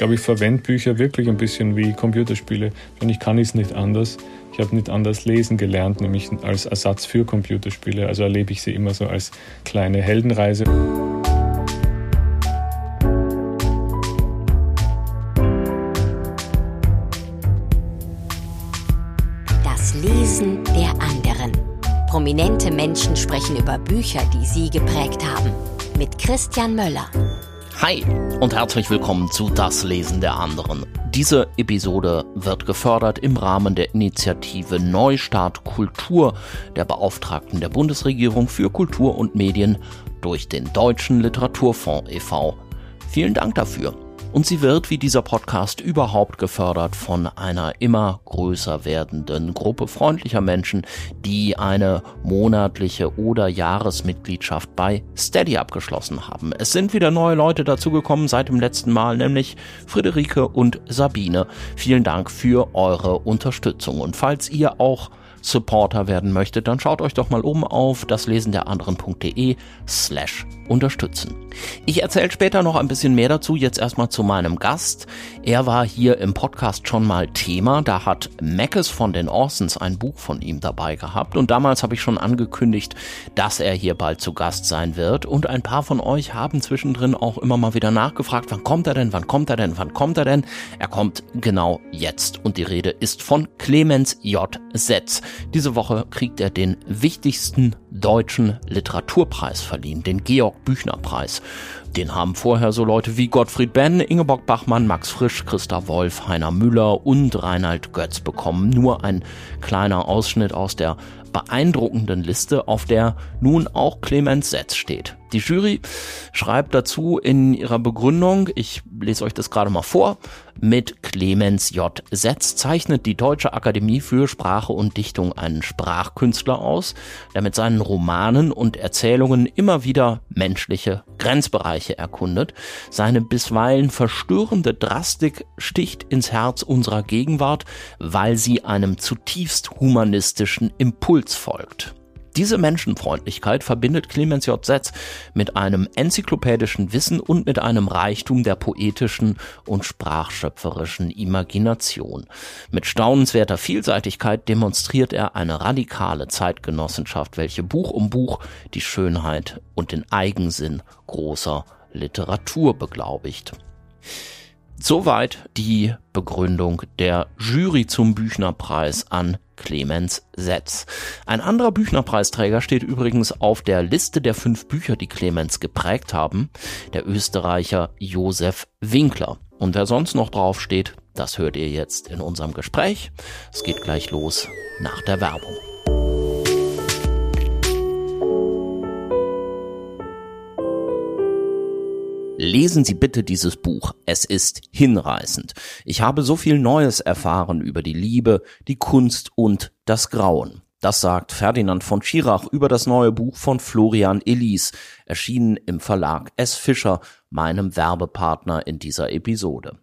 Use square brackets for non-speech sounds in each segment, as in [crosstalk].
glaube, ich verwende Bücher wirklich ein bisschen wie Computerspiele. Und ich kann es nicht anders. Ich habe nicht anders lesen gelernt, nämlich als Ersatz für Computerspiele. Also erlebe ich sie immer so als kleine Heldenreise. Das Lesen der anderen. Prominente Menschen sprechen über Bücher, die sie geprägt haben. Mit Christian Möller. Hi und herzlich willkommen zu Das Lesen der anderen. Diese Episode wird gefördert im Rahmen der Initiative Neustart Kultur der Beauftragten der Bundesregierung für Kultur und Medien durch den Deutschen Literaturfonds e.V. Vielen Dank dafür. Und sie wird wie dieser Podcast überhaupt gefördert von einer immer größer werdenden Gruppe freundlicher Menschen, die eine monatliche oder Jahresmitgliedschaft bei Steady abgeschlossen haben. Es sind wieder neue Leute dazugekommen seit dem letzten Mal, nämlich Friederike und Sabine. Vielen Dank für eure Unterstützung. Und falls ihr auch Supporter werden möchtet, dann schaut euch doch mal um auf daslesenderanderen.de slash unterstützen. Ich erzähle später noch ein bisschen mehr dazu, jetzt erstmal zu meinem Gast. Er war hier im Podcast schon mal Thema, da hat Mackes von den Orsons ein Buch von ihm dabei gehabt und damals habe ich schon angekündigt, dass er hier bald zu Gast sein wird und ein paar von euch haben zwischendrin auch immer mal wieder nachgefragt, wann kommt er denn, wann kommt er denn, wann kommt er denn? Er kommt genau jetzt und die Rede ist von Clemens J. Setz. Diese Woche kriegt er den wichtigsten deutschen Literaturpreis verliehen, den Georg Büchner Preis. Den haben vorher so Leute wie Gottfried Benn, Ingeborg Bachmann, Max Frisch, Christa Wolf, Heiner Müller und Reinhard Götz bekommen. Nur ein kleiner Ausschnitt aus der beeindruckenden Liste, auf der nun auch Clemens Setz steht. Die Jury schreibt dazu in ihrer Begründung, ich lese euch das gerade mal vor, mit Clemens J. Setz zeichnet die Deutsche Akademie für Sprache und Dichtung einen Sprachkünstler aus, der mit seinen Romanen und Erzählungen immer wieder menschliche Grenzbereiche erkundet. Seine bisweilen verstörende Drastik sticht ins Herz unserer Gegenwart, weil sie einem zutiefst humanistischen Impuls folgt. Diese Menschenfreundlichkeit verbindet Clemens J. Setz mit einem enzyklopädischen Wissen und mit einem Reichtum der poetischen und sprachschöpferischen Imagination. Mit staunenswerter Vielseitigkeit demonstriert er eine radikale Zeitgenossenschaft, welche Buch um Buch die Schönheit und den Eigensinn großer Literatur beglaubigt. Soweit die Begründung der Jury zum Büchnerpreis an Clemens Setz. Ein anderer Büchnerpreisträger steht übrigens auf der Liste der fünf Bücher, die Clemens geprägt haben, der Österreicher Josef Winkler. Und wer sonst noch drauf steht, das hört ihr jetzt in unserem Gespräch. Es geht gleich los nach der Werbung. Lesen Sie bitte dieses Buch. Es ist hinreißend. Ich habe so viel Neues erfahren über die Liebe, die Kunst und das Grauen. Das sagt Ferdinand von Schirach über das neue Buch von Florian Ellis, erschienen im Verlag S. Fischer, meinem Werbepartner in dieser Episode.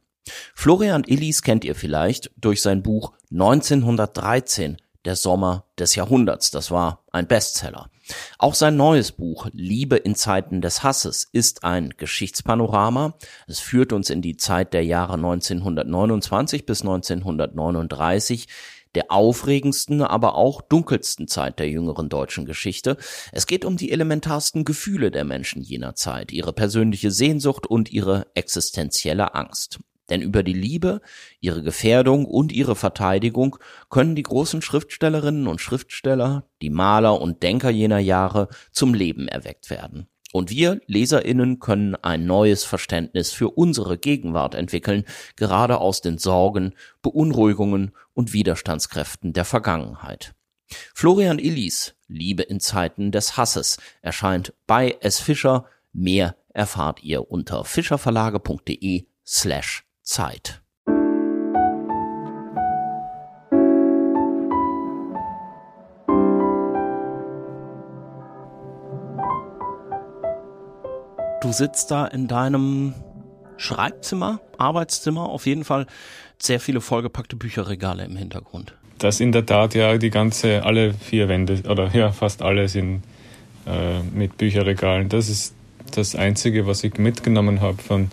Florian Ellis kennt ihr vielleicht durch sein Buch 1913, der Sommer des Jahrhunderts. Das war ein Bestseller. Auch sein neues Buch Liebe in Zeiten des Hasses ist ein Geschichtspanorama. Es führt uns in die Zeit der Jahre 1929 bis 1939, der aufregendsten, aber auch dunkelsten Zeit der jüngeren deutschen Geschichte. Es geht um die elementarsten Gefühle der Menschen jener Zeit, ihre persönliche Sehnsucht und ihre existenzielle Angst. Denn über die Liebe, ihre Gefährdung und ihre Verteidigung können die großen Schriftstellerinnen und Schriftsteller, die Maler und Denker jener Jahre zum Leben erweckt werden. Und wir Leserinnen können ein neues Verständnis für unsere Gegenwart entwickeln, gerade aus den Sorgen, Beunruhigungen und Widerstandskräften der Vergangenheit. Florian Illis Liebe in Zeiten des Hasses erscheint bei S. Fischer. Mehr erfahrt ihr unter fischerverlage.de slash Zeit. Du sitzt da in deinem Schreibzimmer, Arbeitszimmer, auf jeden Fall sehr viele vollgepackte Bücherregale im Hintergrund. Das in der Tat, ja, die ganze, alle vier Wände, oder ja, fast alle sind äh, mit Bücherregalen. Das ist das Einzige, was ich mitgenommen habe von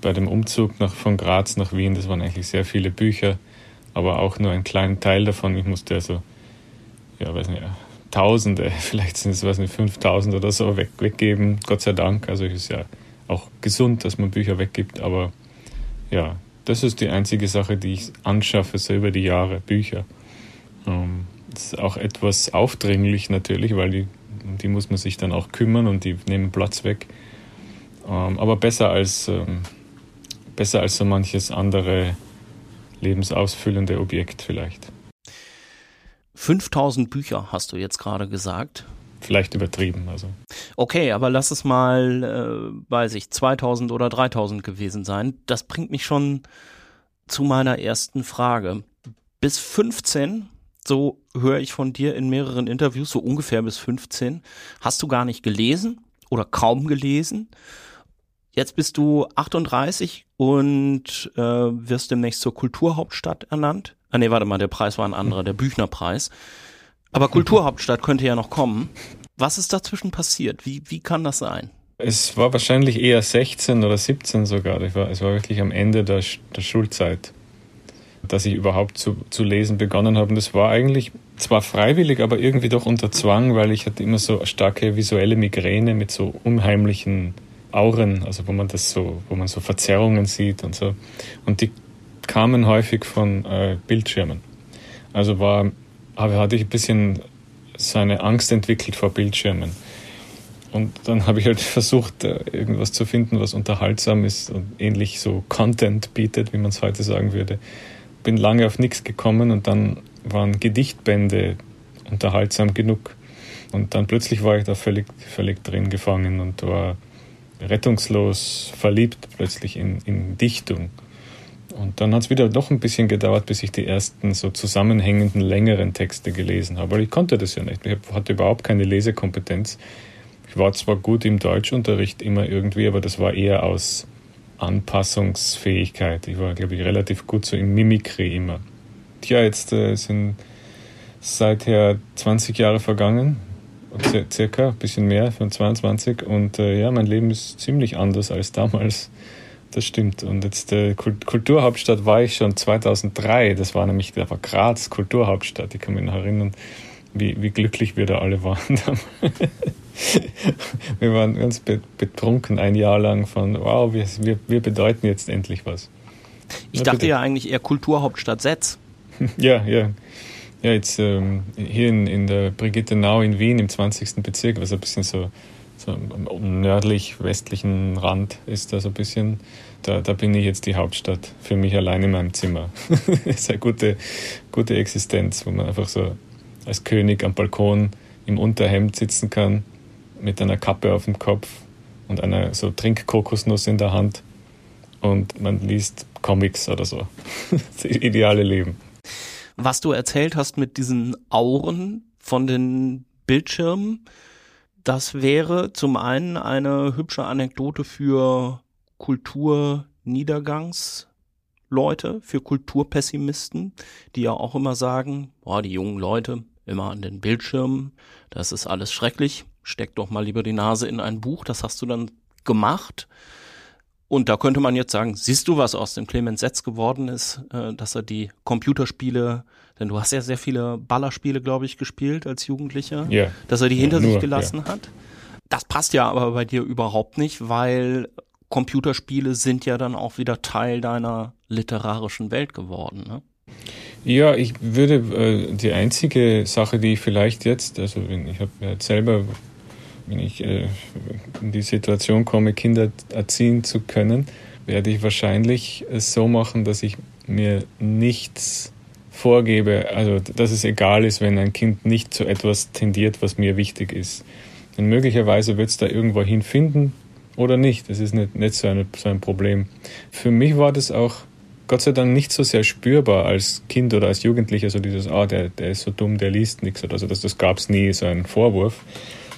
bei dem Umzug nach, von Graz nach Wien, das waren eigentlich sehr viele Bücher, aber auch nur einen kleinen Teil davon. Ich musste also, ja, weiß nicht, Tausende, [laughs] vielleicht sind es, weiß nicht, 5000 oder so weg, weggeben, Gott sei Dank. Also es ist ja auch gesund, dass man Bücher weggibt, aber ja, das ist die einzige Sache, die ich anschaffe, so über die Jahre, Bücher. Ähm, das ist auch etwas aufdringlich natürlich, weil die, die muss man sich dann auch kümmern und die nehmen Platz weg. Ähm, aber besser als, ähm, besser als so manches andere lebensausfüllende Objekt vielleicht. 5000 Bücher hast du jetzt gerade gesagt. Vielleicht übertrieben, also. Okay, aber lass es mal, äh, weiß ich, 2000 oder 3000 gewesen sein. Das bringt mich schon zu meiner ersten Frage. Bis 15, so höre ich von dir in mehreren Interviews, so ungefähr bis 15, hast du gar nicht gelesen oder kaum gelesen. Jetzt bist du 38 und äh, wirst demnächst zur Kulturhauptstadt ernannt. Ah nee, warte mal, der Preis war ein anderer, der Büchnerpreis. Aber [laughs] Kulturhauptstadt könnte ja noch kommen. Was ist dazwischen passiert? Wie, wie kann das sein? Es war wahrscheinlich eher 16 oder 17 sogar. Es war, es war wirklich am Ende der, der Schulzeit, dass ich überhaupt zu, zu lesen begonnen habe. Und das war eigentlich zwar freiwillig, aber irgendwie doch unter Zwang, weil ich hatte immer so starke visuelle Migräne mit so unheimlichen Auren, also wo man das so, wo man so Verzerrungen sieht und so. Und die kamen häufig von äh, Bildschirmen. Also war, hatte ich ein bisschen so eine Angst entwickelt vor Bildschirmen. Und dann habe ich halt [laughs] versucht, äh, irgendwas zu finden, was unterhaltsam ist und ähnlich so Content bietet, wie man es heute sagen würde. Bin lange auf nichts gekommen und dann waren Gedichtbände unterhaltsam genug. Und dann plötzlich war ich da völlig, völlig drin gefangen und war rettungslos verliebt plötzlich in, in Dichtung. Und dann hat es wieder doch ein bisschen gedauert, bis ich die ersten so zusammenhängenden, längeren Texte gelesen habe. Weil ich konnte das ja nicht. Ich hatte überhaupt keine Lesekompetenz. Ich war zwar gut im Deutschunterricht immer irgendwie, aber das war eher aus Anpassungsfähigkeit. Ich war, glaube ich, relativ gut so im Mimikry immer. Tja, jetzt äh, sind seither 20 Jahre vergangen, circa, ein bisschen mehr, von 22. Und äh, ja, mein Leben ist ziemlich anders als damals. Das stimmt. Und jetzt äh, Kulturhauptstadt war ich schon 2003. Das war nämlich, da war Graz Kulturhauptstadt. Ich kann mich noch erinnern, wie, wie glücklich wir da alle waren. [laughs] wir waren ganz betrunken ein Jahr lang von, wow, wir, wir, wir bedeuten jetzt endlich was. Ich dachte ja eigentlich eher Kulturhauptstadt Setz. [laughs] ja, ja. Ja, jetzt ähm, hier in, in der Brigitte Nau in Wien im 20. Bezirk, was ein bisschen so so am nördlich-westlichen Rand ist da so ein bisschen. Da, da bin ich jetzt die Hauptstadt für mich allein in meinem Zimmer. [laughs] das ist eine gute, gute Existenz, wo man einfach so als König am Balkon im Unterhemd sitzen kann, mit einer Kappe auf dem Kopf und einer so Trinkkokosnuss in der Hand und man liest Comics oder so. [laughs] das ideale Leben. Was du erzählt hast mit diesen Auren von den Bildschirmen, das wäre zum einen eine hübsche Anekdote für Kulturniedergangsleute, für Kulturpessimisten, die ja auch immer sagen, boah, die jungen Leute immer an den Bildschirmen, das ist alles schrecklich, steck doch mal lieber die Nase in ein Buch, das hast du dann gemacht. Und da könnte man jetzt sagen, siehst du, was aus dem Clemens Setz geworden ist, äh, dass er die Computerspiele, denn du hast ja sehr viele Ballerspiele, glaube ich, gespielt als Jugendlicher, yeah. dass er die hinter ja, nur, sich gelassen ja. hat. Das passt ja aber bei dir überhaupt nicht, weil Computerspiele sind ja dann auch wieder Teil deiner literarischen Welt geworden. Ne? Ja, ich würde äh, die einzige Sache, die ich vielleicht jetzt, also ich habe ja selber wenn ich äh, in die Situation komme, Kinder erziehen zu können, werde ich wahrscheinlich es so machen, dass ich mir nichts vorgebe, also dass es egal ist, wenn ein Kind nicht zu etwas tendiert, was mir wichtig ist. Denn möglicherweise wird es da irgendwo hinfinden oder nicht. Das ist nicht, nicht so, eine, so ein Problem. Für mich war das auch Gott sei Dank nicht so sehr spürbar als Kind oder als Jugendlicher, so dieses, ah, der, der ist so dumm, der liest nichts oder so. Das, das gab es nie, so einen Vorwurf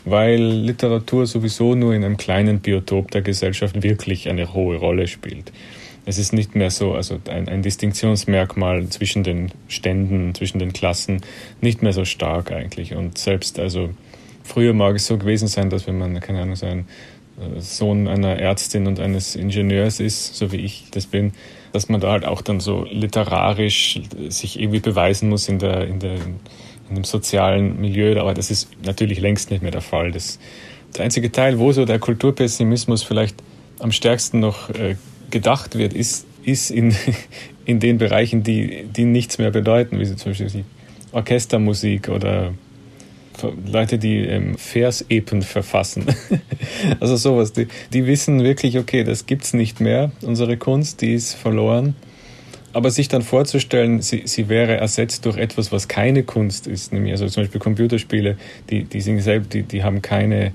weil Literatur sowieso nur in einem kleinen Biotop der Gesellschaft wirklich eine hohe Rolle spielt. Es ist nicht mehr so, also ein, ein Distinktionsmerkmal zwischen den Ständen, zwischen den Klassen, nicht mehr so stark eigentlich. Und selbst, also früher mag es so gewesen sein, dass wenn man, keine Ahnung, so ein Sohn einer Ärztin und eines Ingenieurs ist, so wie ich das bin, dass man da halt auch dann so literarisch sich irgendwie beweisen muss in der, in der, in dem sozialen Milieu. Aber das ist natürlich längst nicht mehr der Fall. Das, der einzige Teil, wo so der Kulturpessimismus vielleicht am stärksten noch äh, gedacht wird, ist, ist in, [laughs] in den Bereichen, die, die nichts mehr bedeuten, wie zum Beispiel die Orchestermusik oder Leute, die ähm, Versepen verfassen. [laughs] also sowas. Die, die wissen wirklich, okay, das gibt's nicht mehr, unsere Kunst, die ist verloren. Aber sich dann vorzustellen, sie, sie wäre ersetzt durch etwas, was keine Kunst ist, nämlich also zum Beispiel Computerspiele, die, die sind selbst, die, die haben keine,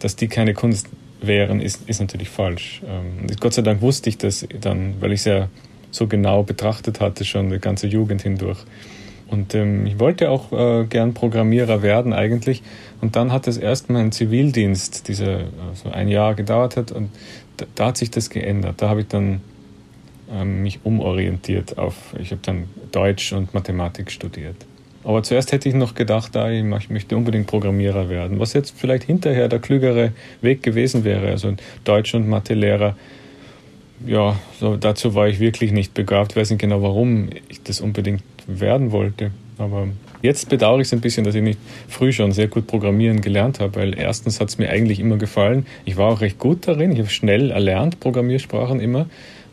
dass die keine Kunst wären, ist, ist natürlich falsch. Ähm, Gott sei Dank wusste ich das dann, weil ich es ja so genau betrachtet hatte, schon die ganze Jugend hindurch. Und ähm, ich wollte auch äh, gern Programmierer werden eigentlich. Und dann hat es erst mein Zivildienst, dieser also ein Jahr gedauert hat, und da, da hat sich das geändert. Da habe ich dann ähm, mich umorientiert auf, ich habe dann Deutsch und Mathematik studiert. Aber zuerst hätte ich noch gedacht, ah, ich möchte unbedingt Programmierer werden, was jetzt vielleicht hinterher der klügere Weg gewesen wäre. Also Deutsch- und Mathelehrer, ja, so dazu war ich wirklich nicht begabt. Ich weiß nicht genau, warum ich das unbedingt werden wollte. Aber jetzt bedauere ich es ein bisschen, dass ich nicht früh schon sehr gut programmieren gelernt habe, weil erstens hat es mir eigentlich immer gefallen. Ich war auch recht gut darin. Ich habe schnell erlernt, Programmiersprachen immer.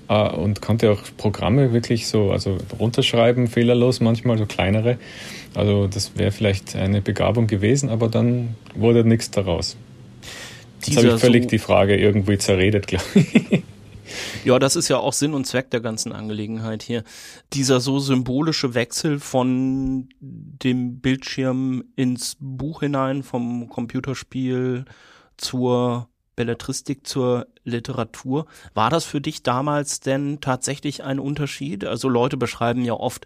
Äh, und konnte auch Programme wirklich so, also runterschreiben, fehlerlos manchmal, so kleinere. Also das wäre vielleicht eine Begabung gewesen, aber dann wurde nichts daraus. Jetzt habe ich völlig so die Frage irgendwie zerredet, glaube ich. Ja, das ist ja auch Sinn und Zweck der ganzen Angelegenheit hier. Dieser so symbolische Wechsel von dem Bildschirm ins Buch hinein, vom Computerspiel zur Belletristik zur Literatur. War das für dich damals denn tatsächlich ein Unterschied? Also Leute beschreiben ja oft,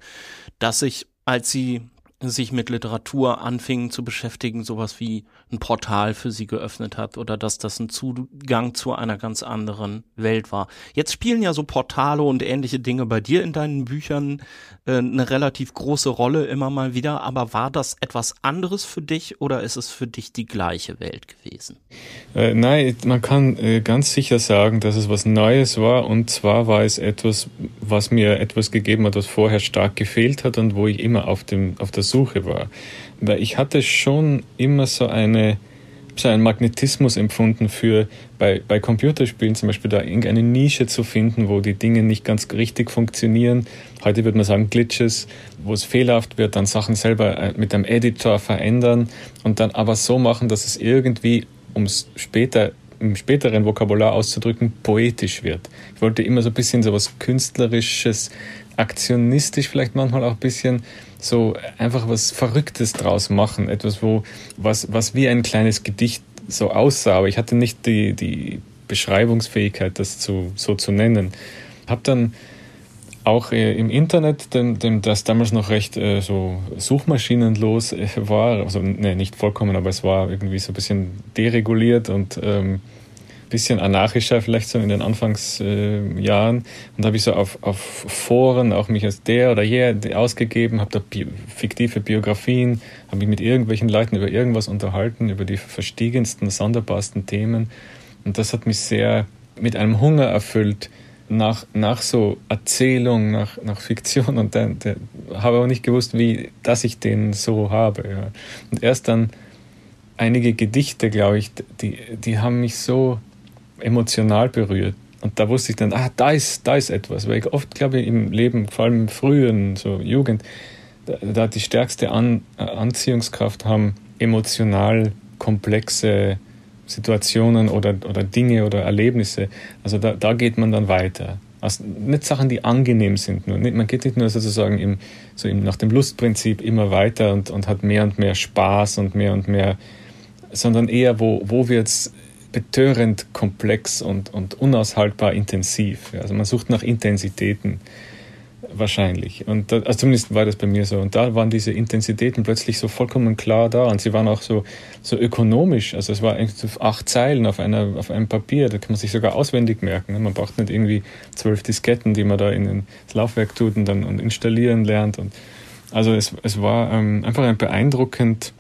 dass sich, als sie sich mit Literatur anfingen zu beschäftigen, sowas wie ein Portal für sie geöffnet hat oder dass das ein Zugang zu einer ganz anderen Welt war. Jetzt spielen ja so Portale und ähnliche Dinge bei dir in deinen Büchern äh, eine relativ große Rolle immer mal wieder, aber war das etwas anderes für dich oder ist es für dich die gleiche Welt gewesen? Äh, nein, man kann äh, ganz sicher sagen, dass es was Neues war und zwar war es etwas, was mir etwas gegeben hat, was vorher stark gefehlt hat und wo ich immer auf dem auf der Suche war. Weil ich hatte schon immer so eine so einen Magnetismus empfunden für bei, bei Computerspielen zum Beispiel da irgendeine Nische zu finden, wo die Dinge nicht ganz richtig funktionieren. Heute würde man sagen Glitches, wo es fehlerhaft wird, dann Sachen selber äh, mit einem Editor verändern und dann aber so machen, dass es irgendwie, um es später im späteren Vokabular auszudrücken, poetisch wird. Ich wollte immer so ein bisschen so was Künstlerisches, aktionistisch vielleicht manchmal auch ein bisschen so einfach was Verrücktes draus machen. Etwas, wo, was, was wie ein kleines Gedicht so aussah. Aber ich hatte nicht die, die Beschreibungsfähigkeit, das zu, so zu nennen. Hab dann auch äh, im Internet, dem, dem, das damals noch recht äh, so suchmaschinenlos äh, war, also ne, nicht vollkommen, aber es war irgendwie so ein bisschen dereguliert und ähm, bisschen anarchischer vielleicht so in den Anfangsjahren. Äh, und habe ich so auf, auf Foren auch mich als der oder je ausgegeben, habe da Bi fiktive Biografien, habe mich mit irgendwelchen Leuten über irgendwas unterhalten, über die verstiegensten, sonderbarsten Themen. Und das hat mich sehr mit einem Hunger erfüllt nach, nach so Erzählung, nach, nach Fiktion. Und dann habe aber nicht gewusst, wie, dass ich den so habe. Ja. Und erst dann einige Gedichte, glaube ich, die, die haben mich so emotional berührt. Und da wusste ich dann, ah, da ist, da ist etwas. Weil ich oft, glaube ich, im Leben, vor allem im frühen, so Jugend, da, da die stärkste An äh, Anziehungskraft haben emotional komplexe Situationen oder, oder Dinge oder Erlebnisse. Also da, da geht man dann weiter. Also nicht Sachen, die angenehm sind. Nur. Man geht nicht nur sozusagen im, so im, nach dem Lustprinzip immer weiter und, und hat mehr und mehr Spaß und mehr und mehr, sondern eher, wo, wo wird es betörend komplex und, und unaushaltbar intensiv. Also man sucht nach Intensitäten wahrscheinlich. Und da, also zumindest war das bei mir so. Und da waren diese Intensitäten plötzlich so vollkommen klar da. Und sie waren auch so, so ökonomisch. Also es war acht Zeilen auf, einer, auf einem Papier. Da kann man sich sogar auswendig merken. Man braucht nicht irgendwie zwölf Disketten, die man da in das Laufwerk tut und dann und installieren lernt. Und also es, es war ähm, einfach ein beeindruckend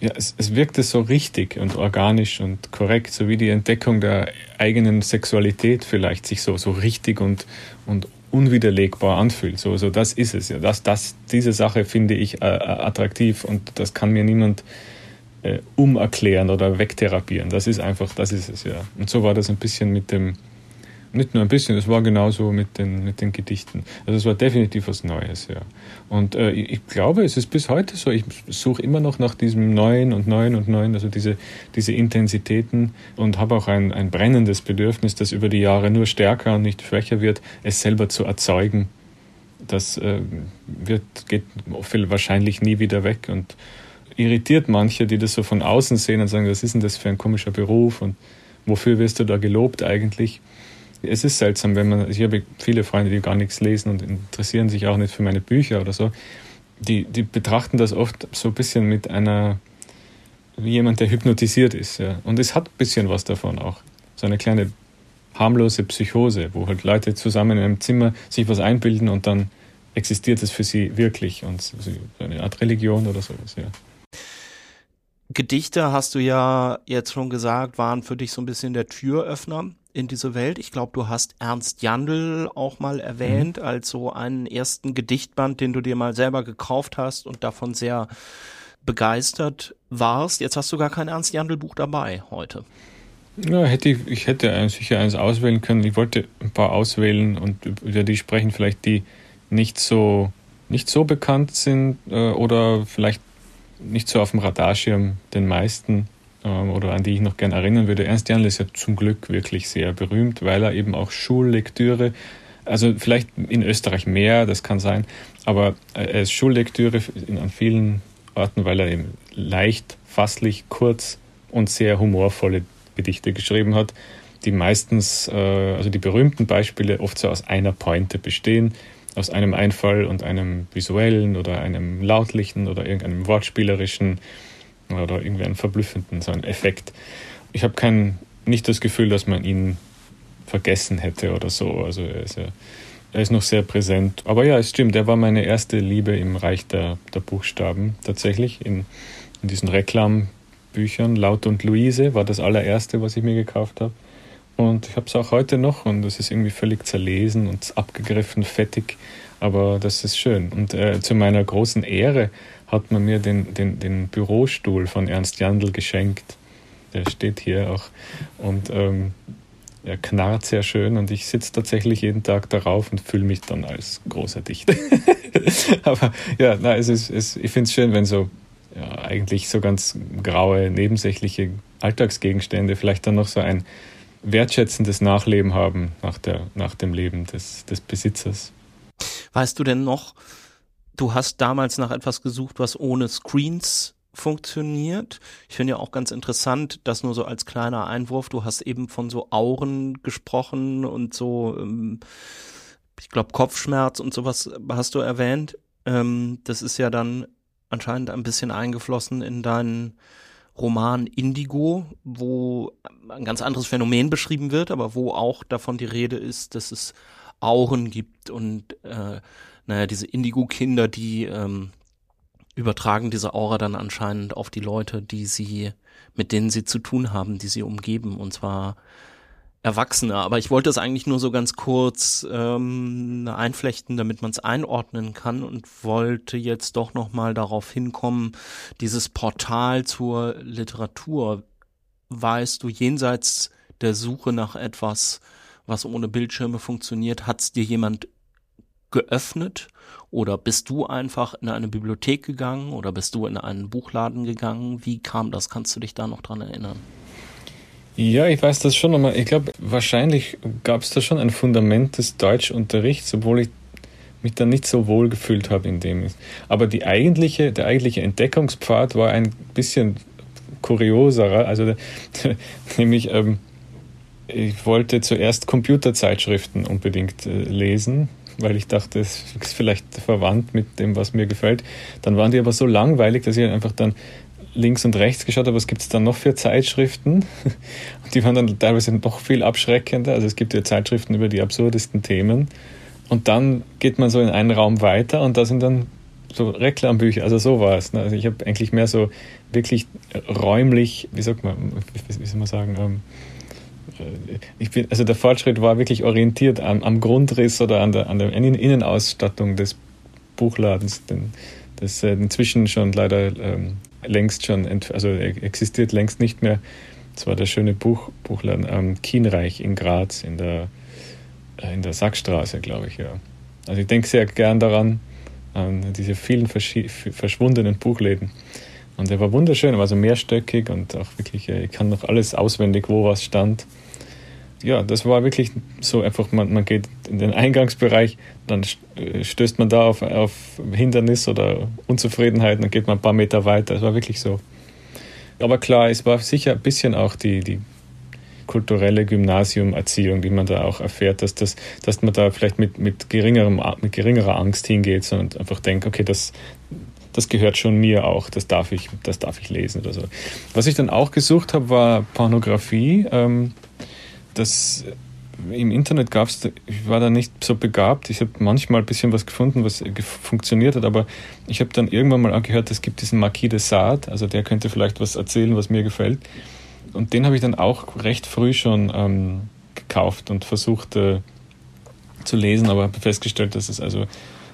ja, es, es wirkte so richtig und organisch und korrekt, so wie die Entdeckung der eigenen Sexualität vielleicht sich so, so richtig und, und unwiderlegbar anfühlt. So, so das ist es ja. Das, das, diese Sache finde ich äh, attraktiv und das kann mir niemand äh, umerklären oder wegtherapieren. Das ist einfach, das ist es ja. Und so war das ein bisschen mit dem, nicht nur ein bisschen, es war genauso mit den, mit den Gedichten. Also es war definitiv was Neues, ja. Und äh, ich glaube, es ist bis heute so, ich suche immer noch nach diesem Neuen und Neuen und Neuen, also diese, diese Intensitäten und habe auch ein, ein brennendes Bedürfnis, das über die Jahre nur stärker und nicht schwächer wird, es selber zu erzeugen. Das äh, wird, geht wahrscheinlich nie wieder weg und irritiert manche, die das so von außen sehen und sagen, was ist denn das für ein komischer Beruf und wofür wirst du da gelobt eigentlich? Es ist seltsam, wenn man, ich habe viele Freunde, die gar nichts lesen und interessieren sich auch nicht für meine Bücher oder so, die, die betrachten das oft so ein bisschen mit einer, wie jemand, der hypnotisiert ist. Ja. Und es hat ein bisschen was davon auch. So eine kleine harmlose Psychose, wo halt Leute zusammen in einem Zimmer sich was einbilden und dann existiert es für sie wirklich und so eine Art Religion oder sowas, ja. Gedichte, hast du ja jetzt schon gesagt, waren für dich so ein bisschen der Türöffner in diese Welt. Ich glaube, du hast Ernst Jandl auch mal erwähnt mhm. als so einen ersten Gedichtband, den du dir mal selber gekauft hast und davon sehr begeistert warst. Jetzt hast du gar kein Ernst Jandl Buch dabei heute. Ja, hätte ich, ich hätte sicher eins auswählen können. Ich wollte ein paar auswählen und über die sprechen, vielleicht die nicht so nicht so bekannt sind äh, oder vielleicht nicht so auf dem Radarschirm den meisten oder an die ich noch gern erinnern würde. Ernst Jandl ist ja zum Glück wirklich sehr berühmt, weil er eben auch Schullektüre, also vielleicht in Österreich mehr, das kann sein, aber er ist Schullektüre an vielen Orten, weil er eben leicht, fasslich, kurz und sehr humorvolle Gedichte geschrieben hat, die meistens, äh, also die berühmten Beispiele oft so aus einer Pointe bestehen aus einem Einfall und einem visuellen oder einem lautlichen oder irgendeinem wortspielerischen oder irgendwie einen verblüffenden so einen Effekt. Ich habe kein nicht das Gefühl, dass man ihn vergessen hätte oder so. Also er ist, ja, er ist noch sehr präsent. Aber ja, es stimmt, er war meine erste Liebe im Reich der, der Buchstaben tatsächlich. In, in diesen Reklambüchern. Laut und Luise war das allererste, was ich mir gekauft habe. Und ich habe es auch heute noch und es ist irgendwie völlig zerlesen und abgegriffen, fettig. Aber das ist schön. Und äh, zu meiner großen Ehre hat man mir den, den, den Bürostuhl von Ernst Jandl geschenkt. Der steht hier auch. Und ähm, er knarrt sehr schön und ich sitze tatsächlich jeden Tag darauf und fühle mich dann als großer Dichter. [laughs] Aber ja, na, es ist, es, ich finde es schön, wenn so ja, eigentlich so ganz graue, nebensächliche Alltagsgegenstände vielleicht dann noch so ein wertschätzendes Nachleben haben nach, der, nach dem Leben des, des Besitzers. Weißt du denn noch, du hast damals nach etwas gesucht, was ohne Screens funktioniert. Ich finde ja auch ganz interessant, dass nur so als kleiner Einwurf, du hast eben von so Auren gesprochen und so, ähm, ich glaube, Kopfschmerz und sowas hast du erwähnt. Ähm, das ist ja dann anscheinend ein bisschen eingeflossen in deinen Roman Indigo, wo ein ganz anderes Phänomen beschrieben wird, aber wo auch davon die Rede ist, dass es Auren gibt und äh, naja, diese Indigo-Kinder, die ähm, übertragen diese Aura dann anscheinend auf die Leute, die sie, mit denen sie zu tun haben, die sie umgeben, und zwar Erwachsene. Aber ich wollte es eigentlich nur so ganz kurz ähm, einflechten, damit man es einordnen kann und wollte jetzt doch nochmal darauf hinkommen, dieses Portal zur Literatur. Weißt du, jenseits der Suche nach etwas, was ohne Bildschirme funktioniert, hat es dir jemand geöffnet? Oder bist du einfach in eine Bibliothek gegangen oder bist du in einen Buchladen gegangen? Wie kam das? Kannst du dich da noch dran erinnern? Ja, ich weiß das schon, aber ich glaube, wahrscheinlich gab es da schon ein Fundament des Deutschunterrichts, obwohl ich mich da nicht so wohl gefühlt habe in dem. Aber die eigentliche, der eigentliche Entdeckungspfad war ein bisschen kurioserer. Also [laughs] nämlich, ähm, ich wollte zuerst Computerzeitschriften unbedingt äh, lesen, weil ich dachte, es ist vielleicht verwandt mit dem, was mir gefällt. Dann waren die aber so langweilig, dass ich einfach dann links und rechts geschaut habe, was gibt es da noch für Zeitschriften? [laughs] Und die waren dann teilweise noch viel abschreckender. Also es gibt ja Zeitschriften über die absurdesten Themen. Und dann geht man so in einen Raum weiter und da sind dann so Reklambücher, also sowas. Ne? Also ich habe eigentlich mehr so wirklich räumlich, wie sagt man, wie soll man sagen, ähm, äh, ich bin, also der Fortschritt war wirklich orientiert am, am Grundriss oder an der, an der Innenausstattung des Buchladens, den, das äh, inzwischen schon leider ähm, längst schon, also existiert längst nicht mehr. Das war der schöne Buch, Buchladen am Kienreich in Graz in der, äh, in der Sackstraße, glaube ich, ja. Also ich denke sehr gern daran, an diese vielen verschwundenen Buchläden. Und er war wunderschön, er war so mehrstöckig und auch wirklich, äh, ich kann noch alles auswendig, wo was stand ja, das war wirklich so einfach, man, man geht in den Eingangsbereich, dann äh, stößt man da auf, auf Hindernis oder Unzufriedenheit, dann geht man ein paar Meter weiter. Es war wirklich so. Aber klar, es war sicher ein bisschen auch die, die kulturelle Gymnasiumerziehung, die man da auch erfährt, dass, das, dass man da vielleicht mit, mit, geringerem, mit geringerer Angst hingeht, sondern einfach denkt, okay, das, das gehört schon mir auch, das darf ich, das darf ich lesen oder so. Was ich dann auch gesucht habe, war Pornografie. Ähm, das im Internet gab es, ich war da nicht so begabt. Ich habe manchmal ein bisschen was gefunden, was funktioniert hat, aber ich habe dann irgendwann mal gehört, es gibt diesen Marquis de Sade, also der könnte vielleicht was erzählen, was mir gefällt. Und den habe ich dann auch recht früh schon ähm, gekauft und versucht äh, zu lesen, aber habe festgestellt, dass es also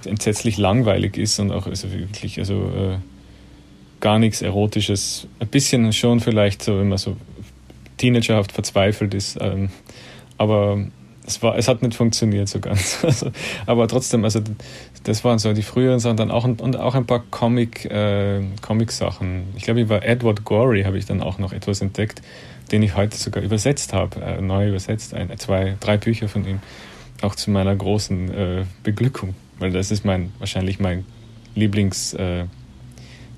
entsetzlich langweilig ist und auch also wirklich also äh, gar nichts Erotisches. Ein bisschen schon vielleicht so, wenn man so teenagerhaft verzweifelt ist. Ähm, aber es, war, es hat nicht funktioniert so ganz. [laughs] Also, aber trotzdem, also das waren so die früheren Sachen, dann auch, und auch ein paar Comic, äh, Comic-Sachen. Ich glaube, über Edward Gorey habe ich dann auch noch etwas entdeckt, den ich heute sogar übersetzt habe, äh, neu übersetzt, ein, zwei, drei Bücher von ihm, auch zu meiner großen äh, Beglückung, weil das ist mein wahrscheinlich mein Lieblings, äh,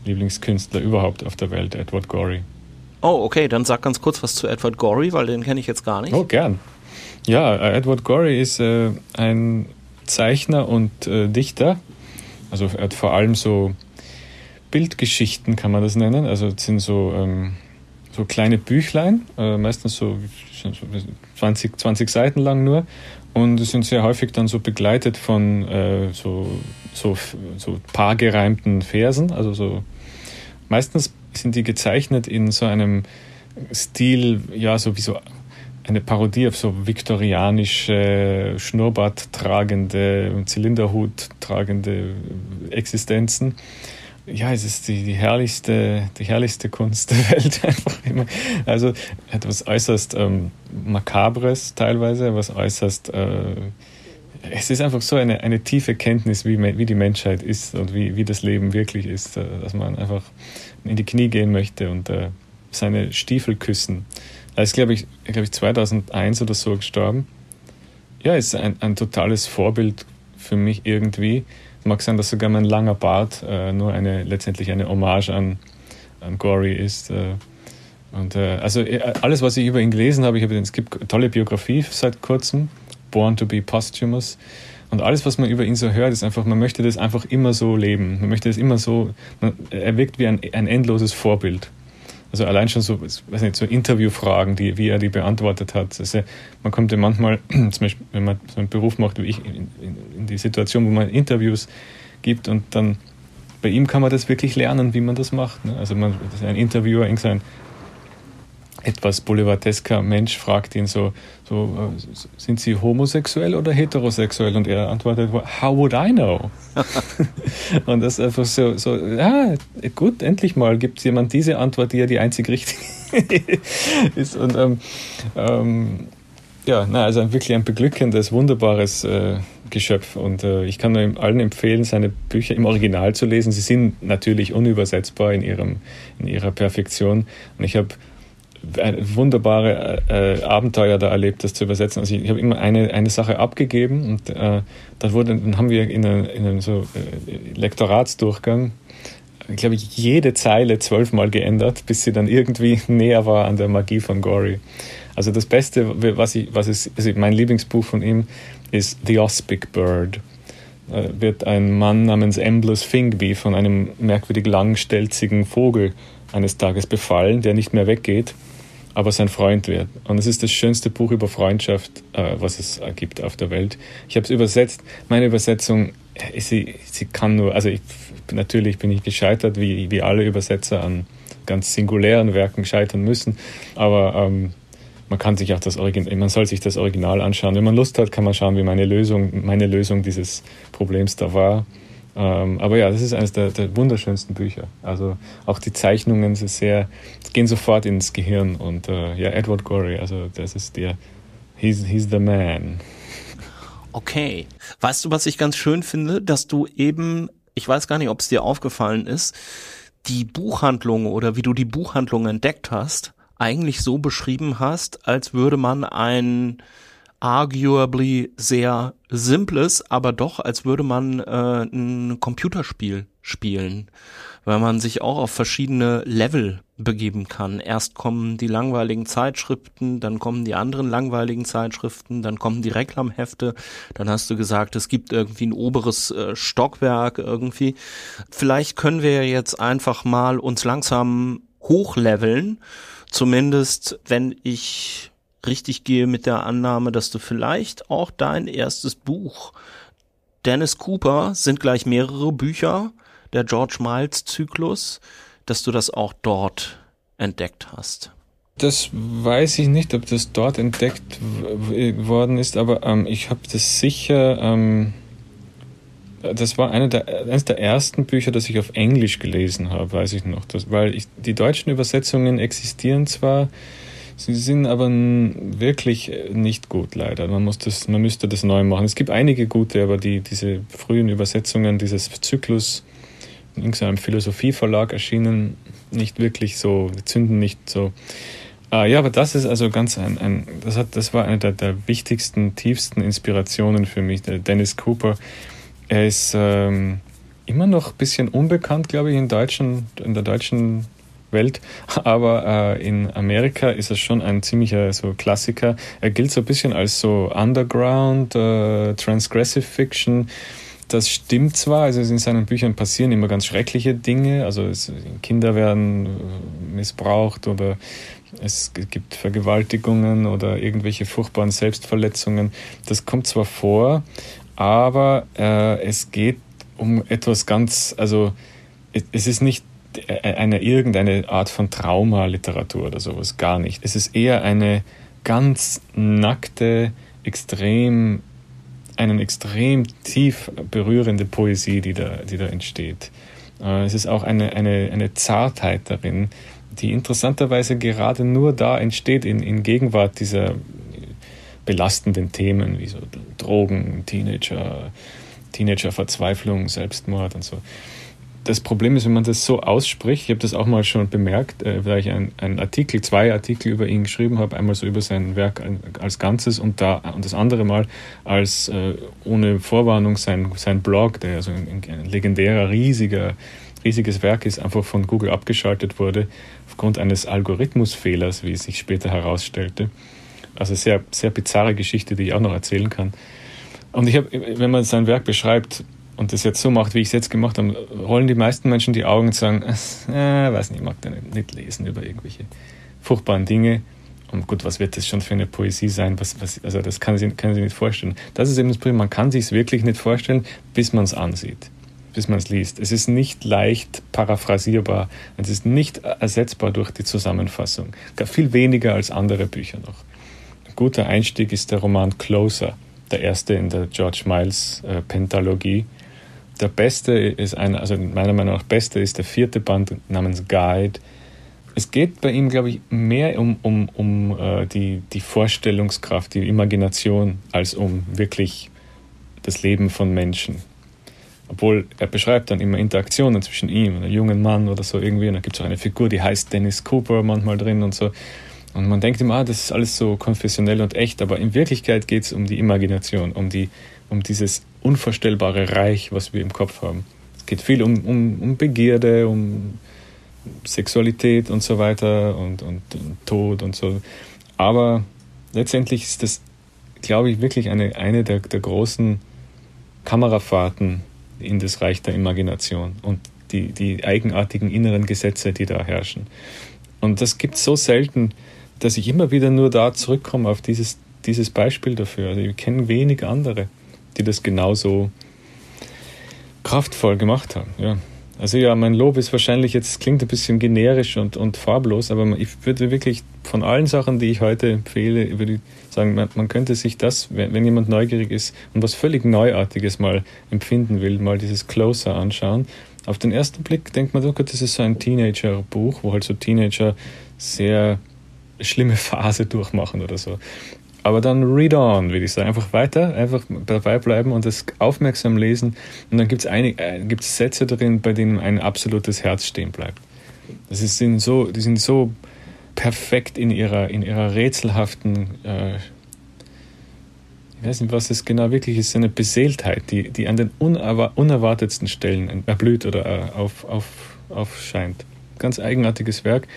Lieblingskünstler überhaupt auf der Welt, Edward Gorey. Oh, okay, dann sag ganz kurz was zu Edward Gorey, weil den kenne ich jetzt gar nicht. Oh, gern. Ja, äh, Edward Gorey ist äh, ein Zeichner und äh, Dichter. Also er hat vor allem so Bildgeschichten, kann man das nennen. Also es sind so, ähm, so kleine Büchlein, äh, meistens so 20, 20 Seiten lang nur. Und sind sehr häufig dann so begleitet von äh, so, so, so paargereimten Versen. Also so meistens sind die gezeichnet in so einem Stil, ja, so wie so eine Parodie auf so viktorianische, Schnurrbart tragende, Zylinderhut tragende Existenzen. Ja, es ist die, die herrlichste, die herrlichste Kunst der [laughs] Welt einfach immer. Also etwas äußerst ähm, makabres teilweise, was äußerst äh, es ist einfach so eine, eine tiefe Kenntnis, wie, wie die Menschheit ist und wie, wie das Leben wirklich ist, äh, dass man einfach in die Knie gehen möchte und äh, seine Stiefel küssen. Er ist, glaube ich, glaub ich, 2001 oder so gestorben. Ja, ist ein, ein totales Vorbild für mich irgendwie. Mag sein, dass sogar mein langer Bart äh, nur eine, letztendlich eine Hommage an, an Gory ist. Äh, und äh, also äh, alles, was ich über ihn gelesen habe, ich habe, es gibt tolle Biografie seit kurzem Born to be Posthumous. Und alles, was man über ihn so hört, ist einfach, man möchte das einfach immer so leben. Man möchte das immer so, man, er wirkt wie ein, ein endloses Vorbild. Also allein schon so, weiß nicht, so Interviewfragen, die, wie er die beantwortet hat. Also man kommt ja manchmal, [clears throat] zum Beispiel, wenn man so einen Beruf macht wie ich, in, in, die Situation, wo man Interviews gibt und dann bei ihm kann man das wirklich lernen, wie man das macht. Ne? Also man, ein Interviewer, irgendein etwas boulevardesker Mensch fragt ihn so, so, äh, sind Sie homosexuell oder heterosexuell? Und er antwortet, how would I know? [laughs] und das ist einfach so, so, ja, gut, endlich mal gibt es jemand diese Antwort, die ja die einzig richtige [laughs] ist. Und ähm, ähm, ja, na, also wirklich ein beglückendes, wunderbares äh, Geschöpf. Und äh, ich kann nur allen empfehlen, seine Bücher im Original zu lesen. Sie sind natürlich unübersetzbar in, ihrem, in ihrer Perfektion. Und ich habe wunderbare äh, Abenteuer da erlebt, das zu übersetzen. Also ich, ich habe immer eine, eine Sache abgegeben und äh, dann, wurde, dann haben wir in, eine, in einem so äh, Lektoratsdurchgang, ich glaube, jede Zeile zwölfmal geändert, bis sie dann irgendwie [laughs] näher war an der Magie von Gory. Also das Beste, was ich, was ist, also mein Lieblingsbuch von ihm ist The Ospic Bird. Da wird ein Mann namens Embless Fingby von einem merkwürdig langstelzigen Vogel eines Tages befallen, der nicht mehr weggeht aber sein Freund wird. Und es ist das schönste Buch über Freundschaft, äh, was es gibt auf der Welt. Ich habe es übersetzt. Meine Übersetzung, äh, sie, sie kann nur, also ich, natürlich bin ich gescheitert, wie, wie alle Übersetzer an ganz singulären Werken scheitern müssen, aber ähm, man kann sich auch das Original, man soll sich das Original anschauen. Wenn man Lust hat, kann man schauen, wie meine Lösung, meine Lösung dieses Problems da war. Ähm, aber ja, das ist eines der, der, wunderschönsten Bücher. Also auch die Zeichnungen sind sehr, gehen sofort ins Gehirn. Und äh, ja, Edward Gorey, also das ist der, he's, he's the man. Okay. Weißt du, was ich ganz schön finde, dass du eben, ich weiß gar nicht, ob es dir aufgefallen ist, die Buchhandlung oder wie du die Buchhandlung entdeckt hast, eigentlich so beschrieben hast, als würde man ein arguably sehr simples, aber doch, als würde man äh, ein Computerspiel spielen, weil man sich auch auf verschiedene Level begeben kann. Erst kommen die langweiligen Zeitschriften, dann kommen die anderen langweiligen Zeitschriften, dann kommen die Reklamhefte, dann hast du gesagt, es gibt irgendwie ein oberes äh, Stockwerk irgendwie. Vielleicht können wir jetzt einfach mal uns langsam hochleveln, zumindest wenn ich richtig gehe mit der Annahme, dass du vielleicht auch dein erstes Buch Dennis Cooper sind gleich mehrere Bücher, der George Miles Zyklus, dass du das auch dort entdeckt hast. Das weiß ich nicht, ob das dort entdeckt worden ist, aber ähm, ich habe das sicher. Ähm, das war eine der, eines der ersten Bücher, das ich auf Englisch gelesen habe, weiß ich noch. Das, weil ich, die deutschen Übersetzungen existieren zwar, Sie sind aber wirklich nicht gut, leider. Man, muss das, man müsste das neu machen. Es gibt einige gute, aber die, diese frühen Übersetzungen dieses Zyklus in irgendeinem Philosophieverlag erschienen nicht wirklich so, zünden nicht so. Ah, ja, aber das ist also ganz ein, ein das hat, das war eine der, der wichtigsten, tiefsten Inspirationen für mich, der Dennis Cooper. Er ist ähm, immer noch ein bisschen unbekannt, glaube ich, in, deutschen, in der deutschen Welt. Aber äh, in Amerika ist er schon ein ziemlicher so Klassiker. Er gilt so ein bisschen als so Underground, äh, Transgressive Fiction. Das stimmt zwar, also in seinen Büchern passieren immer ganz schreckliche Dinge, also es, Kinder werden äh, missbraucht oder es gibt Vergewaltigungen oder irgendwelche furchtbaren Selbstverletzungen. Das kommt zwar vor, aber äh, es geht um etwas ganz, also es ist nicht eine irgendeine Art von Traumaliteratur oder sowas, gar nicht. Es ist eher eine ganz nackte, extrem, einen extrem tief berührende Poesie, die da, die da entsteht. Äh, es ist auch eine, eine, eine Zartheit darin, die interessanterweise gerade nur da entsteht in, in Gegenwart dieser belastenden Themen wie so Drogen, Teenager, Teenager-Verzweiflung, Selbstmord und so das Problem ist, wenn man das so ausspricht, ich habe das auch mal schon bemerkt, äh, weil ich einen Artikel, zwei Artikel über ihn geschrieben habe, einmal so über sein Werk als Ganzes und da und das andere Mal als äh, ohne Vorwarnung sein, sein Blog, der also ein, ein legendärer, riesiger, riesiges Werk ist, einfach von Google abgeschaltet wurde, aufgrund eines Algorithmusfehlers, wie es sich später herausstellte. Also sehr, sehr bizarre Geschichte, die ich auch noch erzählen kann. Und ich habe, wenn man sein Werk beschreibt, und das jetzt so macht, wie ich es jetzt gemacht habe, rollen die meisten Menschen die Augen und sagen, [laughs] äh, weiß nicht, ich mag da nicht, nicht, lesen über irgendwelche furchtbaren Dinge. Und gut, was wird das schon für eine Poesie sein? Was, was, also das kann sie, kann sie nicht vorstellen. Das ist eben das Problem, man kann sich es wirklich nicht vorstellen, bis man es ansieht, bis man es liest. Es ist nicht leicht paraphrasierbar, es ist nicht ersetzbar durch die Zusammenfassung. Gar viel weniger als andere Bücher noch. Ein guter Einstieg ist der Roman Closer, der erste in der George Miles äh, Pentalogie der beste ist einer, also meiner Meinung nach beste ist der vierte Band namens Guide. Es geht bei ihm, glaube ich, mehr um, um, um äh, die, die Vorstellungskraft, die Imagination, als um wirklich das Leben von Menschen. Obwohl er beschreibt dann immer Interaktionen zwischen ihm und einem jungen Mann oder so irgendwie. Und da gibt es auch eine Figur, die heißt Dennis Cooper manchmal drin und so. Und man denkt immer, ah, das ist alles so konfessionell und echt, aber in Wirklichkeit geht es um die Imagination, um, die, um dieses unvorstellbare Reich, was wir im Kopf haben. Es geht viel um, um, um Begierde, um Sexualität und so weiter und, und, und Tod und so. Aber letztendlich ist das, glaube ich, wirklich eine, eine der, der großen Kamerafahrten in das Reich der Imagination und die, die eigenartigen inneren Gesetze, die da herrschen. Und das gibt es so selten, dass ich immer wieder nur da zurückkomme auf dieses, dieses Beispiel dafür. Also ich kenne wenig andere, die das genauso kraftvoll gemacht haben. Ja. Also ja, mein Lob ist wahrscheinlich jetzt klingt ein bisschen generisch und, und farblos, aber ich würde wirklich von allen Sachen, die ich heute empfehle, würde ich sagen, man, man könnte sich das, wenn, jemand neugierig ist und was völlig Neuartiges mal empfinden will, mal dieses Closer anschauen. Auf den ersten Blick denkt man, oh Gott, das ist so ein Teenager-Buch, wo halt so Teenager sehr schlimme [laughs] Phase durchmachen oder so. Aber dann read on, würde ich sagen. Einfach weiter, einfach dabei bleiben und das aufmerksam lesen. Und dann gibt es äh, Sätze drin, bei denen ein absolutes Herz stehen bleibt. Das ist, sind so, die sind so perfekt in ihrer, in ihrer rätselhaften, äh, ich weiß nicht, was es genau wirklich ist, eine Beseeltheit, die, die an den unerwartetsten Stellen erblüht oder äh, auf, auf, aufscheint. Ganz eigenartiges Werk.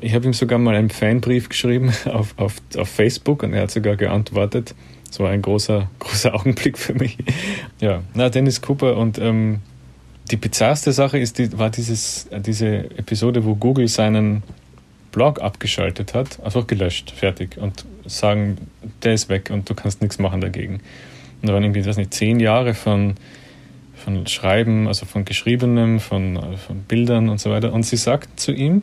Ich habe ihm sogar mal einen Fanbrief geschrieben [laughs] auf, auf, auf Facebook und er hat sogar geantwortet. Das war ein großer, [laughs] großer Augenblick für mich. Ja, na, Dennis Cooper und ähm, die bizarrste Sache ist, die, war dieses, diese Episode, wo Google seinen Blog abgeschaltet hat, einfach gelöscht, fertig und sagen, der ist weg und du kannst nichts machen dagegen. Und da waren irgendwie, weiß nicht, zehn Jahre von, von Schreiben, also von Geschriebenem, von, von Bildern und so weiter. Und sie sagt zu ihm,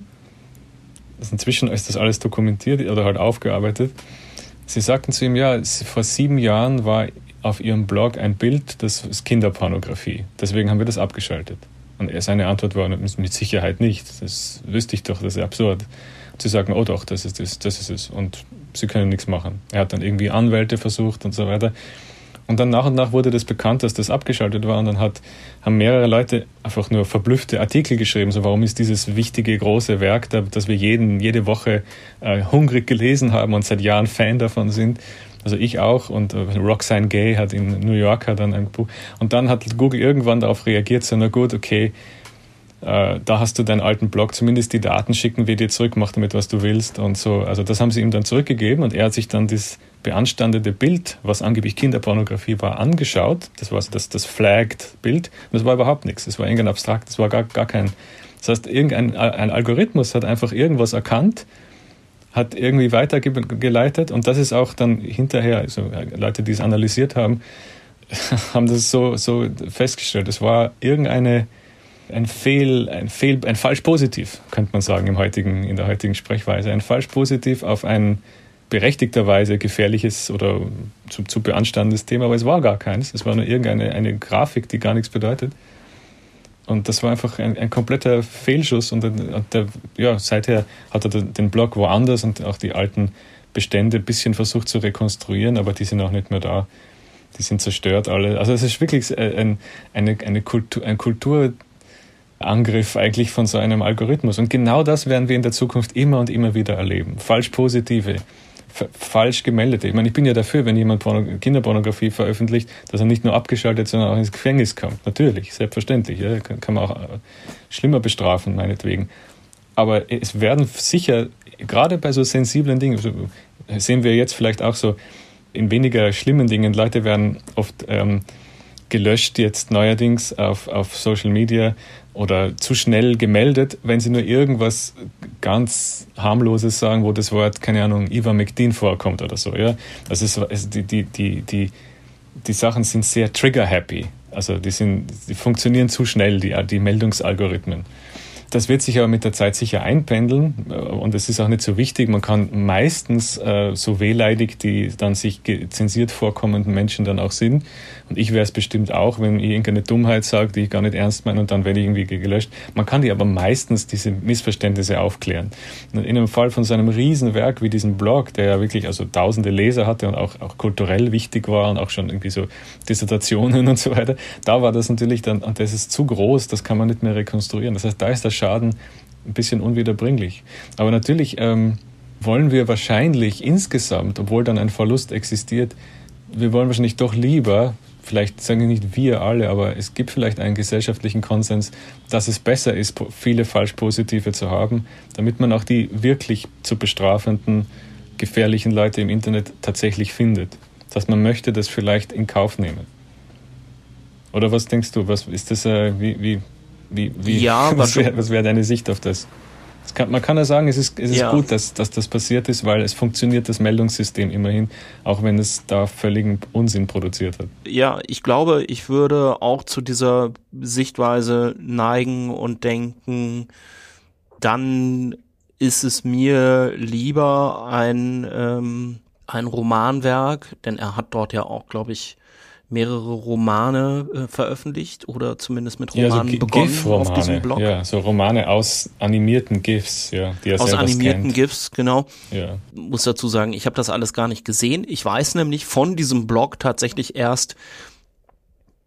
also inzwischen ist das alles dokumentiert oder halt aufgearbeitet. Sie sagten zu ihm, ja, vor sieben Jahren war auf ihrem Blog ein Bild, das ist Kinderpornografie. Deswegen haben wir das abgeschaltet. Und seine Antwort war mit Sicherheit nicht. Das wüsste ich doch, das ist absurd. Sie sagen, oh doch, das ist es, das ist es. Und sie können nichts machen. Er hat dann irgendwie Anwälte versucht und so weiter. Und dann nach und nach wurde das bekannt, dass das abgeschaltet war. Und dann hat, haben mehrere Leute einfach nur verblüffte Artikel geschrieben. So, warum ist dieses wichtige, große Werk, da, das wir jeden, jede Woche äh, hungrig gelesen haben und seit Jahren Fan davon sind? Also ich auch. Und äh, Roxane Gay hat in New Yorker dann ein Buch. Und dann hat Google irgendwann darauf reagiert, so, na gut, okay, äh, da hast du deinen alten Blog, zumindest die Daten schicken wir dir zurück, mach damit, was du willst und so. Also das haben sie ihm dann zurückgegeben und er hat sich dann das beanstandete Bild, was angeblich Kinderpornografie war, angeschaut. Das war das, das Flagged-Bild. Das war überhaupt nichts. Das war irgendein abstrakt, das war gar, gar kein. Das heißt, irgendein ein Algorithmus hat einfach irgendwas erkannt, hat irgendwie weitergeleitet und das ist auch dann hinterher, also Leute, die es analysiert haben, [laughs] haben das so, so festgestellt. Es war irgendeine ein Fehl, ein Fehl, ein falsch positiv, könnte man sagen im heutigen, in der heutigen Sprechweise. Ein falsch positiv auf ein berechtigterweise gefährliches oder zu, zu beanstandendes Thema, aber es war gar keins. Es war nur irgendeine eine Grafik, die gar nichts bedeutet. Und das war einfach ein, ein kompletter Fehlschuss. Und, und der, ja, seither hat er den Blog woanders und auch die alten Bestände ein bisschen versucht zu rekonstruieren, aber die sind auch nicht mehr da. Die sind zerstört alle. Also es ist wirklich ein, eine, eine Kultur, ein Kulturangriff eigentlich von so einem Algorithmus. Und genau das werden wir in der Zukunft immer und immer wieder erleben. Falsch positive falsch gemeldet. Ich meine, ich bin ja dafür, wenn jemand Porno Kinderpornografie veröffentlicht, dass er nicht nur abgeschaltet, sondern auch ins Gefängnis kommt. Natürlich, selbstverständlich. Ja, kann, kann man auch äh, schlimmer bestrafen, meinetwegen. Aber es werden sicher, gerade bei so sensiblen Dingen, sehen wir jetzt vielleicht auch so in weniger schlimmen Dingen, Leute werden oft ähm, gelöscht jetzt neuerdings auf, auf Social Media oder zu schnell gemeldet, wenn sie nur irgendwas ganz harmloses sagen, wo das Wort, keine Ahnung, Eva McDean vorkommt oder so. Ja? Das ist, also die, die, die, die, die Sachen sind sehr trigger-happy. Also die, sind, die funktionieren zu schnell, die, die Meldungsalgorithmen. Das wird sich aber mit der Zeit sicher einpendeln äh, und es ist auch nicht so wichtig. Man kann meistens äh, so wehleidig die dann sich zensiert vorkommenden Menschen dann auch sind. Und ich wäre es bestimmt auch, wenn ich irgendeine Dummheit sage, die ich gar nicht ernst meine und dann werde ich irgendwie gelöscht. Man kann die aber meistens diese Missverständnisse aufklären. Und in einem Fall von so einem Riesenwerk wie diesem Blog, der ja wirklich also tausende Leser hatte und auch, auch kulturell wichtig war und auch schon irgendwie so Dissertationen [laughs] und so weiter, da war das natürlich dann, und das ist zu groß, das kann man nicht mehr rekonstruieren. Das heißt, da ist der Schaden ein bisschen unwiederbringlich. Aber natürlich ähm, wollen wir wahrscheinlich insgesamt, obwohl dann ein Verlust existiert, wir wollen wahrscheinlich doch lieber, vielleicht sagen wir nicht wir alle, aber es gibt vielleicht einen gesellschaftlichen Konsens, dass es besser ist, viele falsch positive zu haben, damit man auch die wirklich zu bestrafenden, gefährlichen Leute im Internet tatsächlich findet. Dass man möchte das vielleicht in Kauf nehmen. Oder was denkst du? Was ist das, äh, wie, wie, wie, wie, ja, [laughs] was wäre wär deine Sicht auf das? Kann, man kann ja sagen, es ist, es ist ja. gut, dass, dass das passiert ist, weil es funktioniert das Meldungssystem immerhin, auch wenn es da völligen Unsinn produziert hat. Ja, ich glaube, ich würde auch zu dieser Sichtweise neigen und denken, dann ist es mir lieber ein, ähm, ein Romanwerk, denn er hat dort ja auch, glaube ich, mehrere Romane äh, veröffentlicht oder zumindest mit Romanen ja, so begonnen auf diesem Blog. Ja, so Romane aus animierten GIFs, ja, die er Aus animierten kennt. GIFs, genau. Ja. Muss dazu sagen, ich habe das alles gar nicht gesehen. Ich weiß nämlich von diesem Blog tatsächlich erst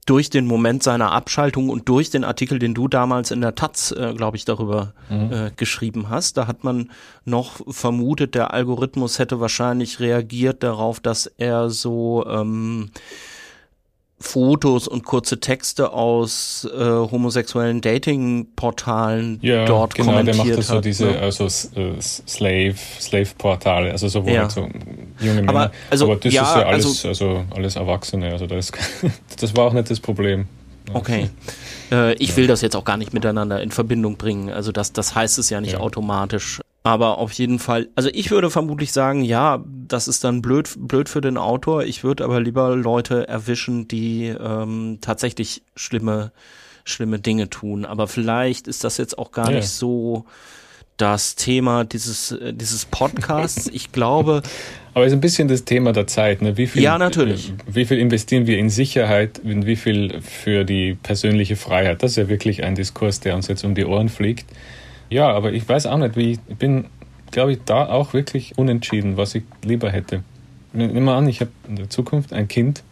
durch den Moment seiner Abschaltung und durch den Artikel, den du damals in der Taz, äh, glaube ich, darüber mhm. äh, geschrieben hast. Da hat man noch vermutet, der Algorithmus hätte wahrscheinlich reagiert darauf, dass er so ähm, Fotos und kurze Texte aus äh, homosexuellen Dating-Portalen ja, dort genau, kommentiert der macht das so diese ne? also äh, Slave Slave Portale, also so wo ja. halt so junge Männer. Aber, also, aber das ja, ist ja alles also, also alles Erwachsene, also das [laughs] das war auch nicht das Problem. Okay. [laughs] Äh, ich will das jetzt auch gar nicht miteinander in Verbindung bringen. Also das, das heißt es ja nicht automatisch. Aber auf jeden Fall, also ich würde vermutlich sagen, ja, das ist dann blöd, blöd für den Autor. Ich würde aber lieber Leute erwischen, die ähm, tatsächlich schlimme, schlimme Dinge tun. Aber vielleicht ist das jetzt auch gar ja. nicht so das Thema dieses, äh, dieses Podcasts. Ich glaube. [laughs] Aber es ist ein bisschen das Thema der Zeit. Ne? Wie viel, ja, natürlich. Wie viel investieren wir in Sicherheit und wie viel für die persönliche Freiheit? Das ist ja wirklich ein Diskurs, der uns jetzt um die Ohren fliegt. Ja, aber ich weiß auch nicht, wie ich bin, glaube ich, da auch wirklich unentschieden, was ich lieber hätte. Nimm mal an, ich habe in der Zukunft ein Kind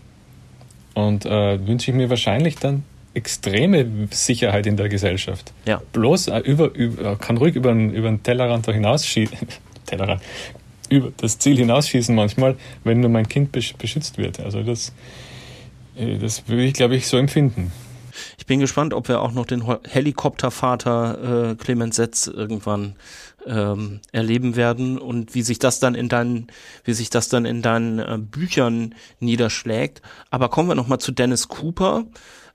und äh, wünsche ich mir wahrscheinlich dann extreme Sicherheit in der Gesellschaft. Ja. Bloß äh, über, über, kann ruhig über, über den Tellerrand da hinausschießen. [laughs] Tellerrand. Über das Ziel hinausschießen manchmal, wenn nur mein Kind beschützt wird. Also das, äh, das würde ich, glaube ich, so empfinden. Ich bin gespannt, ob wir auch noch den Helikoptervater äh, Clemens Setz irgendwann ähm, erleben werden und wie sich das dann in deinen, wie sich das dann in deinen äh, Büchern niederschlägt. Aber kommen wir noch mal zu Dennis Cooper,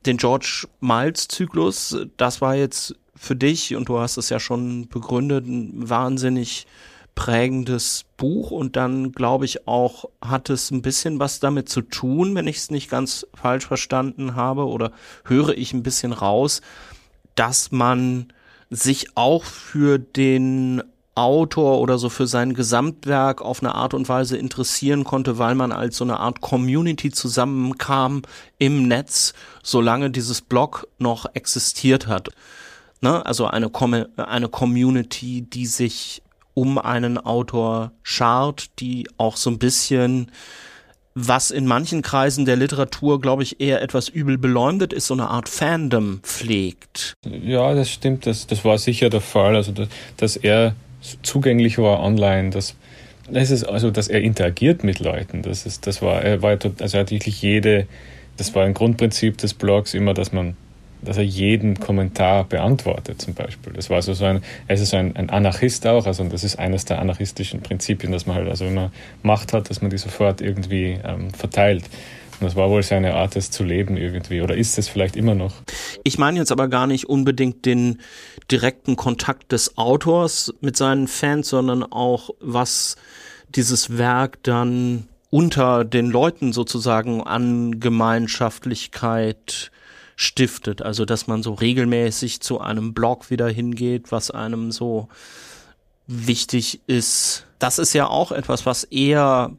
den George Miles Zyklus. Das war jetzt für dich und du hast es ja schon begründet, ein wahnsinnig prägendes Buch und dann glaube ich auch hat es ein bisschen was damit zu tun, wenn ich es nicht ganz falsch verstanden habe oder höre ich ein bisschen raus, dass man sich auch für den Autor oder so für sein Gesamtwerk auf eine Art und Weise interessieren konnte, weil man als so eine Art Community zusammenkam im Netz, solange dieses Blog noch existiert hat. Ne? Also eine, eine Community, die sich um einen Autor schart, die auch so ein bisschen was in manchen Kreisen der Literatur, glaube ich, eher etwas übel beleumdet ist, so eine Art Fandom pflegt. Ja, das stimmt. Das, das war sicher der Fall. Also, dass, dass er zugänglich war online, dass, das ist also, dass er interagiert mit Leuten. Das ist, das war, er war, also er hat wirklich jede, das war ein Grundprinzip des Blogs immer, dass man dass er jeden Kommentar beantwortet, zum Beispiel. Das war also so ein, er ist so ein, ein, Anarchist auch, also das ist eines der anarchistischen Prinzipien, dass man halt, also wenn man Macht hat, dass man die sofort irgendwie ähm, verteilt. Und das war wohl seine Art, es zu leben irgendwie, oder ist es vielleicht immer noch? Ich meine jetzt aber gar nicht unbedingt den direkten Kontakt des Autors mit seinen Fans, sondern auch, was dieses Werk dann unter den Leuten sozusagen an Gemeinschaftlichkeit stiftet. Also dass man so regelmäßig zu einem Blog wieder hingeht, was einem so wichtig ist. Das ist ja auch etwas, was eher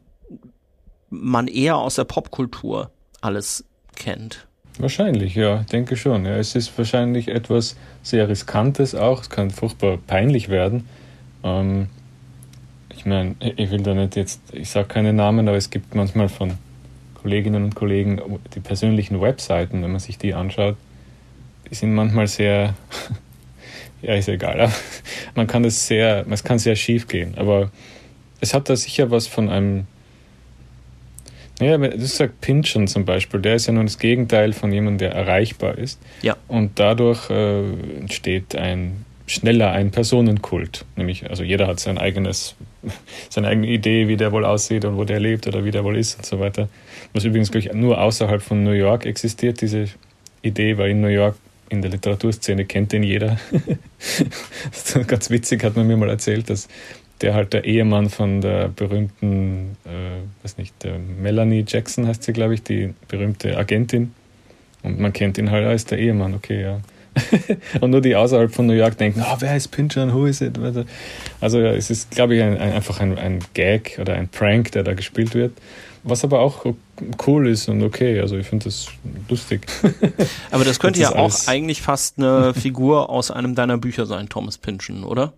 man eher aus der Popkultur alles kennt. Wahrscheinlich, ja, denke schon. Ja, es ist wahrscheinlich etwas sehr Riskantes auch. Es kann furchtbar peinlich werden. Ähm, ich meine, ich will da nicht jetzt, ich sage keine Namen, aber es gibt manchmal von Kolleginnen und Kollegen die persönlichen Webseiten, wenn man sich die anschaut, die sind manchmal sehr, [laughs] ja, ist egal, man kann es sehr, es kann sehr schief gehen, aber es hat da sicher was von einem, naja, du sagst Pinchen zum Beispiel, der ist ja nun das Gegenteil von jemandem, der erreichbar ist. Ja. Und dadurch äh, entsteht ein schneller ein Personenkult. Nämlich, also jeder hat sein eigenes, [laughs] seine eigene Idee, wie der wohl aussieht und wo der lebt oder wie der wohl ist und so weiter. Was übrigens, glaube ich, nur außerhalb von New York existiert, diese Idee, weil in New York in der Literaturszene kennt den jeder. [laughs] ganz witzig hat man mir mal erzählt, dass der halt der Ehemann von der berühmten, äh, weiß nicht, Melanie Jackson heißt sie, glaube ich, die berühmte Agentin. Und man kennt ihn halt als der Ehemann, okay, ja. [laughs] und nur die außerhalb von New York denken, oh, wer ist Pincher und who is it? Also ja, es ist, glaube ich, ein, ein, einfach ein, ein Gag oder ein Prank, der da gespielt wird. Was aber auch cool ist und okay. Also ich finde das lustig. [laughs] Aber das könnte das ja auch eigentlich fast eine [laughs] Figur aus einem deiner Bücher sein, Thomas Pynchon, oder?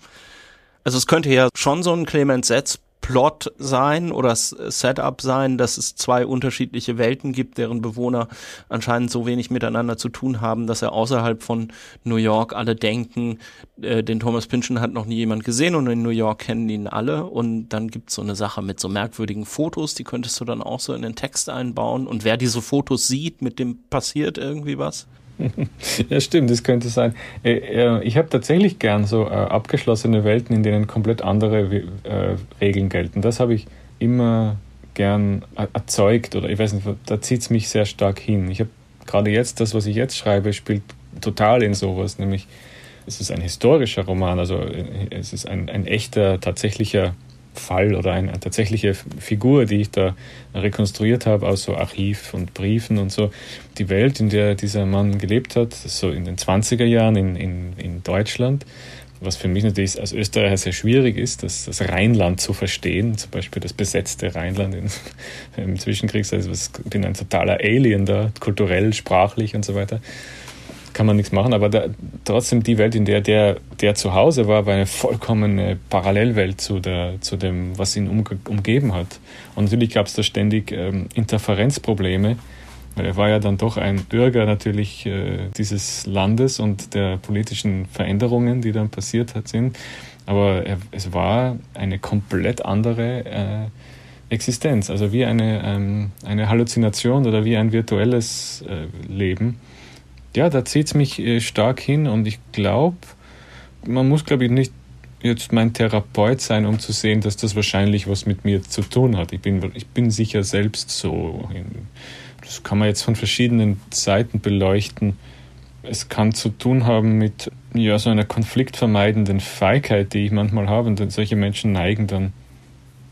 Also es könnte ja schon so ein Clement Setz Plot sein oder Setup sein, dass es zwei unterschiedliche Welten gibt, deren Bewohner anscheinend so wenig miteinander zu tun haben, dass er außerhalb von New York alle denken, äh, den Thomas Pynchon hat noch nie jemand gesehen und in New York kennen ihn alle und dann gibt's so eine Sache mit so merkwürdigen Fotos, die könntest du dann auch so in den Text einbauen und wer diese Fotos sieht, mit dem passiert irgendwie was? [laughs] Ja, stimmt, das könnte sein. Äh, ich habe tatsächlich gern so äh, abgeschlossene Welten, in denen komplett andere äh, Regeln gelten. Das habe ich immer gern erzeugt oder ich weiß nicht, da zieht es mich sehr stark hin. Ich habe gerade jetzt, das, was ich jetzt schreibe, spielt total in sowas, nämlich es ist ein historischer Roman, also es ist ein, ein echter, tatsächlicher Fall oder eine tatsächliche Figur, die ich da rekonstruiert habe aus so Archiv und Briefen und so. Die Welt, in der dieser Mann gelebt hat, so in den 20er Jahren in, in, in Deutschland, was für mich natürlich als Österreicher sehr schwierig ist, das, das Rheinland zu verstehen, zum Beispiel das besetzte Rheinland in, [laughs] im Zwischenkrieg. Also ich bin ein totaler Alien da, kulturell, sprachlich und so weiter kann man nichts machen, aber da, trotzdem die Welt, in der der, der zu Hause war, war eine vollkommene Parallelwelt zu, der, zu dem, was ihn umge umgeben hat. Und natürlich gab es da ständig ähm, Interferenzprobleme, weil er war ja dann doch ein Bürger natürlich äh, dieses Landes und der politischen Veränderungen, die dann passiert hat, sind. Aber er, es war eine komplett andere äh, Existenz, also wie eine, ähm, eine Halluzination oder wie ein virtuelles äh, Leben ja, da zieht es mich äh, stark hin und ich glaube, man muss, glaube ich, nicht jetzt mein Therapeut sein, um zu sehen, dass das wahrscheinlich was mit mir zu tun hat. Ich bin, ich bin sicher selbst so. Das kann man jetzt von verschiedenen Seiten beleuchten. Es kann zu tun haben mit ja, so einer konfliktvermeidenden Feigheit, die ich manchmal habe. Und solche Menschen neigen dann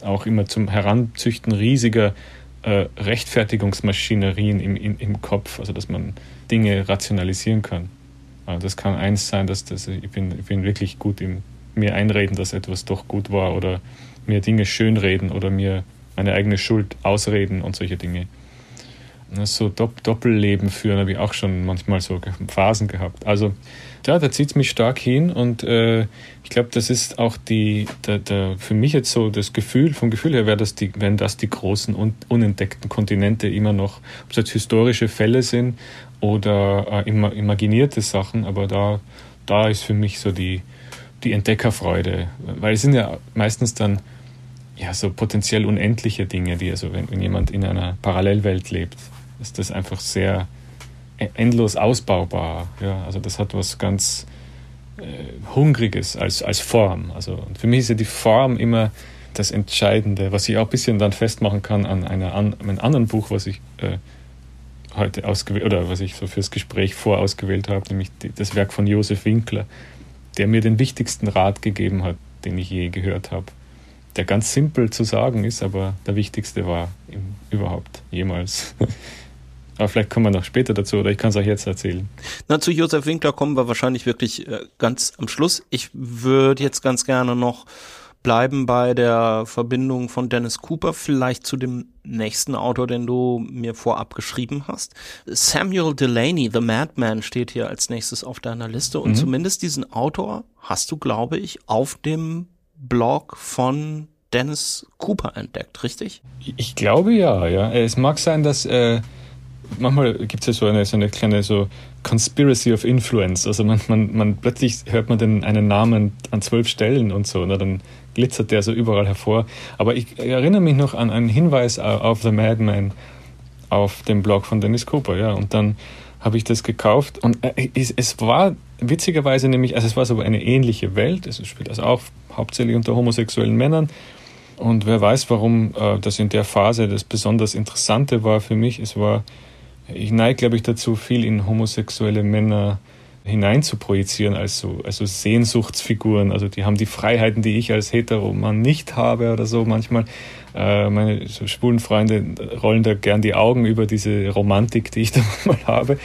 auch immer zum Heranzüchten riesiger äh, Rechtfertigungsmaschinerien im, im, im Kopf. Also dass man Dinge rationalisieren kann. Also das kann eins sein, dass das, ich, bin, ich bin wirklich gut im mir einreden, dass etwas doch gut war oder mir Dinge schönreden oder mir meine eigene Schuld ausreden und solche Dinge. So Doppelleben führen habe ich auch schon manchmal so Phasen gehabt. Also ja, da zieht es mich stark hin und äh, ich glaube, das ist auch die, der, der, für mich jetzt so das Gefühl, vom Gefühl her wäre das die, wenn das die großen un, unentdeckten Kontinente immer noch, ob es jetzt historische Fälle sind oder äh, imaginierte Sachen, aber da, da ist für mich so die, die Entdeckerfreude, weil es sind ja meistens dann ja so potenziell unendliche Dinge, die also wenn, wenn jemand in einer Parallelwelt lebt, ist das einfach sehr e-, endlos ausbaubar. Ja, also das hat was ganz äh, Hungriges als, als Form. Also für mich ist ja die Form immer das Entscheidende, was ich auch ein bisschen dann festmachen kann an, einer, an einem anderen Buch, was ich äh, heute ausgewählt oder was ich so fürs Gespräch vorausgewählt habe, nämlich die, das Werk von Josef Winkler, der mir den wichtigsten Rat gegeben hat, den ich je gehört habe. Der ganz simpel zu sagen ist, aber der wichtigste war überhaupt jemals. [laughs] aber vielleicht kommen wir noch später dazu oder ich kann es euch jetzt erzählen. Na, zu Josef Winkler kommen wir wahrscheinlich wirklich äh, ganz am Schluss. Ich würde jetzt ganz gerne noch bleiben bei der Verbindung von Dennis Cooper, vielleicht zu dem nächsten Autor, den du mir vorab geschrieben hast. Samuel Delaney, The Madman, steht hier als nächstes auf deiner Liste und mhm. zumindest diesen Autor hast du, glaube ich, auf dem Blog von Dennis Cooper entdeckt, richtig? Ich glaube ja, ja. Es mag sein, dass äh, manchmal gibt es ja so eine, so eine kleine so Conspiracy of Influence. Also man, man, man plötzlich hört man den einen Namen an zwölf Stellen und so. Und dann glitzert der so überall hervor. Aber ich erinnere mich noch an einen Hinweis auf The Madman auf dem Blog von Dennis Cooper, ja. Und dann habe ich das gekauft und äh, es, war witzigerweise nämlich, also es war so eine ähnliche Welt. Es spielt also auch hauptsächlich unter homosexuellen Männern. Und wer weiß, warum äh, das in der Phase das besonders Interessante war für mich. Es war, ich neige, glaube ich, dazu, viel in homosexuelle Männer hinein zu projizieren als so also Sehnsuchtsfiguren. Also die haben die Freiheiten, die ich als Heteroman nicht habe oder so manchmal. Äh, meine schwulen Freunde rollen da gern die Augen über diese Romantik, die ich da [laughs] mal habe.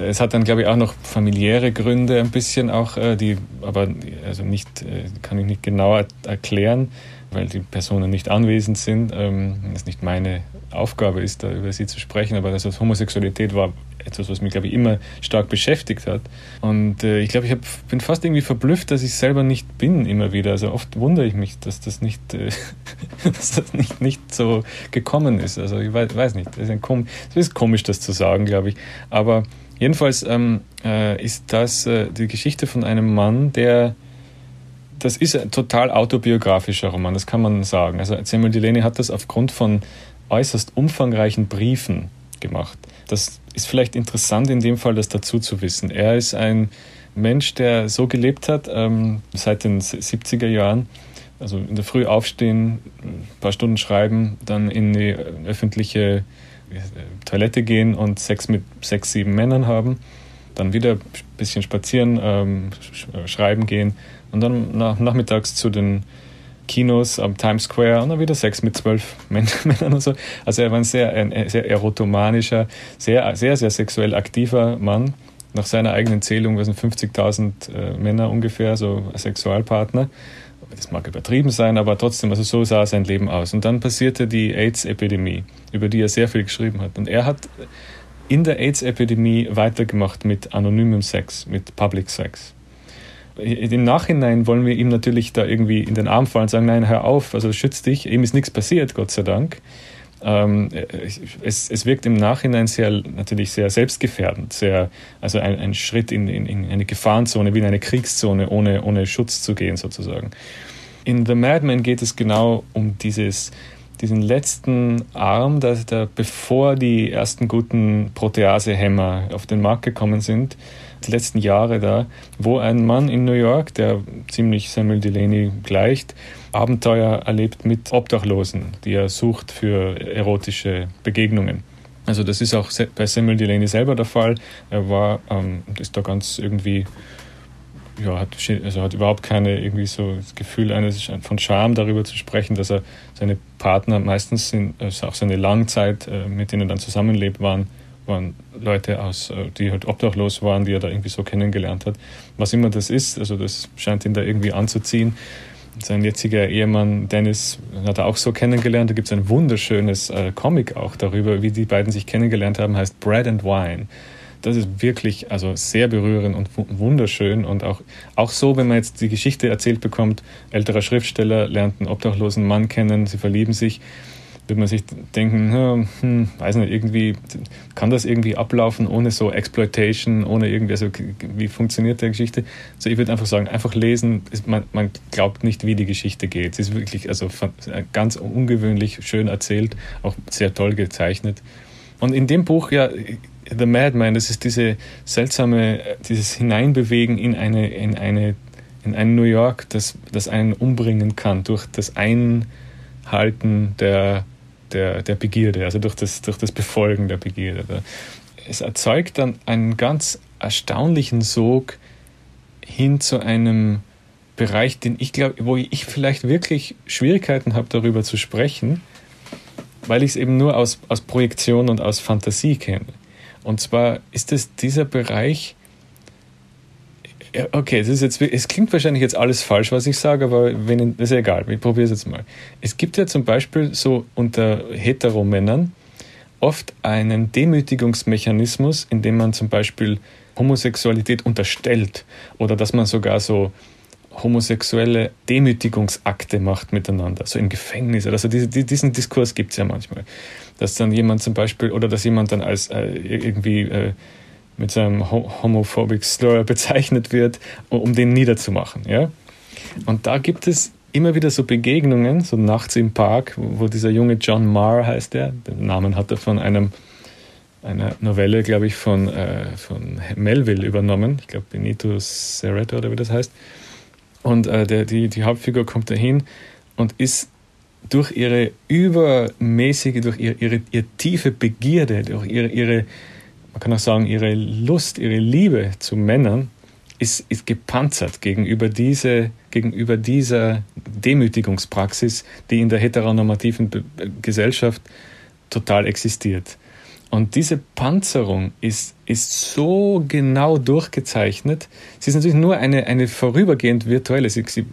Es hat dann, glaube ich, auch noch familiäre Gründe ein bisschen auch, äh, die aber also nicht, äh, kann ich nicht genauer erklären weil die Personen nicht anwesend sind. Ähm, es nicht meine Aufgabe ist, da über sie zu sprechen, aber also Homosexualität war etwas, was mich, glaube ich, immer stark beschäftigt hat. Und äh, ich glaube, ich hab, bin fast irgendwie verblüfft, dass ich selber nicht bin, immer wieder. Also oft wundere ich mich, dass das nicht, äh, [laughs] dass das nicht, nicht so gekommen ist. Also ich weiß, weiß nicht. Es ist, ist, komisch, das zu sagen, glaube ich. Aber jedenfalls ähm, äh, ist das äh, die Geschichte von einem Mann, der das ist ein total autobiografischer Roman, das kann man sagen. Also Samuel Delaney hat das aufgrund von äußerst umfangreichen Briefen gemacht. Das ist vielleicht interessant in dem Fall, das dazu zu wissen. Er ist ein Mensch, der so gelebt hat ähm, seit den 70er Jahren. Also in der Früh aufstehen, ein paar Stunden schreiben, dann in die öffentliche äh, Toilette gehen und Sex mit sechs, sieben Männern haben, dann wieder ein bisschen spazieren, ähm, schreiben gehen und dann nach, nachmittags zu den Kinos am Times Square und dann wieder Sex mit zwölf [laughs] Männern und so. Also er war ein sehr, ein sehr erotomanischer, sehr, sehr, sehr sexuell aktiver Mann. Nach seiner eigenen Zählung waren 50.000 äh, Männer ungefähr, so Sexualpartner. Das mag übertrieben sein, aber trotzdem, also so sah sein Leben aus. Und dann passierte die AIDS-Epidemie, über die er sehr viel geschrieben hat. Und er hat in der AIDS-Epidemie weitergemacht mit anonymem Sex, mit Public Sex im Nachhinein wollen wir ihm natürlich da irgendwie in den Arm fallen und sagen, nein, hör auf, also schütz dich, ihm ist nichts passiert, Gott sei Dank. Ähm, es, es wirkt im Nachhinein sehr, natürlich sehr selbstgefährdend, sehr, also ein, ein Schritt in, in, in, eine Gefahrenzone, wie in eine Kriegszone, ohne, ohne Schutz zu gehen sozusagen. In The Madman geht es genau um dieses, diesen letzten Arm, dass da, bevor die ersten guten Proteasehämmer auf den Markt gekommen sind, die letzten Jahre da, wo ein Mann in New York, der ziemlich Samuel Delaney gleicht, Abenteuer erlebt mit Obdachlosen, die er sucht für erotische Begegnungen. Also das ist auch bei Samuel Delaney selber der Fall. Er war, ähm, ist da ganz irgendwie, ja, hat, also hat überhaupt keine irgendwie so das Gefühl eines von Scham darüber zu sprechen, dass er seine Partner meistens sind, also auch seine Langzeit, äh, mit denen er dann zusammenlebt, waren waren Leute aus, äh, die halt obdachlos waren, die er da irgendwie so kennengelernt hat. Was immer das ist, also das scheint ihn da irgendwie anzuziehen. Sein jetziger Ehemann Dennis hat er auch so kennengelernt. Da gibt es ein wunderschönes äh, Comic auch darüber, wie die beiden sich kennengelernt haben, heißt Bread and Wine. Das ist wirklich also sehr berührend und wunderschön und auch, auch so, wenn man jetzt die Geschichte erzählt bekommt, älterer Schriftsteller lernt einen obdachlosen Mann kennen, sie verlieben sich wird man sich denken, hm, weiß nicht, irgendwie kann das irgendwie ablaufen ohne so Exploitation, ohne irgendwie, also wie funktioniert der Geschichte? Also ich würde einfach sagen, einfach lesen, ist, man, man glaubt nicht, wie die Geschichte geht. Sie ist wirklich also ganz ungewöhnlich schön erzählt, auch sehr toll gezeichnet. Und in dem Buch, ja, The Madman, das ist diese seltsame, dieses Hineinbewegen in eine, in eine, in ein New York, das, das einen umbringen kann durch das Einhalten der der, der Begierde, also durch das, durch das Befolgen der Begierde. Es erzeugt dann einen ganz erstaunlichen Sog hin zu einem Bereich, den ich glaube, wo ich vielleicht wirklich Schwierigkeiten habe, darüber zu sprechen, weil ich es eben nur aus, aus Projektion und aus Fantasie kenne. Und zwar ist es dieser Bereich, Okay, es, ist jetzt, es klingt wahrscheinlich jetzt alles falsch, was ich sage, aber wenn, ist ja egal, ich probiere es jetzt mal. Es gibt ja zum Beispiel so unter Heteromännern oft einen Demütigungsmechanismus, in dem man zum Beispiel Homosexualität unterstellt oder dass man sogar so homosexuelle Demütigungsakte macht miteinander, so im Gefängnis. Also diese, diesen Diskurs gibt es ja manchmal. Dass dann jemand zum Beispiel, oder dass jemand dann als äh, irgendwie äh, mit seinem homophobic Slur [laughs] bezeichnet wird, um den niederzumachen. Ja? Und da gibt es immer wieder so Begegnungen, so nachts im Park, wo dieser junge John Marr heißt er, den Namen hat er von einem einer Novelle, glaube ich, von, äh, von Melville übernommen. Ich glaube, Benito Cerreto oder wie das heißt. Und äh, der, die, die Hauptfigur kommt dahin und ist durch ihre übermäßige, durch ihre, ihre, ihre tiefe Begierde, durch ihre, ihre man kann auch sagen, ihre Lust, ihre Liebe zu Männern, ist, ist gepanzert gegenüber, diese, gegenüber dieser Demütigungspraxis, die in der heteronormativen Gesellschaft total existiert. Und diese Panzerung ist, ist so genau durchgezeichnet. Sie ist natürlich nur eine, eine vorübergehend virtuelle. Sie, sie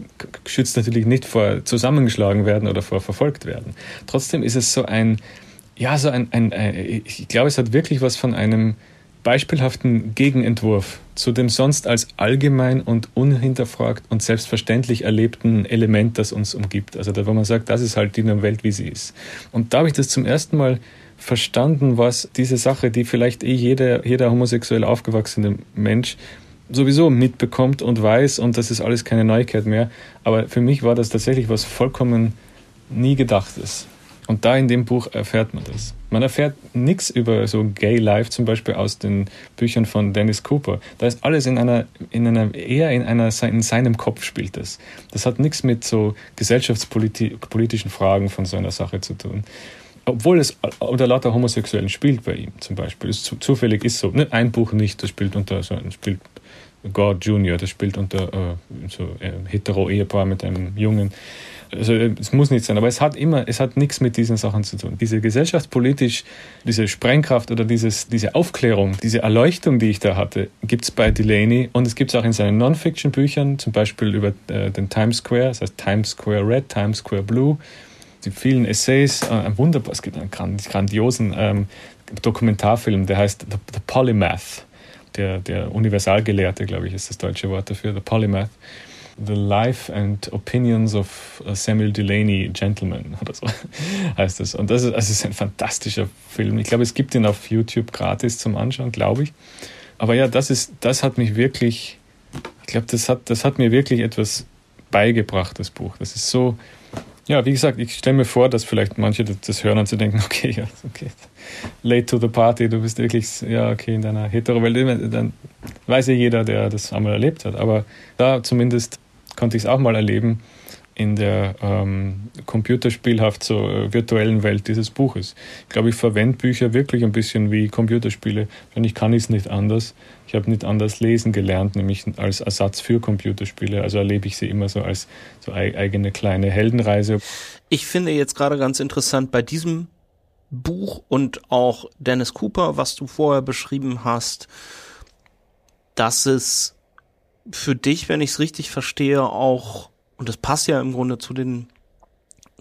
schützt natürlich nicht vor zusammengeschlagen werden oder vor verfolgt werden. Trotzdem ist es so ein, ja, so ein, ein, ein ich glaube, es hat wirklich was von einem beispielhaften Gegenentwurf zu dem sonst als allgemein und unhinterfragt und selbstverständlich erlebten Element, das uns umgibt. Also da, wo man sagt, das ist halt die Welt, wie sie ist. Und da habe ich das zum ersten Mal verstanden, was diese Sache, die vielleicht eh jeder, jeder homosexuell aufgewachsene Mensch sowieso mitbekommt und weiß und das ist alles keine Neuigkeit mehr. Aber für mich war das tatsächlich was vollkommen nie gedachtes. Und da in dem Buch erfährt man das. Man erfährt nichts über so Gay Life zum Beispiel aus den Büchern von Dennis Cooper. Da ist alles in einer, in einer eher in einer in seinem Kopf spielt das. Das hat nichts mit so gesellschaftspolitischen Fragen von so einer Sache zu tun obwohl es unter lauter Homosexuellen spielt bei ihm zum Beispiel. Es zufällig ist so. Ne? Ein Buch nicht, das spielt unter so spielt God Junior, das spielt unter äh, so äh, hetero-Ehepaar mit einem Jungen. Also es muss nicht sein, aber es hat immer, es hat nichts mit diesen Sachen zu tun. Diese gesellschaftspolitisch, diese Sprengkraft oder dieses, diese Aufklärung, diese Erleuchtung, die ich da hatte, gibt es bei Delaney und es gibt es auch in seinen Non-Fiction-Büchern, zum Beispiel über äh, den Times Square, das heißt Times Square Red, Times Square Blue die vielen Essays, äh, wunderbar, es gibt einen grandiosen ähm, Dokumentarfilm, der heißt The, The Polymath, der, der Universalgelehrte, glaube ich, ist das deutsche Wort dafür, The Polymath. The Life and Opinions of uh, Samuel Delaney, Gentleman [laughs] oder so heißt das. Und das ist, also ist ein fantastischer Film. Ich glaube, es gibt ihn auf YouTube gratis zum Anschauen, glaube ich. Aber ja, das ist, das hat mich wirklich, ich glaube, das hat, das hat mir wirklich etwas beigebracht, das Buch. Das ist so, ja, wie gesagt, ich stelle mir vor, dass vielleicht manche das hören und sie denken, [laughs] okay, ja, okay, late to the party, du bist wirklich, ja, okay, in deiner Hetero-Welt, dann weiß ja jeder, der das einmal erlebt hat. Aber da zumindest konnte ich es auch mal erleben in der ähm, computerspielhaft so äh, virtuellen Welt dieses Buches. Ich glaube, ich verwende Bücher wirklich ein bisschen wie Computerspiele, denn ich kann es nicht anders. Ich habe nicht anders lesen gelernt, nämlich als Ersatz für Computerspiele. Also erlebe ich sie immer so als so eigene kleine Heldenreise. Ich finde jetzt gerade ganz interessant bei diesem Buch und auch Dennis Cooper, was du vorher beschrieben hast, dass es für dich, wenn ich es richtig verstehe, auch, und das passt ja im Grunde zu den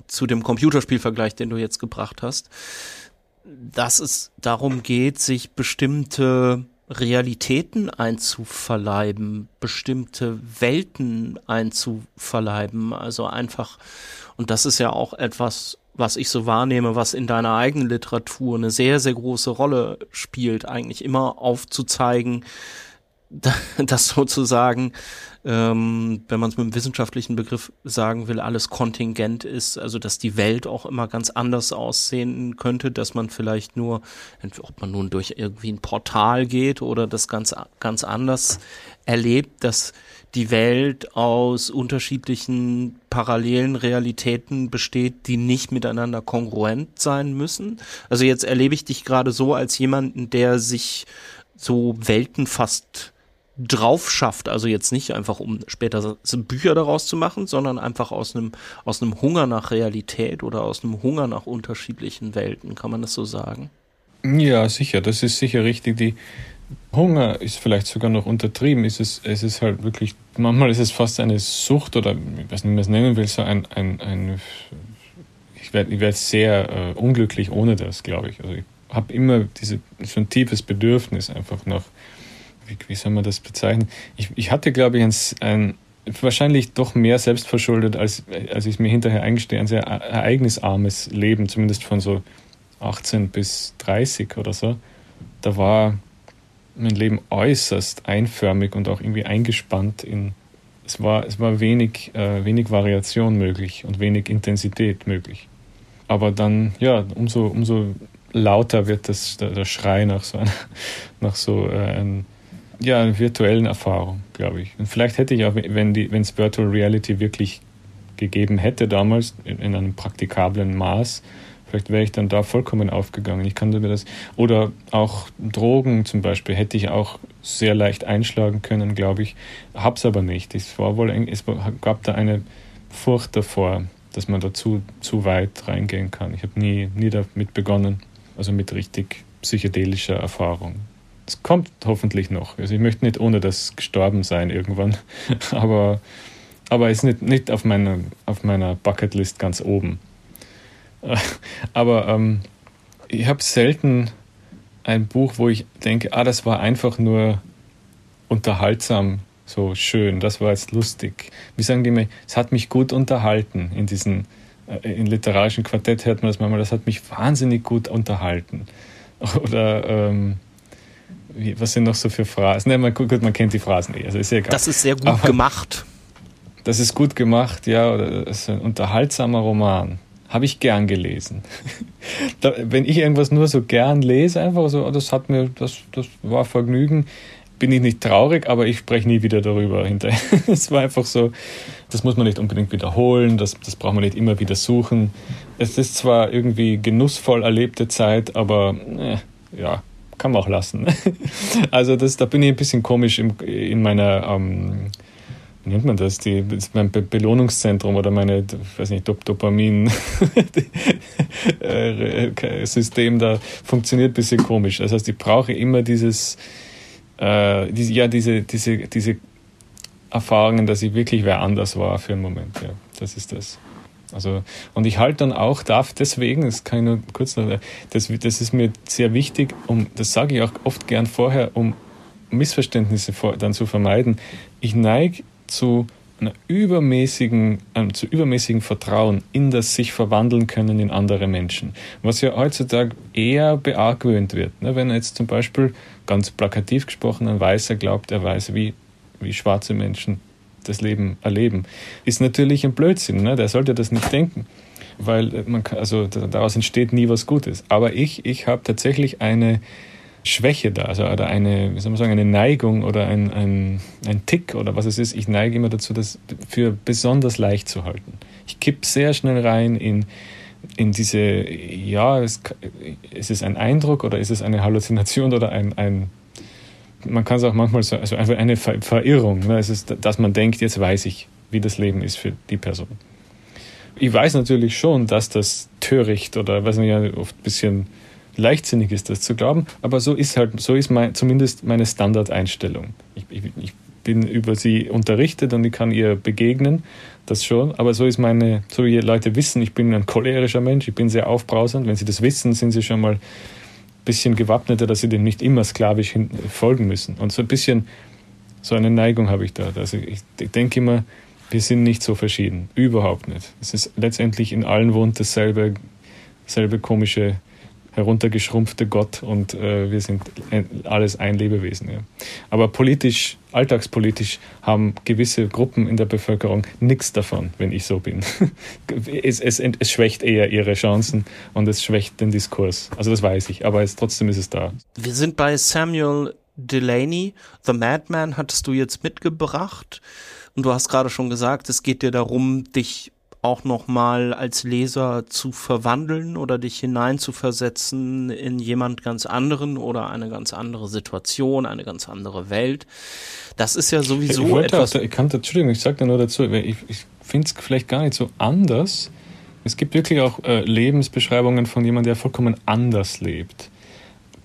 zu dem Computerspielvergleich, den du jetzt gebracht hast, dass es darum geht, sich bestimmte Realitäten einzuverleiben, bestimmte Welten einzuverleiben. Also einfach, und das ist ja auch etwas, was ich so wahrnehme, was in deiner eigenen Literatur eine sehr, sehr große Rolle spielt, eigentlich immer aufzuzeigen, [laughs] dass sozusagen ähm, wenn man es mit einem wissenschaftlichen Begriff sagen will, alles kontingent ist, also dass die Welt auch immer ganz anders aussehen könnte, dass man vielleicht nur, ob man nun durch irgendwie ein Portal geht oder das ganz, ganz anders erlebt, dass die Welt aus unterschiedlichen parallelen Realitäten besteht, die nicht miteinander kongruent sein müssen. Also jetzt erlebe ich dich gerade so als jemanden, der sich so Welten fast drauf schafft. Also jetzt nicht einfach, um später Bücher daraus zu machen, sondern einfach aus einem, aus einem Hunger nach Realität oder aus einem Hunger nach unterschiedlichen Welten. Kann man das so sagen? Ja, sicher. Das ist sicher richtig. Die Hunger ist vielleicht sogar noch untertrieben. Es ist, es ist halt wirklich, manchmal ist es fast eine Sucht oder ich weiß nicht, wie man es nennen will, so ein, ein, ein ich werde ich werd sehr äh, unglücklich ohne das, glaube ich. Also ich habe immer diese, so ein tiefes Bedürfnis einfach nach wie, wie soll man das bezeichnen? Ich, ich hatte, glaube ich, ein, ein wahrscheinlich doch mehr selbstverschuldet, als, als ich mir hinterher eingestehe, ein sehr ereignisarmes Leben, zumindest von so 18 bis 30 oder so. Da war mein Leben äußerst einförmig und auch irgendwie eingespannt in es war, es war wenig, äh, wenig Variation möglich und wenig Intensität möglich. Aber dann, ja, umso, umso lauter wird das, der, der Schrei nach so, einer, [laughs] nach so äh, ein, ja, virtuellen Erfahrung, glaube ich. Und vielleicht hätte ich auch, wenn es Virtual Reality wirklich gegeben hätte damals, in, in einem praktikablen Maß, vielleicht wäre ich dann da vollkommen aufgegangen. Ich kannte mir das. Oder auch Drogen zum Beispiel hätte ich auch sehr leicht einschlagen können, glaube ich. Hab's aber nicht. Es war wohl, es gab da eine Furcht davor, dass man da zu, zu weit reingehen kann. Ich habe nie, nie damit begonnen, also mit richtig psychedelischer Erfahrung. Es kommt hoffentlich noch. Also ich möchte nicht ohne das gestorben sein irgendwann, [laughs] aber, aber ist nicht, nicht auf, meiner, auf meiner Bucketlist ganz oben. [laughs] Aber ähm, ich habe selten ein Buch, wo ich denke, ah, das war einfach nur unterhaltsam, so schön, das war jetzt lustig. Wie sagen die mir, es hat mich gut unterhalten. In diesen äh, in literarischen Quartett hört man das manchmal, das hat mich wahnsinnig gut unterhalten. [laughs] Oder ähm, wie, was sind noch so für Phrasen? Ne, man, gut, man kennt die Phrasen eh, also ist ja egal. Das ist sehr gut Aber, gemacht. Das ist gut gemacht, ja, oder das ist ein unterhaltsamer Roman. Habe ich gern gelesen. [laughs] da, wenn ich irgendwas nur so gern lese, einfach so, das hat mir, das, das war Vergnügen, bin ich nicht traurig, aber ich spreche nie wieder darüber hinterher. [laughs] Es war einfach so, das muss man nicht unbedingt wiederholen, das, das braucht man nicht immer wieder suchen. Es ist zwar irgendwie genussvoll erlebte Zeit, aber äh, ja, kann man auch lassen. [laughs] also das, da bin ich ein bisschen komisch im, in meiner ähm, wie nennt man das? Die, das mein Be Belohnungszentrum oder meine, weiß nicht, Dop Dopamin-System [laughs] da funktioniert ein bisschen komisch. Das heißt, ich brauche immer dieses, äh, diese, ja, diese, diese, diese Erfahrungen, dass ich wirklich wer anders war für einen Moment. Ja, das ist das. Also, und ich halte dann auch, darf deswegen, das kann ich nur kurz noch, das, das ist mir sehr wichtig, um, das sage ich auch oft gern vorher, um Missverständnisse vor, dann zu vermeiden. Ich neige zu einer übermäßigen, ähm, zu übermäßigen Vertrauen in das sich verwandeln können in andere Menschen. Was ja heutzutage eher beargwöhnt wird. Ne? Wenn jetzt zum Beispiel, ganz plakativ gesprochen, ein Weißer glaubt, er weiß, wie, wie schwarze Menschen das Leben erleben, ist natürlich ein Blödsinn. Ne? Der sollte das nicht denken. Weil man kann, also daraus entsteht nie was Gutes. Aber ich, ich habe tatsächlich eine, Schwäche da, also oder eine, wie soll man sagen, eine Neigung oder ein, ein, ein Tick oder was es ist. Ich neige immer dazu, das für besonders leicht zu halten. Ich kipp sehr schnell rein in, in diese, ja, es, ist es ein Eindruck oder ist es eine Halluzination oder ein, ein man kann es auch manchmal so, also einfach eine Verirrung. Ne? Es ist, dass man denkt, jetzt weiß ich, wie das Leben ist für die Person. Ich weiß natürlich schon, dass das töricht oder man ja oft ein bisschen leichtsinnig ist, das zu glauben, aber so ist halt, so ist mein, zumindest meine Standardeinstellung. Ich, ich, ich bin über sie unterrichtet und ich kann ihr begegnen, das schon, aber so ist meine, so wie Leute wissen, ich bin ein cholerischer Mensch, ich bin sehr aufbrausend, wenn sie das wissen, sind sie schon mal bisschen gewappneter, dass sie dem nicht immer sklavisch folgen müssen. Und so ein bisschen, so eine Neigung habe ich da. Also ich denke immer, wir sind nicht so verschieden. Überhaupt nicht. Es ist letztendlich in allen wohnt dasselbe, dasselbe komische heruntergeschrumpfte Gott und äh, wir sind alles ein Lebewesen. Ja. Aber politisch, alltagspolitisch haben gewisse Gruppen in der Bevölkerung nichts davon, wenn ich so bin. [laughs] es, es, es, schwächt eher ihre Chancen und es schwächt den Diskurs. Also das weiß ich, aber es, trotzdem ist es da. Wir sind bei Samuel Delaney. The Madman hattest du jetzt mitgebracht. Und du hast gerade schon gesagt, es geht dir darum, dich auch nochmal als Leser zu verwandeln oder dich hineinzuversetzen in jemand ganz anderen oder eine ganz andere Situation, eine ganz andere Welt. Das ist ja sowieso ich etwas. Auch, ich kann, Entschuldigung, ich sage da nur dazu, ich, ich finde es vielleicht gar nicht so anders. Es gibt wirklich auch äh, Lebensbeschreibungen von jemandem, der vollkommen anders lebt.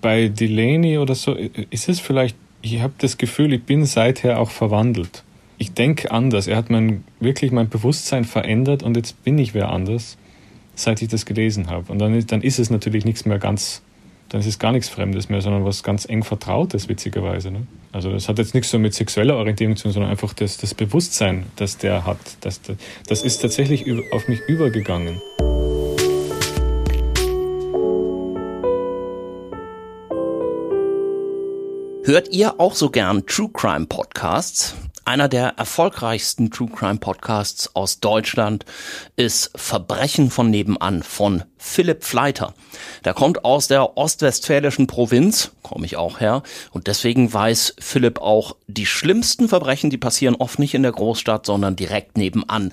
Bei Delaney oder so ist es vielleicht, ich habe das Gefühl, ich bin seither auch verwandelt ich denke anders. Er hat mein, wirklich mein Bewusstsein verändert und jetzt bin ich wer anders, seit ich das gelesen habe. Und dann, dann ist es natürlich nichts mehr ganz, dann ist es gar nichts Fremdes mehr, sondern was ganz eng Vertrautes, witzigerweise. Ne? Also das hat jetzt nichts so mit sexueller Orientierung zu tun, sondern einfach das, das Bewusstsein, das der hat. Das, das ist tatsächlich auf mich übergegangen. Hört ihr auch so gern True Crime Podcasts? Einer der erfolgreichsten True Crime Podcasts aus Deutschland ist Verbrechen von nebenan von Philipp Fleiter. Der kommt aus der ostwestfälischen Provinz, komme ich auch her, und deswegen weiß Philipp auch, die schlimmsten Verbrechen, die passieren oft nicht in der Großstadt, sondern direkt nebenan.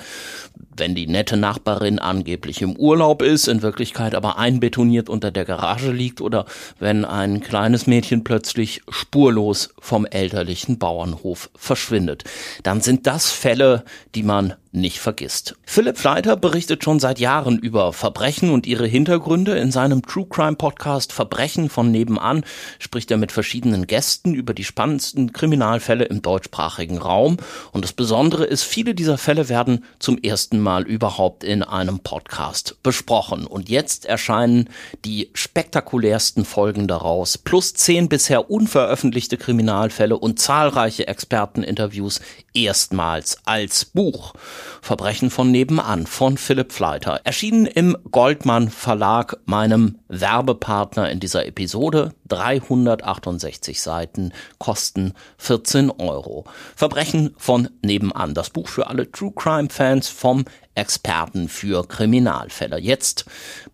Wenn die nette Nachbarin angeblich im Urlaub ist, in Wirklichkeit aber einbetoniert unter der Garage liegt oder wenn ein kleines Mädchen plötzlich spurlos vom elterlichen Bauernhof verschwindet, dann sind das Fälle, die man nicht vergisst. Philipp Fleiter berichtet schon seit Jahren über Verbrechen und ihre Hintergründe. In seinem True Crime Podcast Verbrechen von nebenan spricht er mit verschiedenen Gästen über die spannendsten Kriminalfälle im deutschsprachigen Raum. Und das Besondere ist, viele dieser Fälle werden zum ersten Mal überhaupt in einem Podcast besprochen. Und jetzt erscheinen die spektakulärsten Folgen daraus, plus zehn bisher unveröffentlichte Kriminalfälle und zahlreiche Experteninterviews erstmals als Buch. Verbrechen von nebenan von Philipp Fleiter. Erschienen im Goldmann Verlag, meinem Werbepartner in dieser Episode. 368 Seiten, kosten 14 Euro. Verbrechen von nebenan. Das Buch für alle True Crime Fans vom Experten für Kriminalfälle. Jetzt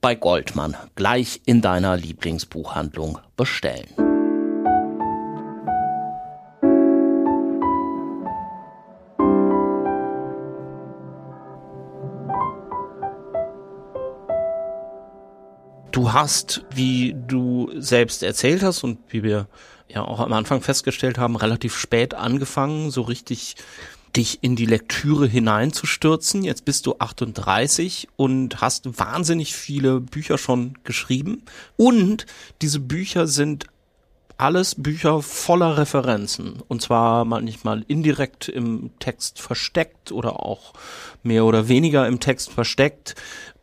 bei Goldmann. Gleich in deiner Lieblingsbuchhandlung bestellen. Du hast, wie du selbst erzählt hast und wie wir ja auch am Anfang festgestellt haben, relativ spät angefangen, so richtig dich in die Lektüre hineinzustürzen. Jetzt bist du 38 und hast wahnsinnig viele Bücher schon geschrieben. Und diese Bücher sind alles Bücher voller Referenzen. Und zwar manchmal indirekt im Text versteckt oder auch mehr oder weniger im Text versteckt.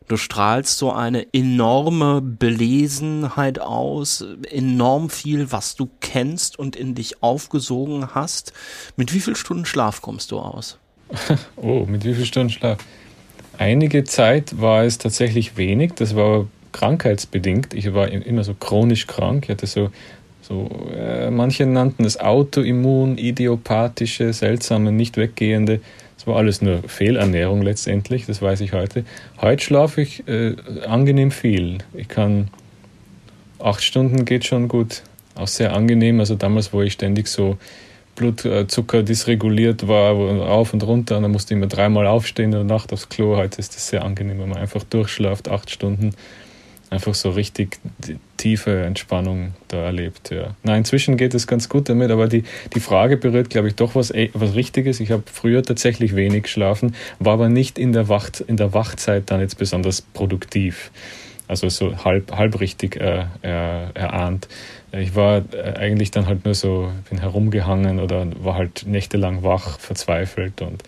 Du strahlst so eine enorme Belesenheit aus, enorm viel, was du kennst und in dich aufgesogen hast. Mit wie viel Stunden Schlaf kommst du aus? [laughs] Oh, mit wie viel Stunden Schlaf? Einige Zeit war es tatsächlich wenig, das war krankheitsbedingt. Ich war immer so chronisch krank. Ich hatte so, so äh, manche nannten es Autoimmun, idiopathische, seltsame, nicht weggehende das war alles nur Fehlernährung letztendlich, das weiß ich heute. Heute schlafe ich äh, angenehm viel. Ich kann acht Stunden geht schon gut. Auch sehr angenehm. Also damals, wo ich ständig so Blutzucker dysreguliert war, rauf und runter, und dann musste ich immer dreimal aufstehen in der Nacht aufs Klo. Heute ist das sehr angenehm, wenn man einfach durchschlaft, acht Stunden einfach so richtig tiefe Entspannung da erlebt. Ja. Na, inzwischen geht es ganz gut damit, aber die, die Frage berührt, glaube ich, doch was, was Richtiges. Ich habe früher tatsächlich wenig geschlafen, war aber nicht in der, Wacht, in der Wachzeit dann jetzt besonders produktiv. Also so halb, halb richtig äh, er, erahnt. Ich war äh, eigentlich dann halt nur so, bin herumgehangen oder war halt nächtelang wach, verzweifelt und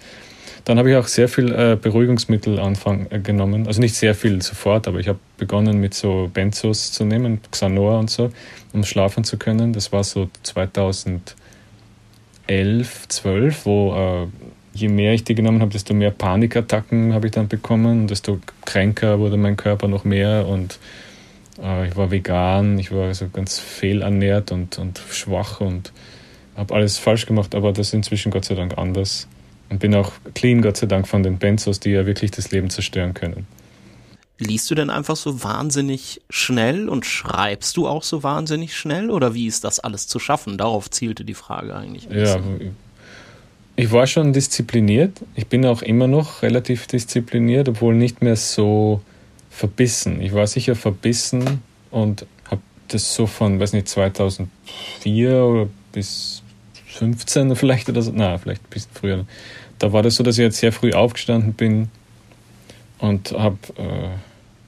dann habe ich auch sehr viel äh, Beruhigungsmittel anfang, äh, genommen. Also nicht sehr viel sofort, aber ich habe begonnen mit so Benzos zu nehmen, Xanor und so, um schlafen zu können. Das war so 2011, 12, wo äh, je mehr ich die genommen habe, desto mehr Panikattacken habe ich dann bekommen, desto kränker wurde mein Körper noch mehr und äh, ich war vegan, ich war also ganz fehlernährt und, und schwach und habe alles falsch gemacht, aber das ist inzwischen Gott sei Dank anders. Und bin auch clean, Gott sei Dank, von den Benzos, die ja wirklich das Leben zerstören können. Liest du denn einfach so wahnsinnig schnell und schreibst du auch so wahnsinnig schnell? Oder wie ist das alles zu schaffen? Darauf zielte die Frage eigentlich. Ja, ich war schon diszipliniert. Ich bin auch immer noch relativ diszipliniert, obwohl nicht mehr so verbissen. Ich war sicher verbissen und habe das so von, weiß nicht, 2004 oder bis 15 vielleicht oder so, na, vielleicht ein bisschen früher. Da war das so, dass ich jetzt sehr früh aufgestanden bin und habe äh,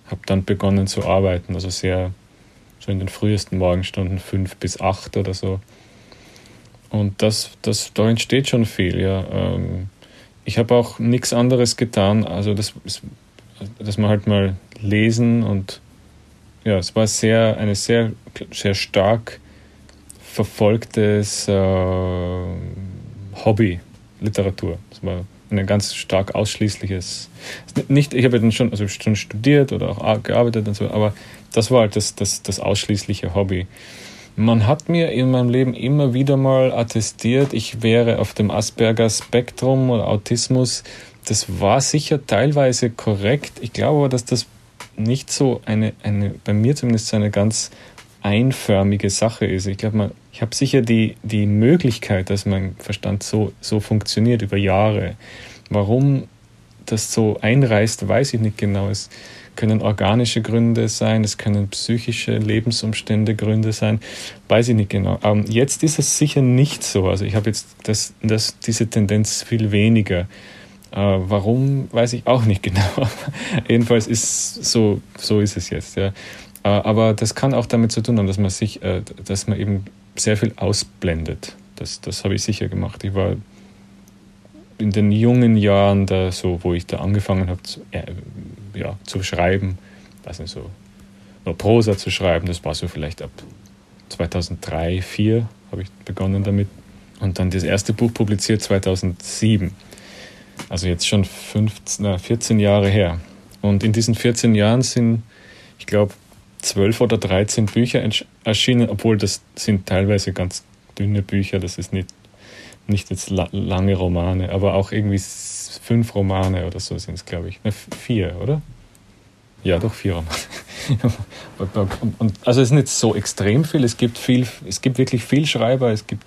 hab dann begonnen zu arbeiten, also sehr so in den frühesten Morgenstunden, fünf bis acht oder so. Und das, das, da entsteht schon viel, ja. Ähm, ich habe auch nichts anderes getan, also das, dass man halt mal lesen und ja, es war sehr, eine sehr, sehr stark verfolgtes äh, Hobby, Literatur. Das war ein ganz stark ausschließliches. Nicht, ich habe dann schon, also schon studiert oder auch gearbeitet und so, aber das war halt das, das, das ausschließliche Hobby. Man hat mir in meinem Leben immer wieder mal attestiert, ich wäre auf dem Asperger-Spektrum oder Autismus. Das war sicher teilweise korrekt. Ich glaube aber, dass das nicht so eine, eine bei mir zumindest so eine ganz einförmige Sache ist. Ich glaube, ich habe sicher die, die Möglichkeit, dass mein Verstand so, so funktioniert über Jahre. Warum das so einreißt, weiß ich nicht genau. Es können organische Gründe sein, es können psychische Lebensumstände Gründe sein, weiß ich nicht genau. Ähm, jetzt ist es sicher nicht so. Also ich habe jetzt das, das, diese Tendenz viel weniger. Äh, warum, weiß ich auch nicht [laughs] genau. Jedenfalls ist so, so ist es jetzt. Ja. Äh, aber das kann auch damit zu tun haben, dass man sich, äh, dass man eben sehr viel ausblendet. Das, das habe ich sicher gemacht. Ich war in den jungen Jahren, da so, wo ich da angefangen habe zu, äh, ja, zu schreiben, weiß so nur Prosa zu schreiben, das war so vielleicht ab 2003, 2004 habe ich begonnen damit. Und dann das erste Buch publiziert 2007. Also jetzt schon 15, na, 14 Jahre her. Und in diesen 14 Jahren sind, ich glaube, 12 oder 13 Bücher erschienen, obwohl das sind teilweise ganz dünne Bücher, das ist nicht nicht jetzt la lange Romane, aber auch irgendwie fünf Romane oder so sind es, glaube ich. Ne, vier, oder? Ja, doch vier Romane. [laughs] also es ist nicht so extrem viel. Es gibt viel, es gibt wirklich viel Schreiber. Es gibt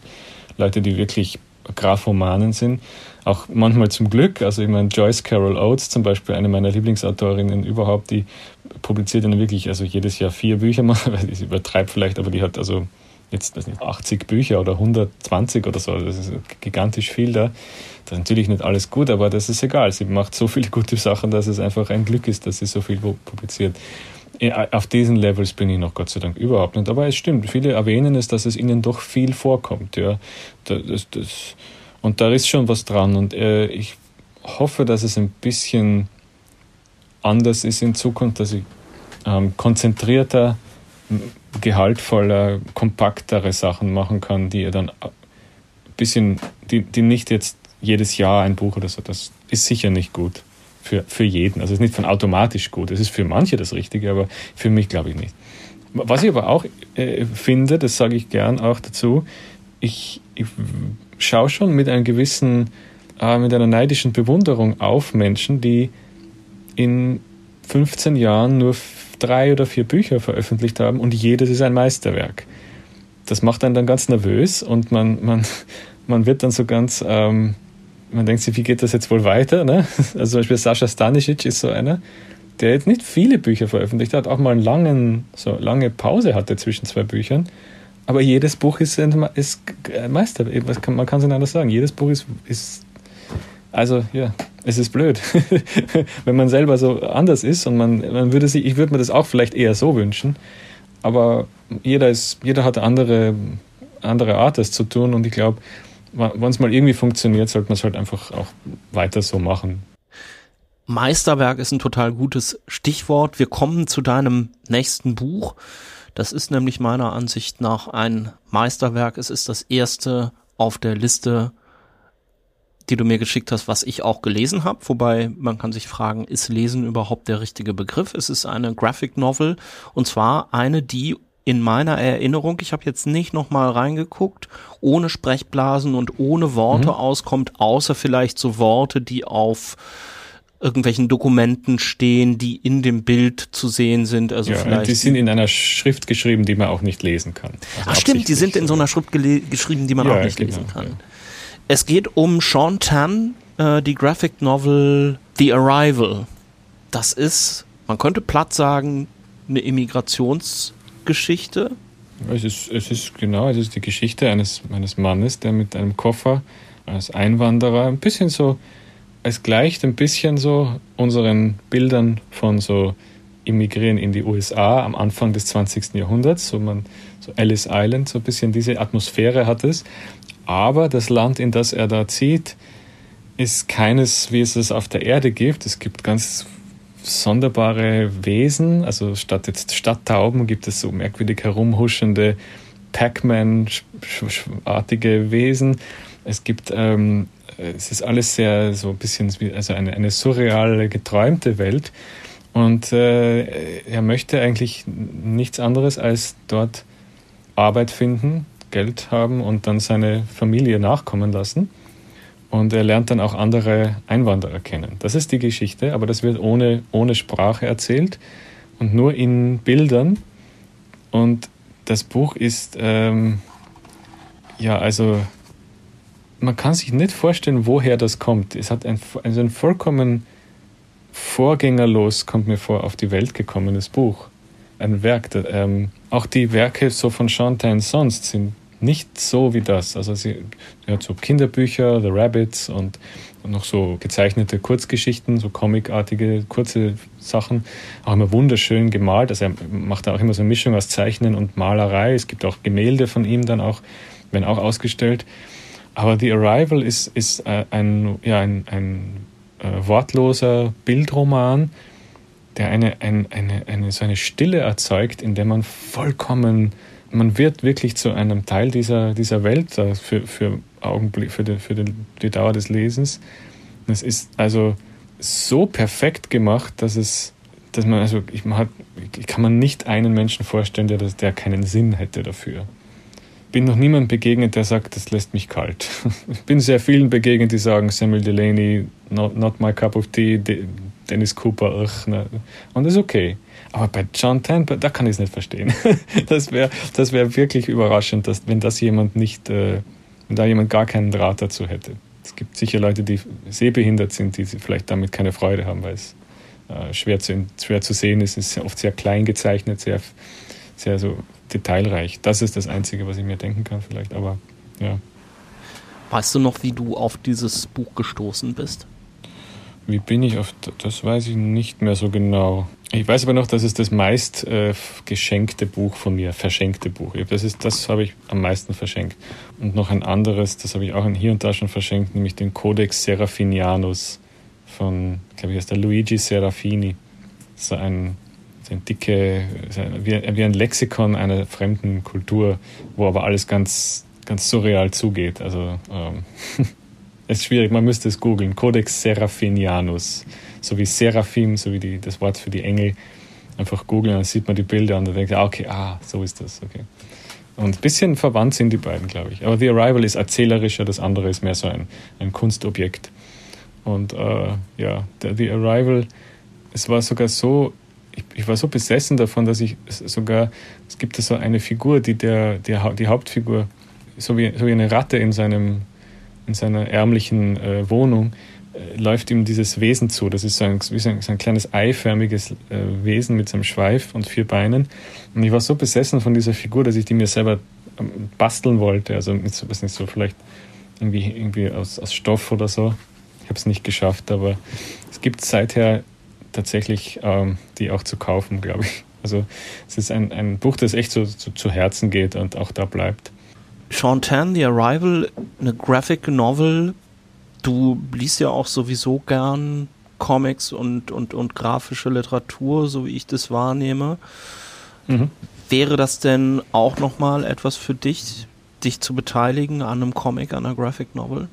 Leute, die wirklich Graphomanen sind. Auch manchmal zum Glück. Also ich meine, Joyce Carol Oates zum Beispiel, eine meiner Lieblingsautorinnen überhaupt, die publiziert dann wirklich also jedes Jahr vier Bücher mal, [laughs] weil sie übertreibt vielleicht, aber die hat also jetzt nicht, 80 Bücher oder 120 oder so, das ist gigantisch viel da. Das ist natürlich nicht alles gut, aber das ist egal. Sie macht so viele gute Sachen, dass es einfach ein Glück ist, dass sie so viel publiziert. Auf diesen Levels bin ich noch Gott sei Dank überhaupt nicht. Aber es stimmt, viele erwähnen es, dass es ihnen doch viel vorkommt. Ja. Das, das, und da ist schon was dran. Und äh, ich hoffe, dass es ein bisschen anders ist in Zukunft, dass ich ähm, konzentrierter gehaltvoller, kompaktere Sachen machen kann, die ihr dann ein bisschen, die, die nicht jetzt jedes Jahr ein Buch oder so, das ist sicher nicht gut für, für jeden. Also es ist nicht von automatisch gut. Es ist für manche das Richtige, aber für mich glaube ich nicht. Was ich aber auch äh, finde, das sage ich gern auch dazu, ich, ich schaue schon mit einem gewissen, äh, mit einer neidischen Bewunderung auf Menschen, die in 15 Jahren nur drei oder vier Bücher veröffentlicht haben und jedes ist ein Meisterwerk. Das macht einen dann ganz nervös und man, man, [laughs] man wird dann so ganz, ähm, man denkt sich, wie geht das jetzt wohl weiter? Ne? [laughs] Also zum Beispiel Sascha Stanisic ist so einer, der jetzt nicht viele Bücher veröffentlicht hat, auch mal eine langen, so lange Pause hatte zwischen zwei Büchern. Aber jedes Buch ist, ein, ist Meister. Man kann es nicht anders sagen. Jedes Buch ist, ist also ja, es ist blöd, [laughs] wenn man selber so anders ist und man, man würde sich, ich würde mir das auch vielleicht eher so wünschen, aber jeder ist, jeder hat andere, andere Art, das zu tun und ich glaube, wenn es mal irgendwie funktioniert, sollte man es halt einfach auch weiter so machen. Meisterwerk ist ein total gutes Stichwort. Wir kommen zu deinem nächsten Buch. Das ist nämlich meiner Ansicht nach ein Meisterwerk. Es ist das erste auf der Liste die du mir geschickt hast, was ich auch gelesen habe. Wobei man kann sich fragen, ist Lesen überhaupt der richtige Begriff? Es ist eine Graphic Novel und zwar eine, die in meiner Erinnerung, ich habe jetzt nicht nochmal reingeguckt, ohne Sprechblasen und ohne Worte mhm. auskommt, außer vielleicht so Worte, die auf irgendwelchen Dokumenten stehen, die in dem Bild zu sehen sind. Also ja, vielleicht die sind in einer Schrift geschrieben, die man auch nicht lesen kann. Also Ach stimmt, die sind in so einer Schrift geschrieben, die man ja, auch nicht genau, lesen kann. Ja. Es geht um Sean Tan, äh, die Graphic Novel The Arrival. Das ist, man könnte platt sagen, eine Immigrationsgeschichte. Es ist, es ist genau, es ist die Geschichte eines, eines Mannes, der mit einem Koffer als Einwanderer ein bisschen so, es gleicht ein bisschen so unseren Bildern von so Immigrieren in die USA am Anfang des 20. Jahrhunderts, so man so Ellis Island, so ein bisschen diese Atmosphäre hat es. Aber das Land, in das er da zieht, ist keines, wie es es auf der Erde gibt. Es gibt ganz sonderbare Wesen. Also statt jetzt Stadttauben gibt es so merkwürdig herumhuschende Pac-Man-artige Wesen. Es gibt, ähm, es ist alles sehr so ein bisschen, wie, also eine, eine surreale, geträumte Welt. Und äh, er möchte eigentlich nichts anderes als dort Arbeit finden, Geld haben und dann seine Familie nachkommen lassen. Und er lernt dann auch andere Einwanderer kennen. Das ist die Geschichte, aber das wird ohne, ohne Sprache erzählt und nur in Bildern. Und das Buch ist, ähm, ja, also man kann sich nicht vorstellen, woher das kommt. Es hat ein, also ein vollkommen vorgängerlos, kommt mir vor, auf die Welt gekommenes Buch. Ein Werk. Ähm, auch die Werke so von Chantain sonst sind nicht so wie das. Also sie hat so Kinderbücher, The Rabbits und, noch so gezeichnete Kurzgeschichten, so comicartige kurze Sachen, auch immer wunderschön gemalt. Also er macht da auch immer so eine Mischung aus Zeichnen und Malerei. Es gibt auch Gemälde von ihm dann auch, werden auch ausgestellt. Aber The Arrival ist, ist äh, ein, ja, ein, ein äh, wortloser Bildroman, der eine, ein, eine, eine, so eine Stille erzeugt, in der man vollkommen, man wird wirklich zu einem Teil dieser, dieser Welt äh, für, für, Augenblick, für, die, für die, die Dauer des Lesens. Es ist also so perfekt gemacht, dass es, dass man, also ich, man hat, ich kann man nicht einen Menschen vorstellen, der, der keinen Sinn hätte dafür bin noch niemandem begegnet, der sagt, das lässt mich kalt. [laughs] Ich bin sehr vielen begegnet, die sagen, Samuel Delaney, not, not my cup of tea, Dennis Cooper, ach, ne. und das ist okay. Aber bei John Tamper, da kann ich es nicht verstehen. [laughs] Das wäre das wär wirklich überraschend, dass, wenn das jemand nicht, äh, wenn da jemand gar keinen Draht dazu hätte. Es gibt sicher Leute, die sehbehindert sind, die vielleicht damit keine Freude haben, weil es äh, schwer, zu, schwer zu sehen ist. Es ist oft sehr klein gezeichnet, sehr, sehr so detailreich. Das ist das Einzige, was ich mir denken kann, vielleicht, aber ja. Weißt du noch, wie du auf dieses Buch gestoßen bist? Wie bin ich auf das weiß ich nicht mehr so genau. Ich weiß aber noch, dass es das meist äh, geschenkte Buch von mir, verschenkte Buch. Das ist das habe ich am meisten verschenkt. Und noch ein anderes, das habe ich auch hier und da schon verschenkt, nämlich den Codex Seraphinianus von, glaube ich, ist der Luigi Serafini. Ist ein eine dicke, wie, wie ein Lexikon einer fremden Kultur, wo aber alles ganz, ganz surreal zugeht. Also ähm, [laughs] ist schwierig, man müsste es googeln. Codex Seraphinianus, so wie Seraphim, so wie die, das Wort für die Engel. Einfach googeln, dann sieht man die Bilder und dann denkt ah, okay, ah, so ist das, okay. Und ein bisschen verwandt sind die beiden, glaube ich. Aber The Arrival ist erzählerischer, das andere ist mehr so ein, ein Kunstobjekt. Und äh, ja, der, The Arrival, es war sogar so ich, ich, war so besessen davon, dass ich sogar, es gibt da so eine Figur, die der, der die Hauptfigur, so wie, so wie eine Ratte in, seinem, in seiner ärmlichen äh, Wohnung, äh, läuft ihm dieses Wesen zu. Das ist so ein, wie so ein, so ein kleines eiförmiges äh, Wesen mit seinem Schweif und vier Beinen. Und ich war so besessen von dieser Figur, dass ich die mir selber ähm, basteln wollte. Also mit was nicht so, vielleicht irgendwie, irgendwie aus, aus Stoff oder so. Ich habe es nicht geschafft, aber es gibt seither tatsächlich ähm, die auch zu kaufen, glaube ich. Also es ist ein, ein Buch, das echt so, so zu Herzen geht und auch da bleibt. Shantan, The Arrival, eine Graphic Novel. Du liest ja auch sowieso gern Comics und, und, und grafische Literatur, so wie ich das wahrnehme. Mhm. Wäre das denn auch nochmal etwas für dich, dich zu beteiligen an einem Comic, an einer Graphic Novel?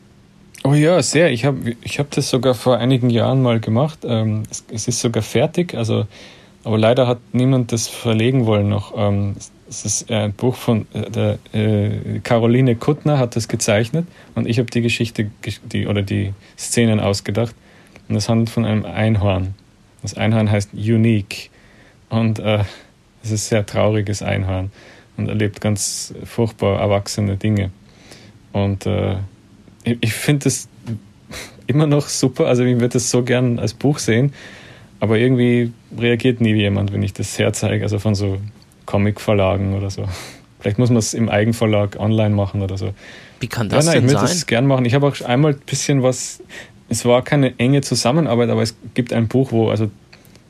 Oh ja, sehr. Ich habe ich hab das sogar vor einigen Jahren mal gemacht. Ähm, es, es, ist sogar fertig, also, aber leider hat niemand das verlegen wollen noch. Ähm, es ist ein Buch von äh, der äh, Caroline Kuttner hat das gezeichnet und ich habe die Geschichte die, oder die Szenen ausgedacht. Und es handelt von einem Einhorn. Das Einhorn heißt Unique und äh, es ist ein sehr trauriges Einhorn und erlebt ganz furchtbar erwachsene Dinge. Und äh, ich finde das immer noch super. Also ich würde das so gern als Buch sehen. Aber irgendwie reagiert nie jemand, wenn ich das herzeige. Also von so Comic-Verlagen oder so. Vielleicht muss man es im Eigenverlag online machen oder so. Wie kann das ja, nein, denn ich würde das gern machen. Ich habe auch einmal ein bisschen was. Es war keine enge Zusammenarbeit, aber es gibt ein Buch, wo also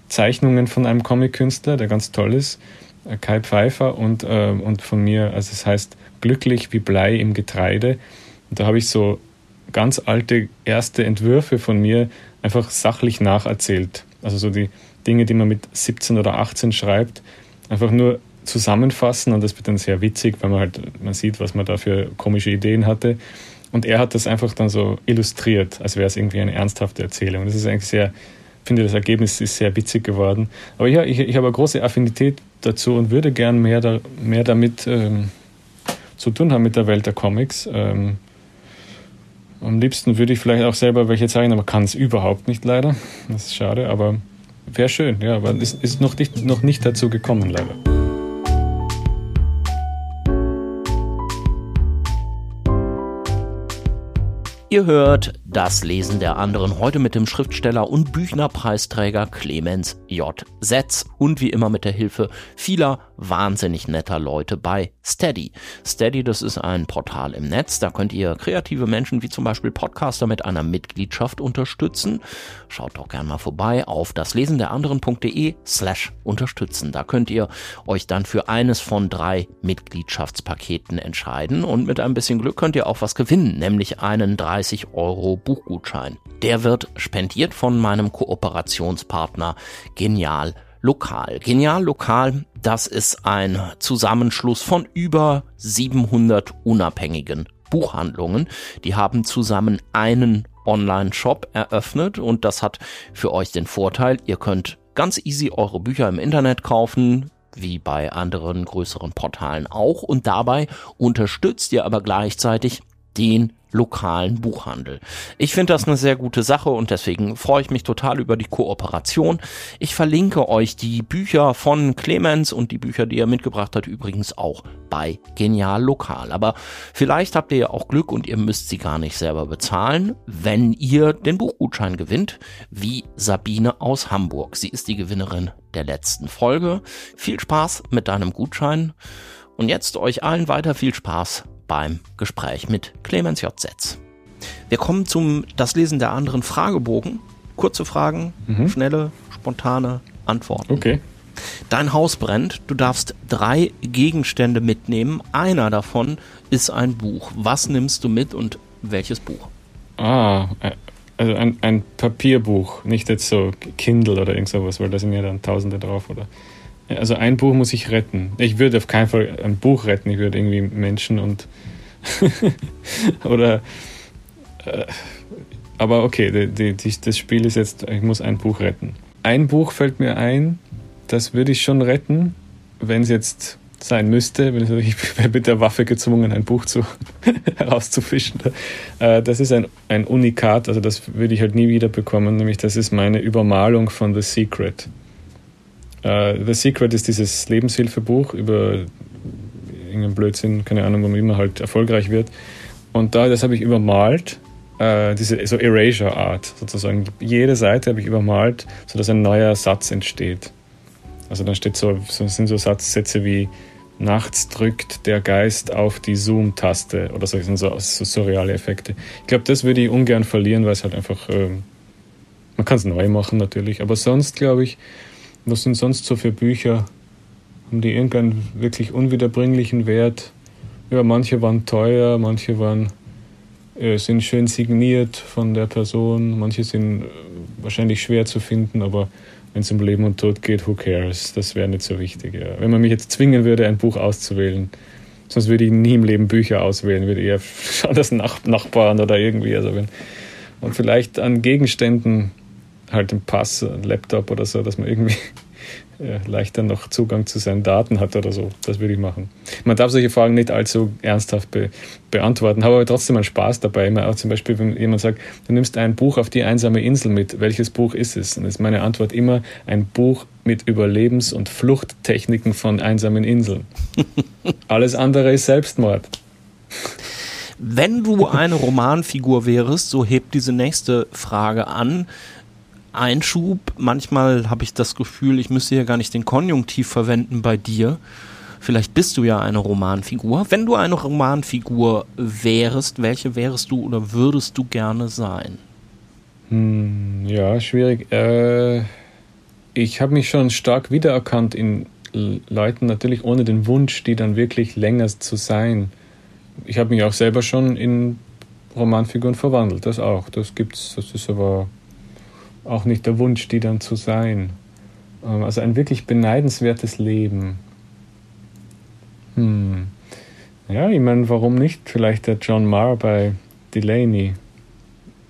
Zeichnungen von einem Comic-Künstler, der ganz toll ist, äh, Kai Pfeiffer und, äh, und von mir, also es heißt Glücklich wie Blei im Getreide. Und da habe ich so ganz alte erste Entwürfe von mir einfach sachlich nacherzählt. Also so die Dinge, die man mit 17 oder 18 schreibt, einfach nur zusammenfassen und das wird dann sehr witzig, weil man halt, man sieht, was man da für komische Ideen hatte. Und er hat das einfach dann so illustriert, als wäre es irgendwie eine ernsthafte Erzählung. Das ist eigentlich sehr, ich finde, das Ergebnis ist sehr witzig geworden. Aber ja, ich, ich habe eine große Affinität dazu und würde gern mehr, da, mehr damit ähm, zu tun haben mit der Welt der Comics. Ähm, am liebsten würde ich vielleicht auch selber welche zeichnen, aber kann es überhaupt nicht leider. Das ist schade, aber wäre schön, ja, aber es ist noch nicht, noch nicht dazu gekommen leider. Ihr hört das Lesen der anderen heute mit dem Schriftsteller und Büchnerpreisträger Clemens J. Setz und wie immer mit der Hilfe vieler wahnsinnig netter Leute bei Steady. Steady, das ist ein Portal im Netz, da könnt ihr kreative Menschen wie zum Beispiel Podcaster mit einer Mitgliedschaft unterstützen. Schaut doch gerne mal vorbei auf daslesenderanderen.de slash unterstützen. Da könnt ihr euch dann für eines von drei Mitgliedschaftspaketen entscheiden und mit ein bisschen Glück könnt ihr auch was gewinnen, nämlich einen 30 Euro Buchgutschein. Der wird spendiert von meinem Kooperationspartner Genial Lokal. Genial Lokal, das ist ein Zusammenschluss von über 700 unabhängigen Buchhandlungen. Die haben zusammen einen Online-Shop eröffnet und das hat für euch den Vorteil, ihr könnt ganz easy eure Bücher im Internet kaufen, wie bei anderen größeren Portalen auch und dabei unterstützt ihr aber gleichzeitig den lokalen Buchhandel. Ich finde das eine sehr gute Sache und deswegen freue ich mich total über die Kooperation. Ich verlinke euch die Bücher von Clemens und die Bücher, die er mitgebracht hat, übrigens auch bei Genial Lokal. Aber vielleicht habt ihr ja auch Glück und ihr müsst sie gar nicht selber bezahlen, wenn ihr den Buchgutschein gewinnt, wie Sabine aus Hamburg. Sie ist die Gewinnerin der letzten Folge. Viel Spaß mit deinem Gutschein und jetzt euch allen weiter viel Spaß beim Gespräch mit Clemens J. Setz. Wir kommen zum Das Lesen der anderen Fragebogen. Kurze Fragen, mhm. schnelle, spontane Antworten. Okay. Dein Haus brennt, du darfst drei Gegenstände mitnehmen. Einer davon ist ein Buch. Was nimmst du mit und welches Buch? Ah, äh, also ein, ein Papierbuch, nicht jetzt so Kindle oder irgend sowas, weil da sind ja dann Tausende drauf, oder? Also ein Buch muss ich retten. Ich würde auf keinen Fall ein Buch retten, ich würde irgendwie Menschen und [laughs] oder äh, aber okay, die, die, das Spiel ist jetzt, ich muss ein Buch retten. Ein Buch fällt mir ein, das würde ich schon retten, wenn es jetzt sein müsste, ich [laughs] wäre mit der Waffe gezwungen, ein Buch zu, [laughs] herauszufischen. Äh, das ist ein, ein Unikat, also das würde ich halt nie wieder bekommen, nämlich das ist meine Übermalung von The Secret. Uh, The Secret ist dieses Lebenshilfebuch über irgendeinen Blödsinn, keine Ahnung, man immer halt erfolgreich wird. Und da, das habe ich übermalt, uh, diese so Erasure Art sozusagen. Jede Seite habe ich übermalt, sodass ein neuer Satz entsteht. Also dann steht so, so sind so Satzsätze wie Nachts drückt der Geist auf die Zoom-Taste oder so, sind so, so surreale Effekte. Ich glaube, das würde ich ungern verlieren, weil es halt einfach, ähm, man kann es neu machen natürlich, aber sonst glaube ich, was sind sonst so für Bücher? Haben die irgendeinen wirklich unwiederbringlichen Wert? Ja, manche waren teuer, manche waren, äh, sind schön signiert von der Person, manche sind äh, wahrscheinlich schwer zu finden, aber wenn es um Leben und Tod geht, who cares? Das wäre nicht so wichtig. Ja. Wenn man mich jetzt zwingen würde, ein Buch auszuwählen, sonst würde ich nie im Leben Bücher auswählen, würde eher [laughs] schauen, dass Nach Nachbarn oder irgendwie, also wenn, und vielleicht an Gegenständen halt einen Pass, einen Laptop oder so, dass man irgendwie [laughs] äh, leichter noch Zugang zu seinen Daten hat oder so. Das würde ich machen. Man darf solche Fragen nicht allzu ernsthaft be beantworten, habe aber trotzdem einen Spaß dabei. Immer auch zum Beispiel, wenn jemand sagt, du nimmst ein Buch auf die einsame Insel mit, welches Buch ist es? Dann ist meine Antwort immer ein Buch mit Überlebens- und Fluchttechniken von einsamen Inseln. [laughs] Alles andere ist Selbstmord. Wenn du eine Romanfigur wärst, so hebt diese nächste Frage an, Einschub. Manchmal habe ich das Gefühl, ich müsste ja gar nicht den Konjunktiv verwenden bei dir. Vielleicht bist du ja eine Romanfigur. Wenn du eine Romanfigur wärst, welche wärst du oder würdest du gerne sein? Hm, ja, schwierig. Äh, ich habe mich schon stark wiedererkannt in Leuten, natürlich ohne den Wunsch, die dann wirklich länger zu sein. Ich habe mich auch selber schon in Romanfiguren verwandelt, das auch. Das gibt's, das ist aber auch nicht der Wunsch, die dann zu sein. Ähm, also ein wirklich beneidenswertes Leben. Hm. Ja, ich meine, warum nicht? Vielleicht der John Marr bei Delaney.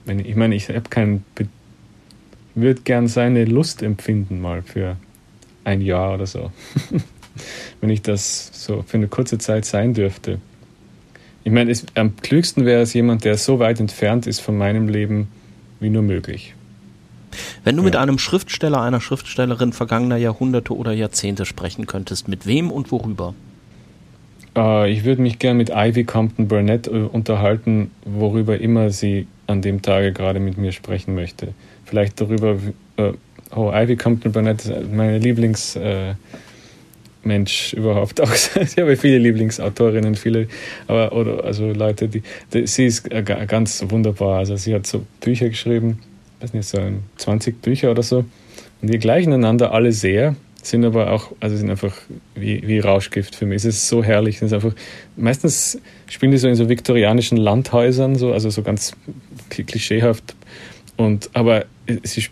Ich meine, ich habe kein. Be würde gern seine Lust empfinden, mal für ein Jahr oder so. [laughs] Wenn ich das so für eine kurze Zeit sein dürfte. Ich meine, es, am klügsten wäre es jemand, der so weit entfernt ist von meinem Leben wie nur möglich. Wenn du ja. mit einem Schriftsteller, einer Schriftstellerin vergangener Jahrhunderte oder Jahrzehnte sprechen könntest, mit wem und worüber? Äh, ich würde mich gerne mit Ivy Compton Burnett äh, unterhalten, worüber immer sie an dem Tage gerade mit mir sprechen möchte. Vielleicht darüber, äh, oh, Ivy Compton Burnett ist meine Lieblings- äh, Mensch überhaupt auch. [laughs] ich habe viele Lieblingsautorinnen, viele, aber oder also Leute, die, die sie ist ganz wunderbar. Also sie hat so Bücher geschrieben, weiß nicht, so 20 Bücher oder so. Und die gleichen einander alle sehr, sind aber auch, also sind einfach wie, wie Rauschgift für mich. Es ist so herrlich. Es ist einfach, meistens spielen die so in so viktorianischen Landhäusern, so, also so ganz klischeehaft. Und, aber sie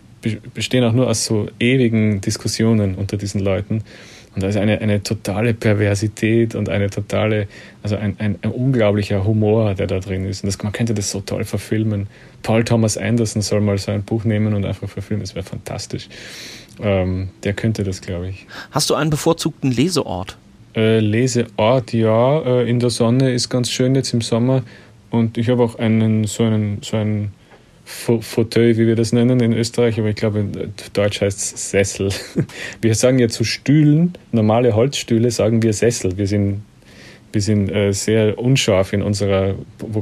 bestehen auch nur aus so ewigen Diskussionen unter diesen Leuten. Und da ist eine, eine totale Perversität und eine totale, also ein, ein, ein unglaublicher Humor, der da drin ist. Und das, man könnte das so toll verfilmen. Paul Thomas Anderson soll mal so ein Buch nehmen und einfach verfilmen. Das wäre fantastisch. Ähm, der könnte das, glaube ich. Hast du einen bevorzugten Leseort? Äh, Leseort, ja. Äh, in der Sonne ist ganz schön jetzt im Sommer. Und ich habe auch einen, so einen, so einen Fauteuil, wie wir das nennen in Österreich, aber ich glaube, in Deutsch heißt es Sessel. [laughs] Wir sagen ja zu Stühlen, normale Holzstühle, sagen wir Sessel. Wir sind, wir sind äh, sehr unscharf in, unserer,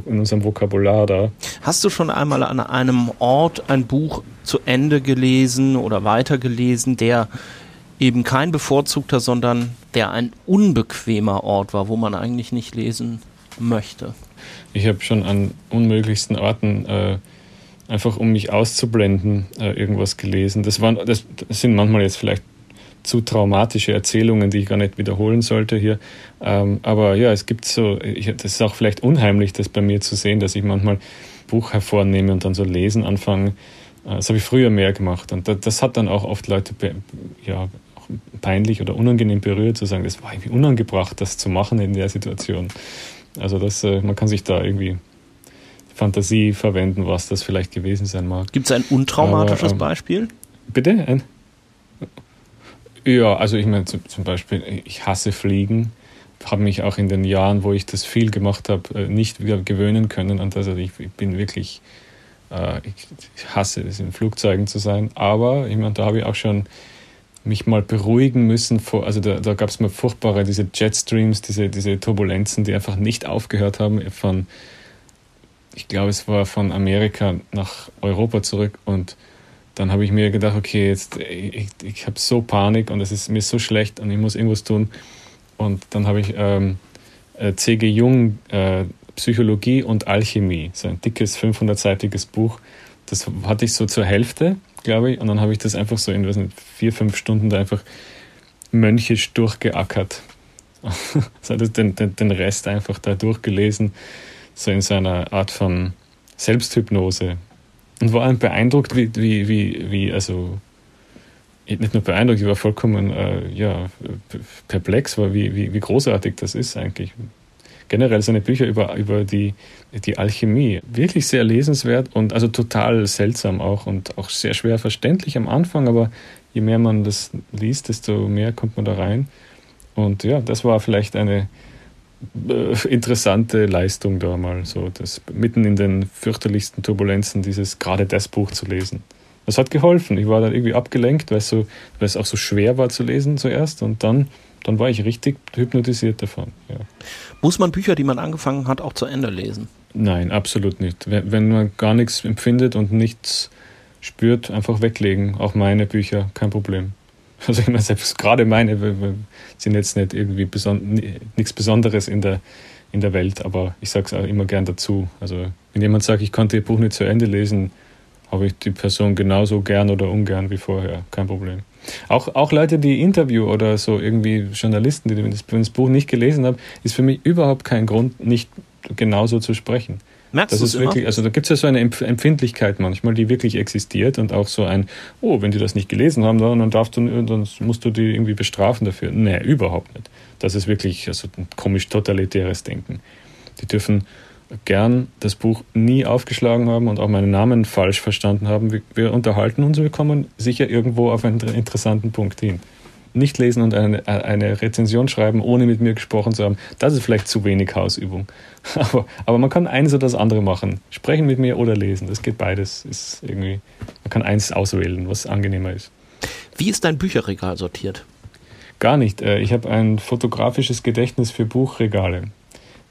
in unserem Vokabular da. Hast du schon einmal an einem Ort ein Buch zu Ende gelesen oder weitergelesen, der eben kein bevorzugter, sondern der ein unbequemer Ort war, wo man eigentlich nicht lesen möchte? Ich habe schon an unmöglichsten Orten äh, einfach um mich auszublenden, äh, irgendwas gelesen. Das, waren, das, sind manchmal jetzt vielleicht zu traumatische Erzählungen, die ich gar nicht wiederholen sollte hier. Ähm, aber ja, es gibt so, das ist auch vielleicht unheimlich, das bei mir zu sehen, dass ich manchmal ein Buch hervornehme und dann so lesen anfange. Äh, das habe ich früher mehr gemacht. Und das, das hat dann auch oft Leute ja, peinlich oder unangenehm berührt, zu sagen, das war irgendwie unangebracht, das zu machen in der Situation. Also das, äh, man kann sich da irgendwie Fantasie verwenden, was das vielleicht gewesen sein mag. Gibt es ein untraumatisches Aber, ähm, Beispiel? Bitte? Ein? Ja, also ich meine zum Beispiel, ich hasse Fliegen, habe mich auch in den Jahren, wo ich das viel gemacht habe, äh, nicht wieder gewöhnen können an das. Also ich, ich bin wirklich, äh, ich hasse es, in Flugzeugen zu sein. Aber ich meine, da habe ich auch schon mich mal beruhigen müssen. Vor, also da, da gab es mal furchtbare, diese Jetstreams, diese, diese Turbulenzen, die einfach nicht aufgehört haben von ich glaube, es war von Amerika nach Europa zurück und dann habe ich mir gedacht, okay, jetzt ich, ich habe so Panik und es ist mir so schlecht und ich muss irgendwas tun. Und dann habe ich ähm, äh, C.G. Jung äh, Psychologie und Alchemie, so ein dickes 500-seitiges Buch. Das hatte ich so zur Hälfte, glaube ich, und dann habe ich das einfach so in was nicht, vier, fünf Stunden da einfach mönchisch durchgeackert. [laughs] also den, den, den Rest einfach da durchgelesen so in seiner Art von Selbsthypnose. Und war beeindruckt, wie, wie, wie, wie, also nicht nur beeindruckt, ich war vollkommen äh, ja, perplex, war, wie, wie, wie großartig das ist eigentlich. Generell seine Bücher über, über die, die Alchemie. Wirklich sehr lesenswert und also total seltsam auch und auch sehr schwer verständlich am Anfang, aber je mehr man das liest, desto mehr kommt man da rein. Und ja, das war vielleicht eine, äh, interessante Leistung da mal, so das mitten in den fürchterlichsten Turbulenzen dieses gerade das Buch zu lesen. Das hat geholfen. Ich war dann irgendwie abgelenkt, weil es, so, weil es auch so schwer war zu lesen zuerst und dann, dann war ich richtig hypnotisiert davon. Ja. Muss man Bücher, die man angefangen hat, auch zu Ende lesen? Nein, absolut nicht. Wenn, wenn man gar nichts empfindet und nichts spürt, einfach weglegen. Auch meine Bücher, kein Problem. [laughs] Also ich meine, selbst gerade meine sind jetzt nicht irgendwie beson nichts Besonderes in der, in der Welt, aber ich sage es auch immer gern dazu. Also wenn jemand sagt, ich konnte ihr Buch nicht zu Ende lesen, habe ich die Person genauso gern oder ungern wie vorher, kein Problem. Auch, auch Leute, die Interview oder so irgendwie Journalisten, die das, das Buch nicht gelesen haben, ist für mich überhaupt kein Grund, nicht genauso zu sprechen. Merkst das ist wirklich, also da gibt es ja so eine Empfindlichkeit manchmal, die wirklich existiert und auch so ein, oh, wenn die das nicht gelesen haben, dann, darfst du, dann musst du die irgendwie bestrafen dafür. Nee, überhaupt nicht. Das ist wirklich also ein komisch totalitäres Denken. Die dürfen gern das Buch nie aufgeschlagen haben und auch meinen Namen falsch verstanden haben. Wir, wir unterhalten uns und wir kommen sicher irgendwo auf einen interessanten Punkt hin. Nicht lesen und eine, eine Rezension schreiben, ohne mit mir gesprochen zu haben. Das ist vielleicht zu wenig Hausübung. [laughs] Aber, aber man kann eines oder das andere machen. Sprechen mit mir oder lesen. Das geht beides. Ist irgendwie, man kann eins auswählen, was angenehmer ist. Wie ist dein Bücherregal sortiert? Gar nicht. Äh, ich habe ein fotografisches Gedächtnis für Buchregale.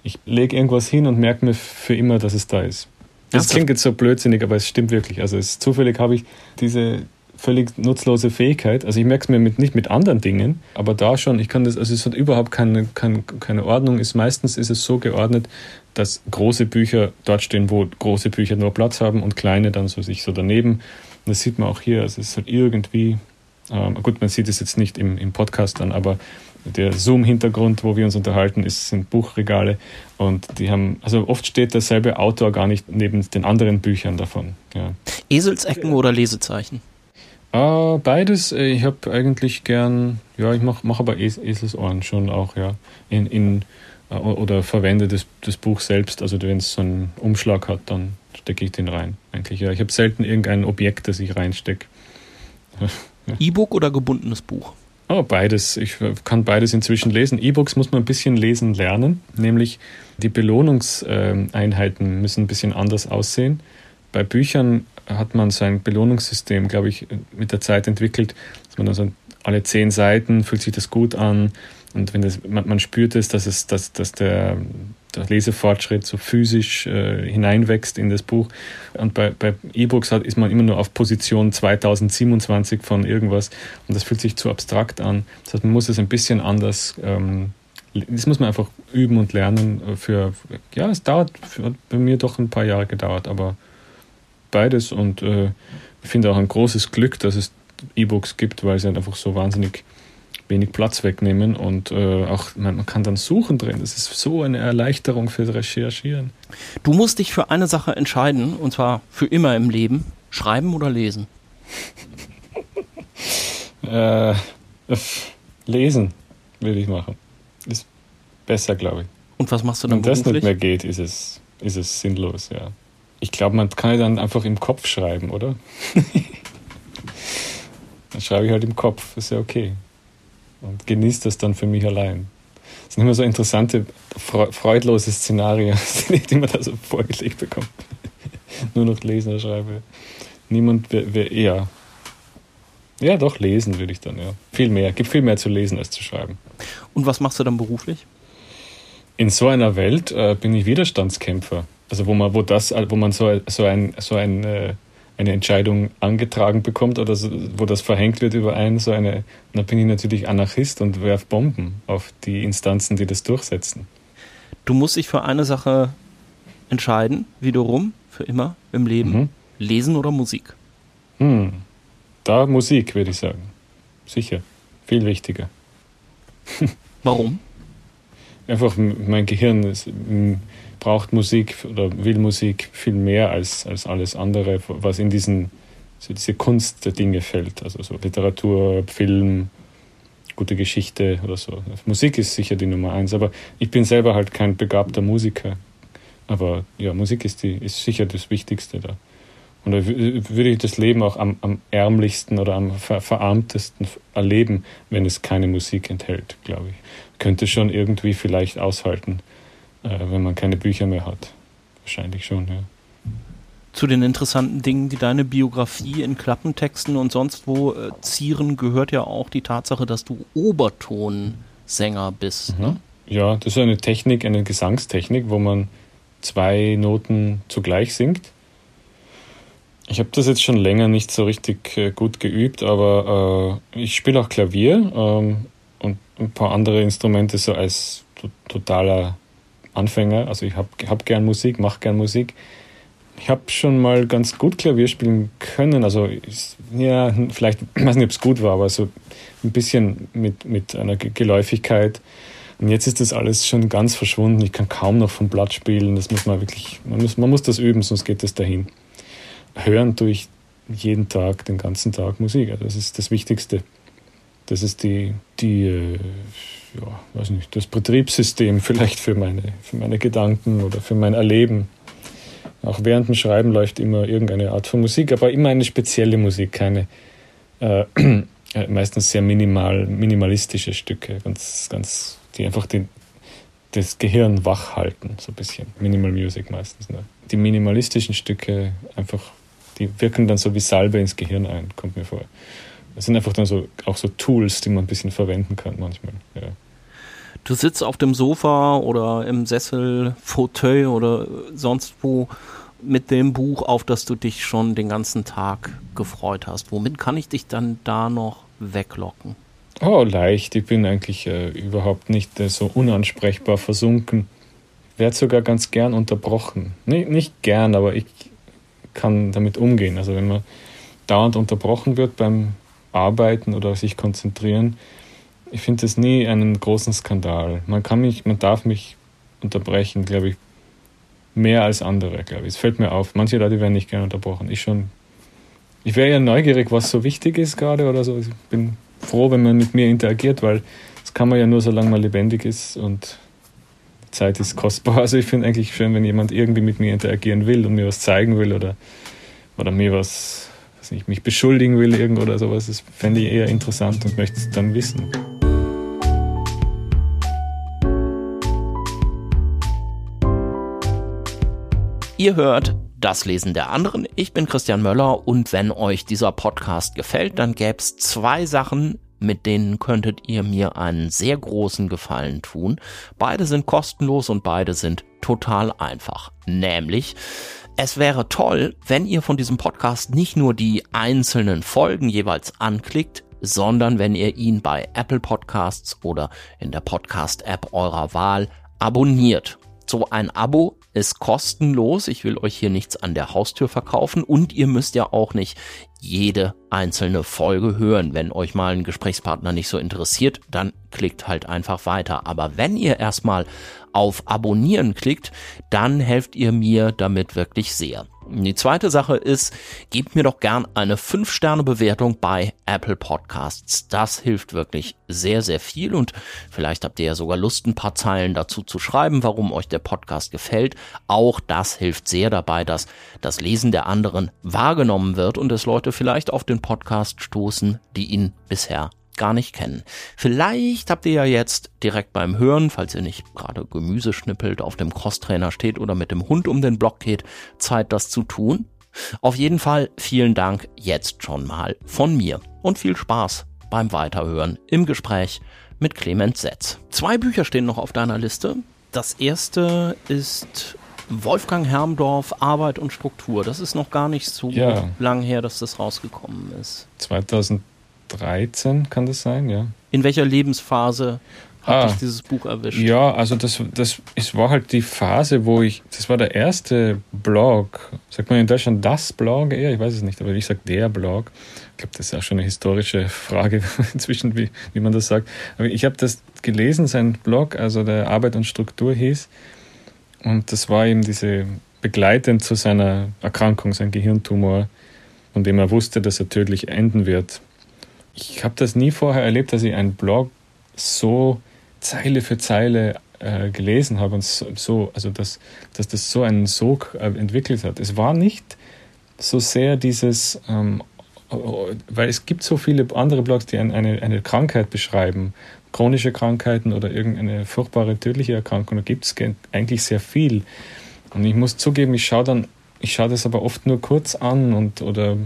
Ich lege irgendwas hin und merke mir für immer, dass es da ist. Das klingt jetzt so blödsinnig, aber es stimmt wirklich. Also es, zufällig habe ich diese völlig nutzlose Fähigkeit. Also ich merke es mir mit, nicht mit anderen Dingen, aber da schon, ich kann das, also es hat überhaupt keine, keine, keine Ordnung. Ist, meistens ist es so geordnet, dass große Bücher dort stehen, wo große Bücher nur Platz haben und kleine dann so sich so daneben. Und das sieht man auch hier. Also es ist halt irgendwie, ähm, gut, man sieht es jetzt nicht im, im Podcast dann, aber der Zoom-Hintergrund, wo wir uns unterhalten, ist, sind Buchregale und die haben, also oft steht derselbe Autor gar nicht neben den anderen Büchern davon. Ja. Eselsecken oder Lesezeichen? Uh, beides. Äh, ich habe eigentlich gern, ja, ich mache mach aber es Eselsohren schon auch, ja. In, in, uh, oder verwende das, das Buch selbst. Also wenn es so einen Umschlag hat, dann stecke ich den rein. Eigentlich, ja. Ich habe selten irgendein Objekt, das ich reinstecke. [laughs] E-Book oder gebundenes Buch? Oh, beides. Ich kann beides inzwischen lesen. E-Books muss man ein bisschen lesen lernen, nämlich die Belohnungseinheiten müssen ein bisschen anders aussehen. Bei Büchern hat man so ein Belohnungssystem, glaube ich, mit der Zeit entwickelt, dass man dann so alle zehn Seiten fühlt sich das gut an und wenn das, man, man spürt es, dass es, dass, dass der, der Lesefortschritt so physisch äh, hineinwächst in das Buch. Und bei, E-Books ist man immer nur auf Position 2027 von irgendwas und das fühlt sich zu abstrakt an. Das heißt, man muss es ein bisschen anders, ähm, das muss man einfach üben und lernen. Für, ja, es dauert, für, bei mir doch ein paar Jahre gedauert, aber beides und äh, ich finde auch ein großes Glück, dass es E-Books gibt, weil sie halt einfach so wahnsinnig wenig Platz wegnehmen und äh, auch man, man, kann dann suchen drin. Das ist so eine Erleichterung für Recherchieren. Du musst dich für eine Sache entscheiden und zwar für immer im Leben: Schreiben oder lesen? [laughs] äh, lesen will ich machen. Ist besser, glaube ich. Und was machst du dann Wenn das nicht mehr geht, ist es, ist es sinnlos, ja. Ich glaube, man kann ja dann einfach im Kopf schreiben, oder? [laughs] dann schreibe ich halt im Kopf, ist ja okay. Und genieße das dann für mich allein. Das sind immer so interessante, freudlose Szenarien, [laughs] die man da so vorgelegt bekommt. [laughs] Nur noch lesen oder schreibe. Niemand wäre eher. Ja, doch, lesen würde ich dann, ja. Viel mehr. Gibt viel mehr zu lesen als zu schreiben. Und was machst du dann beruflich? In so einer Welt äh, bin ich Widerstandskämpfer. Also wo man, wo das, wo man so, so ein, so ein, äh, eine Entscheidung angetragen bekommt oder so, wo das verhängt wird über einen, so eine, dann bin ich natürlich Anarchist und werfe Bomben auf die Instanzen, die das durchsetzen. Du musst dich für eine Sache entscheiden, wiederum, für immer im Leben. Mhm. Lesen oder Musik? Hm. Da Musik, würde ich sagen. Sicher. Viel wichtiger. [laughs] Warum? Einfach mein Gehirn ist, braucht Musik oder will Musik viel mehr als, als alles andere, was in diesen, so diese Kunst der Dinge fällt. Also so Literatur, Film, gute Geschichte oder so. Musik ist sicher die Nummer eins, aber ich bin selber halt kein begabter Musiker. Aber ja, Musik ist, die, ist sicher das Wichtigste da. Und da würde ich das Leben auch am, am ärmlichsten oder am ver verarmtesten erleben, wenn es keine Musik enthält, glaube ich. Könnte schon irgendwie vielleicht aushalten wenn man keine Bücher mehr hat. Wahrscheinlich schon, ja. Zu den interessanten Dingen, die deine Biografie in Klappentexten und sonst wo äh, zieren, gehört ja auch die Tatsache, dass du Obertonsänger bist. Mhm. Ne? Ja, das ist eine Technik, eine Gesangstechnik, wo man zwei Noten zugleich singt. Ich habe das jetzt schon länger nicht so richtig äh, gut geübt, aber äh, ich spiele auch Klavier ähm, und ein paar andere Instrumente so als totaler Anfänger. Also ich habe hab gern Musik, mache gern Musik. Ich habe schon mal ganz gut Klavier spielen können. Also ja, vielleicht, ich weiß nicht, ob es gut war, aber so ein bisschen mit, mit einer Geläufigkeit. Und jetzt ist das alles schon ganz verschwunden. Ich kann kaum noch vom Blatt spielen. Das muss man wirklich, man muss, man muss das üben, sonst geht das dahin. Hören tue ich jeden Tag, den ganzen Tag Musik. Also das ist das Wichtigste. Das ist die, die äh, ja, weiß nicht, das Betriebssystem vielleicht für meine, für meine Gedanken oder für mein Erleben. Auch während dem Schreiben läuft immer irgendeine Art von Musik, aber immer eine spezielle Musik, keine, äh, [clears throat] äh, meistens sehr minimal, minimalistische Stücke, ganz, ganz, die einfach den, das Gehirn wach halten, so ein bisschen. Minimal Music meistens. Ne? Die minimalistischen Stücke einfach, die wirken dann so wie Salbe ins Gehirn ein, kommt mir vor. Das sind einfach dann so auch so Tools, die man ein bisschen verwenden kann manchmal. Ja. Du sitzt auf dem Sofa oder im Sessel, Fauteuil oder sonst wo mit dem Buch, auf das du dich schon den ganzen Tag gefreut hast. Womit kann ich dich dann da noch weglocken? Oh, leicht. Ich bin eigentlich äh, überhaupt nicht äh, so unansprechbar versunken. Werde sogar ganz gern unterbrochen. Nee, nicht gern, aber ich kann damit umgehen. Also wenn man dauernd unterbrochen wird beim Arbeiten oder sich konzentrieren, ich finde das nie einen großen Skandal. Man kann mich, man darf mich unterbrechen, glaube ich, mehr als andere, glaube ich. Es fällt mir auf. Manche Leute werden nicht gerne unterbrochen. Ich schon. Ich wäre ja neugierig, was so wichtig ist gerade oder so. Ich bin froh, wenn man mit mir interagiert, weil das kann man ja nur, solange man lebendig ist und Zeit ist kostbar. [laughs] Also ich finde eigentlich schön, wenn jemand irgendwie mit mir interagieren will und mir was zeigen will oder, oder mir was, was nicht, mich beschuldigen will irgend oder sowas. Das fände ich eher interessant und möchte es dann wissen. Ihr hört das Lesen der anderen. Ich bin Christian Möller und wenn euch dieser Podcast gefällt, dann gäbe es zwei Sachen, mit denen könntet ihr mir einen sehr großen Gefallen tun. Beide sind kostenlos und beide sind total einfach. Nämlich, es wäre toll, wenn ihr von diesem Podcast nicht nur die einzelnen Folgen jeweils anklickt, sondern wenn ihr ihn bei Apple Podcasts oder in der Podcast-App eurer Wahl abonniert. So ein Abo ist kostenlos. Ich will euch hier nichts an der Haustür verkaufen und ihr müsst ja auch nicht jede einzelne Folge hören. Wenn euch mal ein Gesprächspartner nicht so interessiert, dann klickt halt einfach weiter. Aber wenn ihr erstmal auf Abonnieren klickt, dann helft ihr mir damit wirklich sehr. Die zweite Sache ist, gebt mir doch gern eine 5-Sterne-Bewertung bei Apple Podcasts. Das hilft wirklich sehr, sehr viel und vielleicht habt ihr ja sogar Lust, ein paar Zeilen dazu zu schreiben, warum euch der Podcast gefällt. Auch das hilft sehr dabei, dass das Lesen der anderen wahrgenommen wird und es Leute vielleicht auf den Podcast stoßen, die ihn bisher gar nicht kennen. Vielleicht habt ihr ja jetzt direkt beim Hören, falls ihr nicht gerade Gemüse schnippelt, auf dem Crosstrainer steht oder mit dem Hund um den Block geht, Zeit das zu tun. Auf jeden Fall vielen Dank jetzt schon mal von mir und viel Spaß beim Weiterhören im Gespräch mit Clemens Setz. Zwei Bücher stehen noch auf deiner Liste. Das erste ist Wolfgang Hermdorf, Arbeit und Struktur. Das ist noch gar nicht so ja. lang her, dass das rausgekommen ist. 2000 13 kann das sein, ja. In welcher Lebensphase hat ah, dich dieses Buch erwischt? Ja, also das, das es war halt die Phase, wo ich, das war der erste Blog, sagt man in Deutschland das Blog eher, ich weiß es nicht, aber ich sage der Blog. Ich glaube, das ist auch schon eine historische Frage [laughs] inzwischen, wie, wie man das sagt. Aber ich habe das gelesen, sein Blog, also der Arbeit und Struktur hieß. Und das war eben diese begleitend zu seiner Erkrankung, sein Gehirntumor, von dem er wusste, dass er tödlich enden wird ich habe das nie vorher erlebt, dass ich einen Blog so Zeile für Zeile äh, gelesen habe und so, also dass, dass das so einen Sog äh, entwickelt hat. Es war nicht so sehr dieses, ähm, weil es gibt so viele andere Blogs, die eine, eine Krankheit beschreiben, chronische Krankheiten oder irgendeine furchtbare tödliche Erkrankung, da gibt es eigentlich sehr viel. Und ich muss zugeben, ich schaue dann, ich schaue das aber oft nur kurz an und oder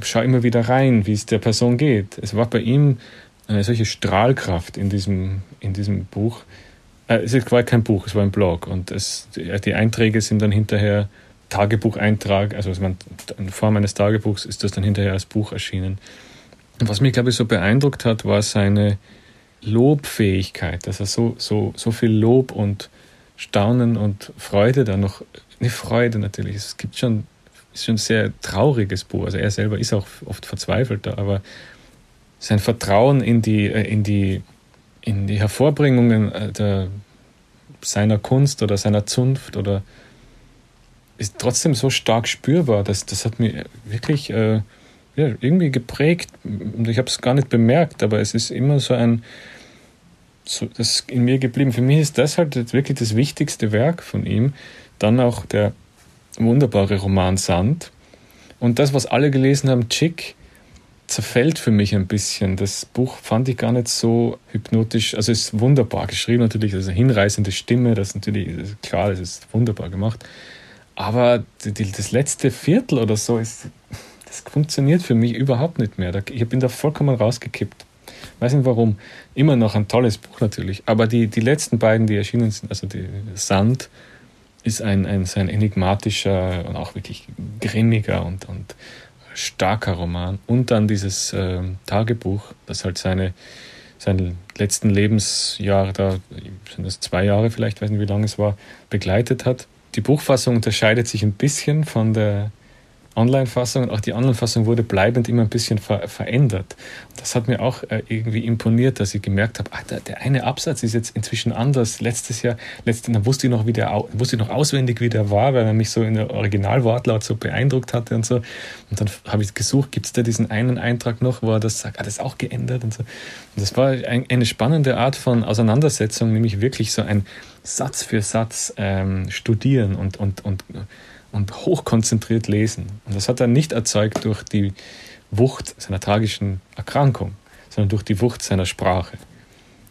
schau immer wieder rein, wie es der Person geht. Es war bei ihm eine solche Strahlkraft in diesem, in diesem Buch. Äh, es war kein Buch, es war ein Blog. Und es, die Einträge sind dann hinterher Tagebucheintrag, also in Form eines Tagebuchs ist das dann hinterher als Buch erschienen. Und was mich, glaube ich, so beeindruckt hat, war seine Lobfähigkeit, dass er so, so, so viel Lob und Staunen und Freude da noch, eine Freude natürlich, es gibt schon ist schon ein sehr trauriges Buch. Also er selber ist auch oft verzweifelt, aber sein Vertrauen in die, äh, in die, in die Hervorbringungen äh, der, seiner Kunst oder seiner Zunft oder ist trotzdem so stark spürbar, dass das hat mich wirklich äh, ja, irgendwie geprägt. Und ich habe es gar nicht bemerkt, aber es ist immer so ein so, das in mir geblieben. Für mich ist das halt wirklich das wichtigste Werk von ihm. Dann auch der wunderbare Roman Sand. Und das, was alle gelesen haben, Chick, zerfällt für mich ein bisschen. Das Buch fand ich gar nicht so hypnotisch. Also es ist wunderbar geschrieben natürlich, also hinreißende Stimme, das ist natürlich klar, das ist wunderbar gemacht. Aber die, das letzte Viertel oder so ist, das funktioniert für mich überhaupt nicht mehr. Ich bin da vollkommen rausgekippt. Weiß nicht warum. Immer noch ein tolles Buch natürlich. Aber die, die letzten beiden, die erschienen sind, also die Sand, ist ein, ein, ein enigmatischer und auch wirklich grimmiger und, und starker Roman. Und dann dieses äh, Tagebuch, das halt seine, seine letzten Lebensjahre, da sind das zwei Jahre vielleicht, weiß nicht wie lange es war, begleitet hat. Die Buchfassung unterscheidet sich ein bisschen von der Online-Fassung und auch die Online-Fassung wurde bleibend immer ein bisschen ver verändert. Das hat mir auch äh, irgendwie imponiert, dass ich gemerkt habe, ach, der, der, eine Absatz ist jetzt inzwischen anders. Letztes Jahr, letztes, dann wusste ich noch, wie der, wusste ich noch auswendig, wie der war, weil er mich so in der Originalwortlaut so beeindruckt hatte und so. Und dann habe ich gesucht, gibt es da diesen einen Eintrag noch, wo er das sagt, ah, das auch geändert und so. Und das war ein, eine spannende Art von Auseinandersetzung, nämlich wirklich so ein Satz für Satz ähm, studieren und, und, und und hochkonzentriert lesen. Und das hat er nicht erzeugt durch die Wucht seiner tragischen Erkrankung, sondern durch die Wucht seiner Sprache.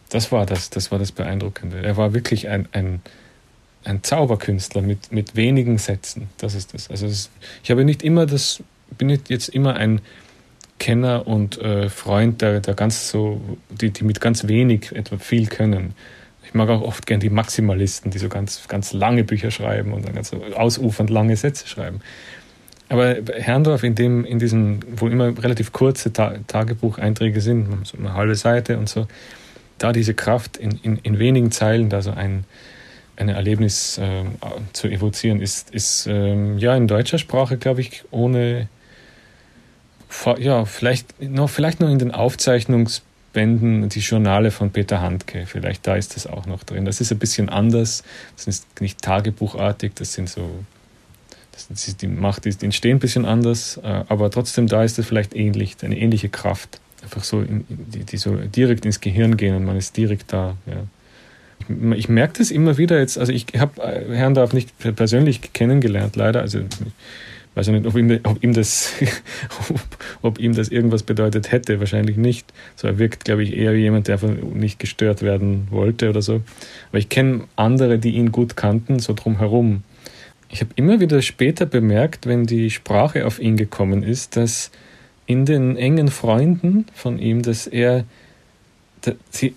Das war das, das war das Beeindruckende. Er war wirklich ein, ein, ein Zauberkünstler mit, mit wenigen Sätzen. Das ist das. Also das, ich habe nicht immer das, bin nicht jetzt immer ein Kenner und äh, Freund, der, der ganz so, die, die mit ganz wenig etwa viel können. Ich mag auch oft gern die Maximalisten, die so ganz, ganz lange Bücher schreiben und dann ganz ausufernd lange Sätze schreiben. Aber Herrndorf, in dem, in diesen, wo immer relativ kurze Ta Tagebucheinträge sind, so eine halbe Seite und so, da diese Kraft in, in, in wenigen Zeilen da so ein, ein Erlebnis äh, zu evozieren, ist, ist ähm, ja in deutscher Sprache, glaube ich, ohne ja, vielleicht noch, vielleicht noch in den Aufzeichnungs Bänden die Journale von Peter Handke. Vielleicht da ist das auch noch drin. Das ist ein bisschen anders. Das ist nicht tagebuchartig, das sind so. Das ist, die Macht die entstehen ein bisschen anders, äh, aber trotzdem da ist es vielleicht ähnlich, eine ähnliche Kraft. Einfach so, in, die, die, so direkt ins Gehirn gehen und man ist direkt da. Ja. Ich, merke das immer wieder jetzt, also ich habe äh, Herrn Darf nicht persönlich kennengelernt, leider. Also weiß ich nicht, ob ihm, ob ihm, das, [laughs] ob ihm das irgendwas bedeutet hätte, wahrscheinlich nicht. So, er wirkt, glaube ich, eher wie jemand, der einfach nicht gestört werden wollte oder so. Aber ich kenne andere, die ihn gut kannten, so drumherum. Ich habe immer wieder später bemerkt, wenn die Sprache auf ihn gekommen ist, dass in den engen Freunden von ihm, dass er sie,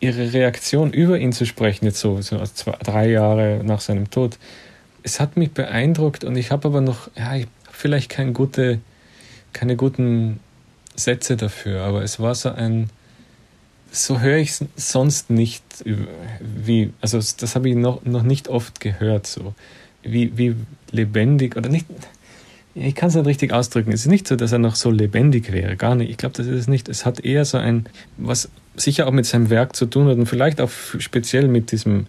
ihre Reaktion über ihn zu sprechen, jetzt so, so zwei, drei Jahre nach seinem Tod, es hat mich beeindruckt und ich habe aber noch, ja, ich habe vielleicht keine, gute, keine guten Sätze dafür, aber es war so ein, so höre ich es sonst nicht, wie, also das habe ich noch, noch nicht oft gehört, so wie, wie lebendig oder nicht, ich kann es nicht richtig ausdrücken. Es ist nicht so, dass er noch so lebendig wäre, gar nicht. Ich glaube, das ist es nicht. Es hat eher so ein, was sicher auch mit seinem Werk zu tun hat und vielleicht auch speziell mit diesem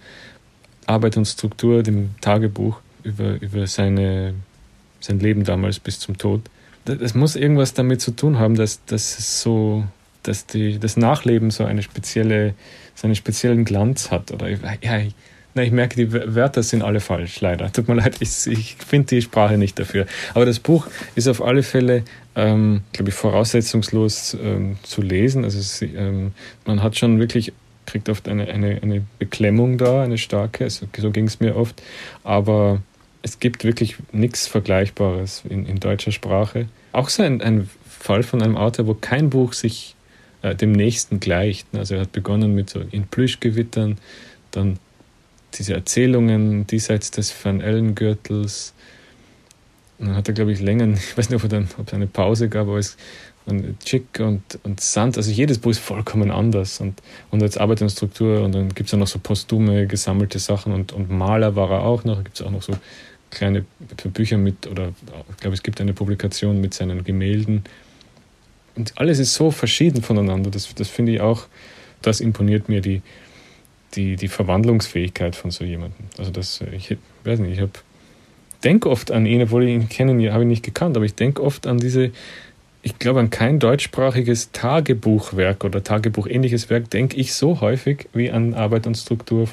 Arbeit und Struktur, dem Tagebuch, über, über seine, sein Leben damals bis zum Tod. Das muss irgendwas damit zu tun haben, dass, dass so, dass die, das Nachleben so eine spezielle, so einen speziellen Glanz hat. Oder ja, ich, na, ich merke, die Wörter sind alle falsch, leider. Tut mir [laughs] leid, ich, ich finde die Sprache nicht dafür. Aber das Buch ist auf alle Fälle, ähm, glaube ich, voraussetzungslos ähm, zu lesen. Also es, ähm, man hat schon wirklich kriegt oft eine, eine, eine Beklemmung da, eine starke, also, so ging es mir oft. Aber es gibt wirklich nichts Vergleichbares in, in, deutscher Sprache. Auch so ein, ein, Fall von einem Autor, wo kein Buch sich äh, dem nächsten gleicht. Also er hat begonnen mit so in Plüschgewittern, dann diese Erzählungen diesseits des Van Ellen-Gürtels. Und dann hat er, glaube ich, länger, [laughs] ich weiß nicht, ob, dann, ob es eine Pause gab, aber es und Chick und, und Sand, also jedes Buch ist vollkommen anders und, und als Arbeit und Struktur und dann gibt es ja noch so postume gesammelte Sachen und, und Maler war er auch noch, gibt es auch noch so kleine Bücher mit, oder ich glaube, es gibt eine Publikation mit seinen Gemälden. Und alles ist so verschieden voneinander. Das, das finde ich auch, das imponiert mir die, die, die Verwandlungsfähigkeit von so jemandem. Also das, ich weiß nicht, ich habe denke oft an ihn, obwohl ich ihn kennen, habe ich nicht gekannt, aber ich denke oft an diese, ich glaube an kein deutschsprachiges Tagebuchwerk oder Tagebuchähnliches Werk denke ich so häufig wie an Arbeit und Struktur.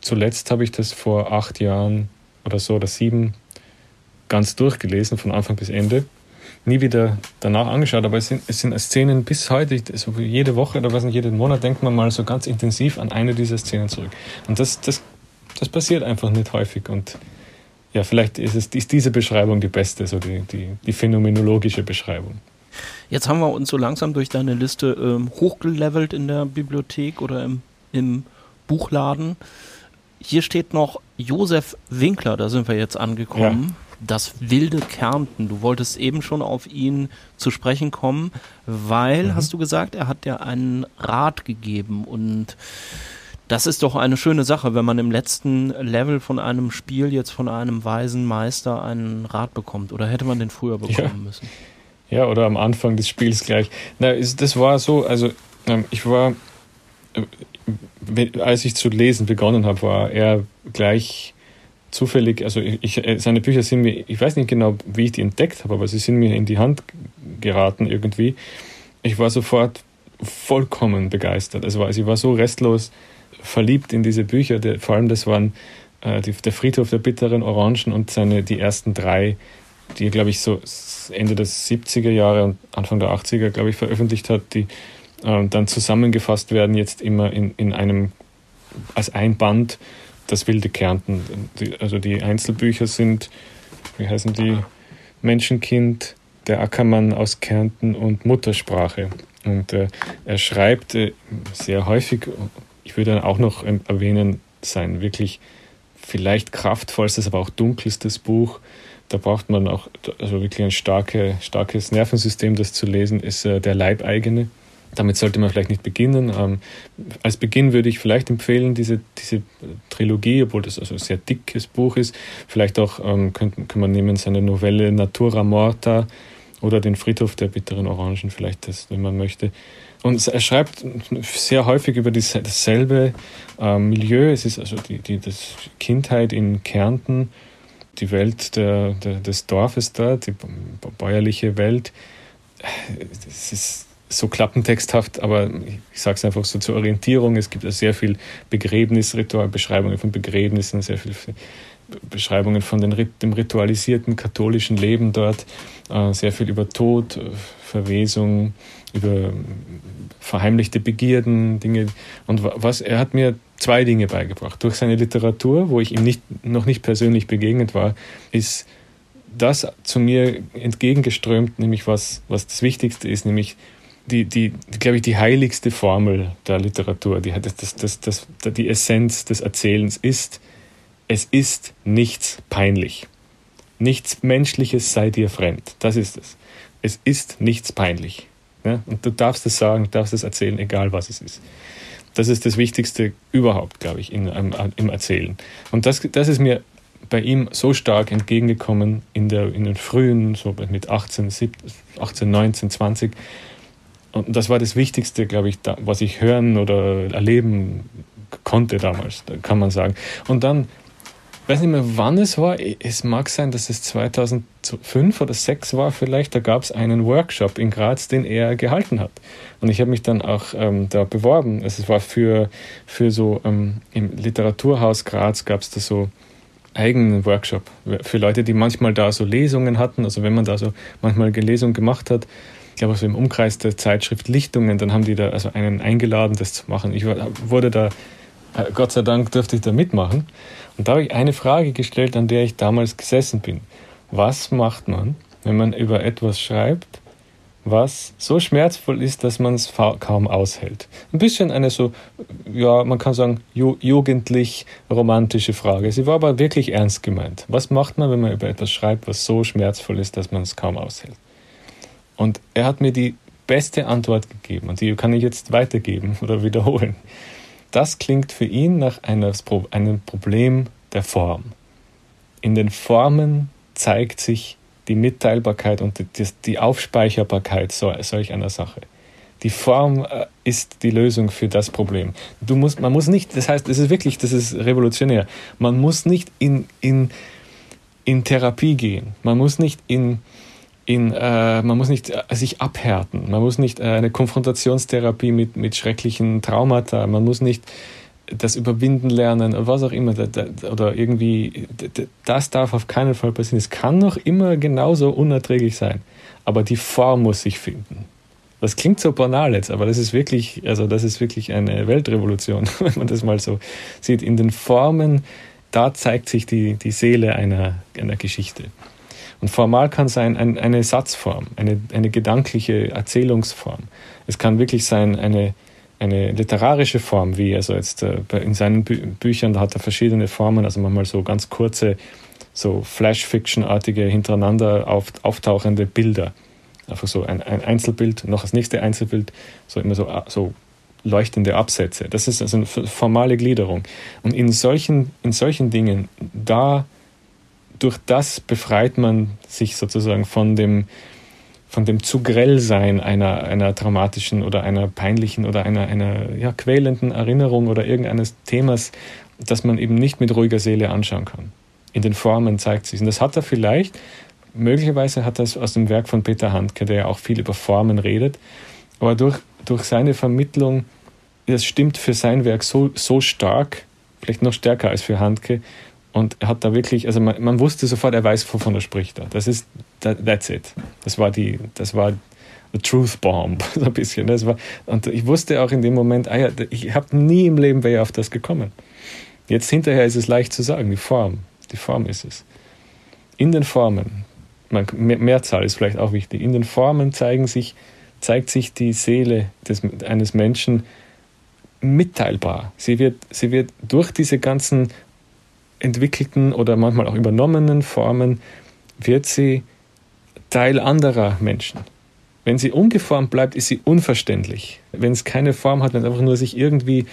Zuletzt habe ich das vor acht Jahren oder so oder sieben ganz durchgelesen, von Anfang bis Ende. nie wieder danach angeschaut, aber es sind, es sind Szenen bis heute, so jede Woche oder was nicht, jeden Monat denkt man mal so ganz intensiv an eine dieser Szenen zurück. Und das, das, das passiert einfach nicht häufig und ja, vielleicht ist, es, ist diese Beschreibung die beste, so die, die, die phänomenologische Beschreibung. Jetzt haben wir uns so langsam durch deine Liste ähm, hochgelevelt in der Bibliothek oder im, im Buchladen. Hier steht noch Josef Winkler, da sind wir jetzt angekommen. Ja. Das wilde Kärnten. Du wolltest eben schon auf ihn zu sprechen kommen, weil, mhm. hast du gesagt, er hat dir einen Rat gegeben und das ist doch eine schöne Sache, wenn man im letzten Level von einem Spiel jetzt von einem weisen Meister einen Rat bekommt. Oder hätte man den früher bekommen ja. müssen? Ja, oder am Anfang des Spiels gleich. Na, das war so, also ähm, ich war, äh, als ich zu lesen begonnen habe, war er gleich zufällig, also ich, äh, seine Bücher sind mir, ich weiß nicht genau, wie ich die entdeckt habe, aber sie sind mir in die Hand geraten irgendwie. Ich war sofort vollkommen begeistert. Also, also ich war so restlos verliebt in diese Bücher. Vor allem das waren äh, die, der Friedhof der bitteren Orangen und seine die ersten drei, die er, glaube ich, so Ende der 70er Jahre und Anfang der 80er, glaube ich, veröffentlicht hat, die äh, dann zusammengefasst werden jetzt immer in, in einem als ein Band das wilde Kärnten. Die, also die Einzelbücher sind, wie heißen die? Menschenkind, der Ackermann aus Kärnten und Muttersprache. Und äh, er schreibt äh, sehr häufig ich würde auch noch erwähnen, sein wirklich vielleicht kraftvollstes, aber auch dunkelstes Buch. Da braucht man auch also wirklich ein starke, starkes Nervensystem, das zu lesen, ist äh, der Leibeigene. Damit sollte man vielleicht nicht beginnen. Ähm, als Beginn würde ich vielleicht empfehlen, diese, diese Trilogie, obwohl das also ein sehr dickes Buch ist. Vielleicht auch ähm, könnte, kann man nehmen seine Novelle Natura Morta oder den Friedhof der bitteren Orangen, vielleicht das, wenn man möchte. Und er schreibt sehr häufig über dasselbe äh, Milieu. Es ist also die, die das Kindheit in Kärnten, die Welt der, der, des Dorfes dort, die bäuerliche Welt. Es ist so klappentexthaft, aber ich sage es einfach so zur Orientierung. Es gibt sehr viel Begräbnisritual, Beschreibungen von Begräbnissen, sehr viel Beschreibungen von den, dem ritualisierten katholischen Leben dort, äh, sehr viel über Tod, Verwesung, über verheimlichte Begierden, Dinge. Und was, er hat mir zwei Dinge beigebracht. Durch seine Literatur, wo ich ihm nicht, noch nicht persönlich begegnet war, ist das zu mir entgegengeströmt, nämlich was, was das Wichtigste ist, nämlich die, die, glaube ich, die heiligste Formel der Literatur, die, das, das, das, die Essenz des Erzählens ist, es ist nichts peinlich. Nichts Menschliches sei dir fremd. Das ist es. Es ist nichts peinlich. Ja? Und du darfst es sagen, darfst es erzählen, egal was es ist. Das ist das Wichtigste überhaupt, glaube ich, in, im, im Erzählen. Und das, das ist mir bei ihm so stark entgegengekommen in, der, in den frühen, so mit 18, 17, 18, 19, 20. Und das war das Wichtigste, glaube ich, da, was ich hören oder erleben konnte damals, kann man sagen. Und dann weiß nicht mehr, wann es war. Es mag sein, dass es 2005 oder 2006 war vielleicht. Da gab es einen Workshop in Graz, den er gehalten hat. Und ich habe mich dann auch ähm, da beworben. Es war für, für so ähm, im Literaturhaus Graz gab es da so eigenen Workshop für Leute, die manchmal da so Lesungen hatten. Also wenn man da so manchmal eine Lesung gemacht hat, glaube so im Umkreis der Zeitschrift Lichtungen, dann haben die da also einen eingeladen, das zu machen. Ich wurde da, äh, Gott sei Dank durfte ich da mitmachen. Und da habe ich eine Frage gestellt, an der ich damals gesessen bin. Was macht man, wenn man über etwas schreibt, was so schmerzvoll ist, dass man es kaum aushält? Ein bisschen eine so, ja, man kann sagen, ju jugendlich romantische Frage. Sie war aber wirklich ernst gemeint. Was macht man, wenn man über etwas schreibt, was so schmerzvoll ist, dass man es kaum aushält? Und er hat mir die beste Antwort gegeben und die kann ich jetzt weitergeben [laughs] oder wiederholen. Das klingt für ihn nach einem Problem der Form. In den Formen zeigt sich die Mitteilbarkeit und die Aufspeicherbarkeit solch einer Sache. Die Form äh, ist die Lösung für das Problem. Du musst, man muss nicht, das heißt, es ist wirklich, das ist revolutionär. Man muss nicht in, in, in Therapie gehen. Man muss nicht in, in, äh, man muss nicht äh, sich abhärten, man muss nicht äh, eine Konfrontationstherapie mit, mit schrecklichen Traumata, man muss nicht das Überwinden lernen was auch immer, oder irgendwie, das darf auf keinen Fall passieren. Es kann noch immer genauso unerträglich sein, aber die Form muss sich finden. Das klingt so banal jetzt, aber das ist wirklich, also das ist wirklich eine Weltrevolution, [laughs] wenn man das mal so sieht. In den Formen, da zeigt sich die, die Seele einer, einer Geschichte. Und formal kann sein ein, eine Satzform, eine, eine gedankliche Erzählungsform. Es kann wirklich sein eine, eine literarische Form, wie also jetzt äh, in seinen Bü Büchern, hat er verschiedene Formen, also manchmal so ganz kurze, so Flash-Fiction-artige, hintereinander auf, auftauchende Bilder. Einfach so ein, ein Einzelbild, noch das nächste Einzelbild, so immer so, so leuchtende Absätze. Das ist also eine formale Gliederung. Und in solchen, in solchen Dingen, da durch das befreit man sich sozusagen von dem, von dem zu grell sein einer, einer dramatischen oder einer peinlichen oder einer, einer ja, quälenden Erinnerung oder irgendeines Themas, das man eben nicht mit ruhiger Seele anschauen kann. In den Formen zeigt sich. Und das hat er vielleicht, möglicherweise hat er es aus dem Werk von Peter Handke, der ja auch viel über Formen redet, aber durch, durch seine Vermittlung, das stimmt für sein Werk so, so stark, vielleicht noch stärker als für Handke, und er hat da wirklich, also man, man, wusste sofort, er weiß, wovon er spricht. Da. Das ist, that, that's it. Das war die, das war the truth bomb, [laughs] so ein bisschen. Das war, und ich wusste auch in dem Moment, ah ja, ich habe nie im Leben wäre auf das gekommen. Jetzt hinterher ist es leicht zu sagen, die Form, die Form ist es. In den Formen, man, Mehrzahl ist vielleicht auch wichtig, in den Formen zeigen sich, zeigt sich die Seele des, eines Menschen mitteilbar. Sie wird, sie wird durch diese ganzen entwickelten oder manchmal auch übernommenen Formen wird sie Teil anderer Menschen. Wenn sie ungeformt bleibt, ist sie unverständlich. Wenn es keine Form hat, wenn es einfach nur sich irgendwie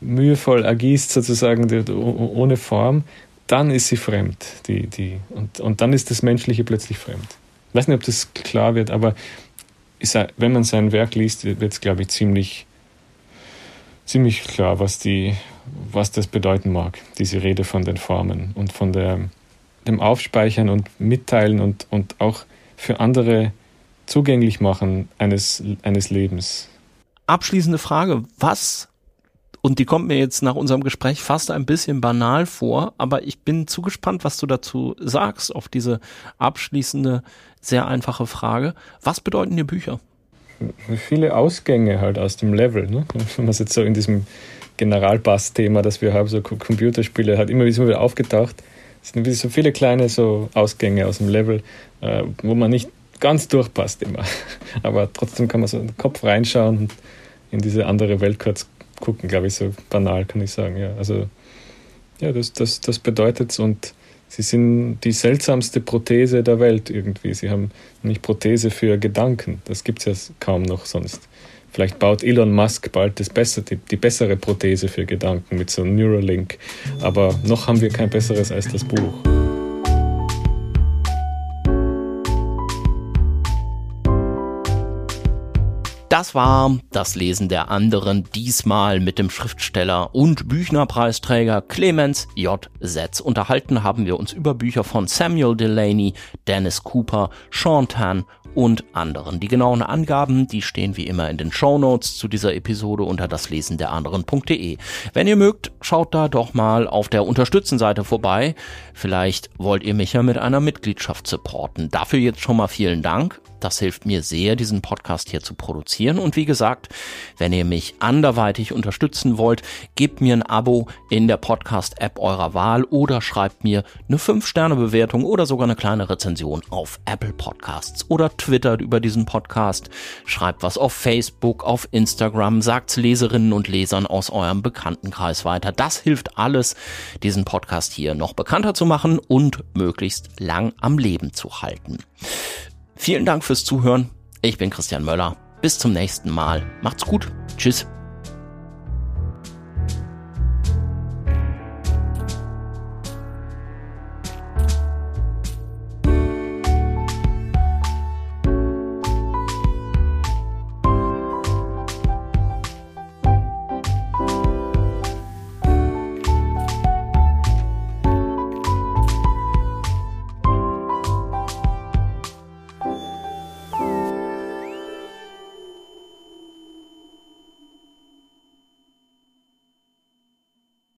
mühevoll ergießt, sozusagen ohne Form, dann ist sie fremd. Die, die, und, und dann ist das Menschliche plötzlich fremd. Ich weiß nicht, ob das klar wird, aber wenn man sein Werk liest, wird es, glaube ich, ziemlich, ziemlich klar, was die, was das bedeuten mag, diese Rede von den Formen und von der, dem Aufspeichern und Mitteilen und, und auch für andere zugänglich machen eines, eines Lebens. Abschließende Frage, was, und die kommt mir jetzt nach unserem Gespräch fast ein bisschen banal vor, aber ich bin zu gespannt, was du dazu sagst, auf diese abschließende, sehr einfache Frage. Was bedeuten dir Bücher? Viele Ausgänge halt aus dem Level, ne? wenn man es jetzt so in diesem Generalbass-Thema, das wir haben, so Computerspiele, hat immer wieder aufgetaucht. Es sind so viele kleine so Ausgänge aus dem Level, äh, wo man nicht ganz durchpasst immer. [laughs] Aber trotzdem kann man so in den Kopf reinschauen und in diese andere Welt kurz gucken, glaube ich, so banal kann ich sagen. Ja, also ja, das, das, das bedeutet und sie sind die seltsamste Prothese der Welt irgendwie. Sie haben nicht Prothese für Gedanken, das gibt es ja kaum noch sonst. Vielleicht baut Elon Musk bald das bessere, die, die, bessere Prothese für Gedanken mit so einem Neuralink. Aber noch haben wir kein besseres als das Buch. Das war das Lesen der anderen, diesmal mit dem Schriftsteller und Büchnerpreisträger Clemens J. Setz. Unterhalten haben wir uns über Bücher von Samuel Delaney, Dennis Cooper, Sean Tan und anderen. Die genauen Angaben, die stehen wie immer in den Show Notes zu dieser Episode unter daslesen der anderen.de. Wenn ihr mögt, schaut da doch mal auf der Unterstützenseite vorbei. Vielleicht wollt ihr mich ja mit einer Mitgliedschaft supporten. Dafür jetzt schon mal vielen Dank. Das hilft mir sehr, diesen Podcast hier zu produzieren. Und wie gesagt, wenn ihr mich anderweitig unterstützen wollt, gebt mir ein Abo in der Podcast-App eurer Wahl oder schreibt mir eine 5-Sterne-Bewertung oder sogar eine kleine Rezension auf Apple Podcasts oder twittert über diesen Podcast, schreibt was auf Facebook, auf Instagram, sagt's Leserinnen und Lesern aus eurem Bekanntenkreis weiter. Das hilft alles, diesen Podcast hier noch bekannter zu machen und möglichst lang am Leben zu halten. Vielen Dank fürs Zuhören. Ich bin Christian Möller. Bis zum nächsten Mal. Macht's gut. Tschüss.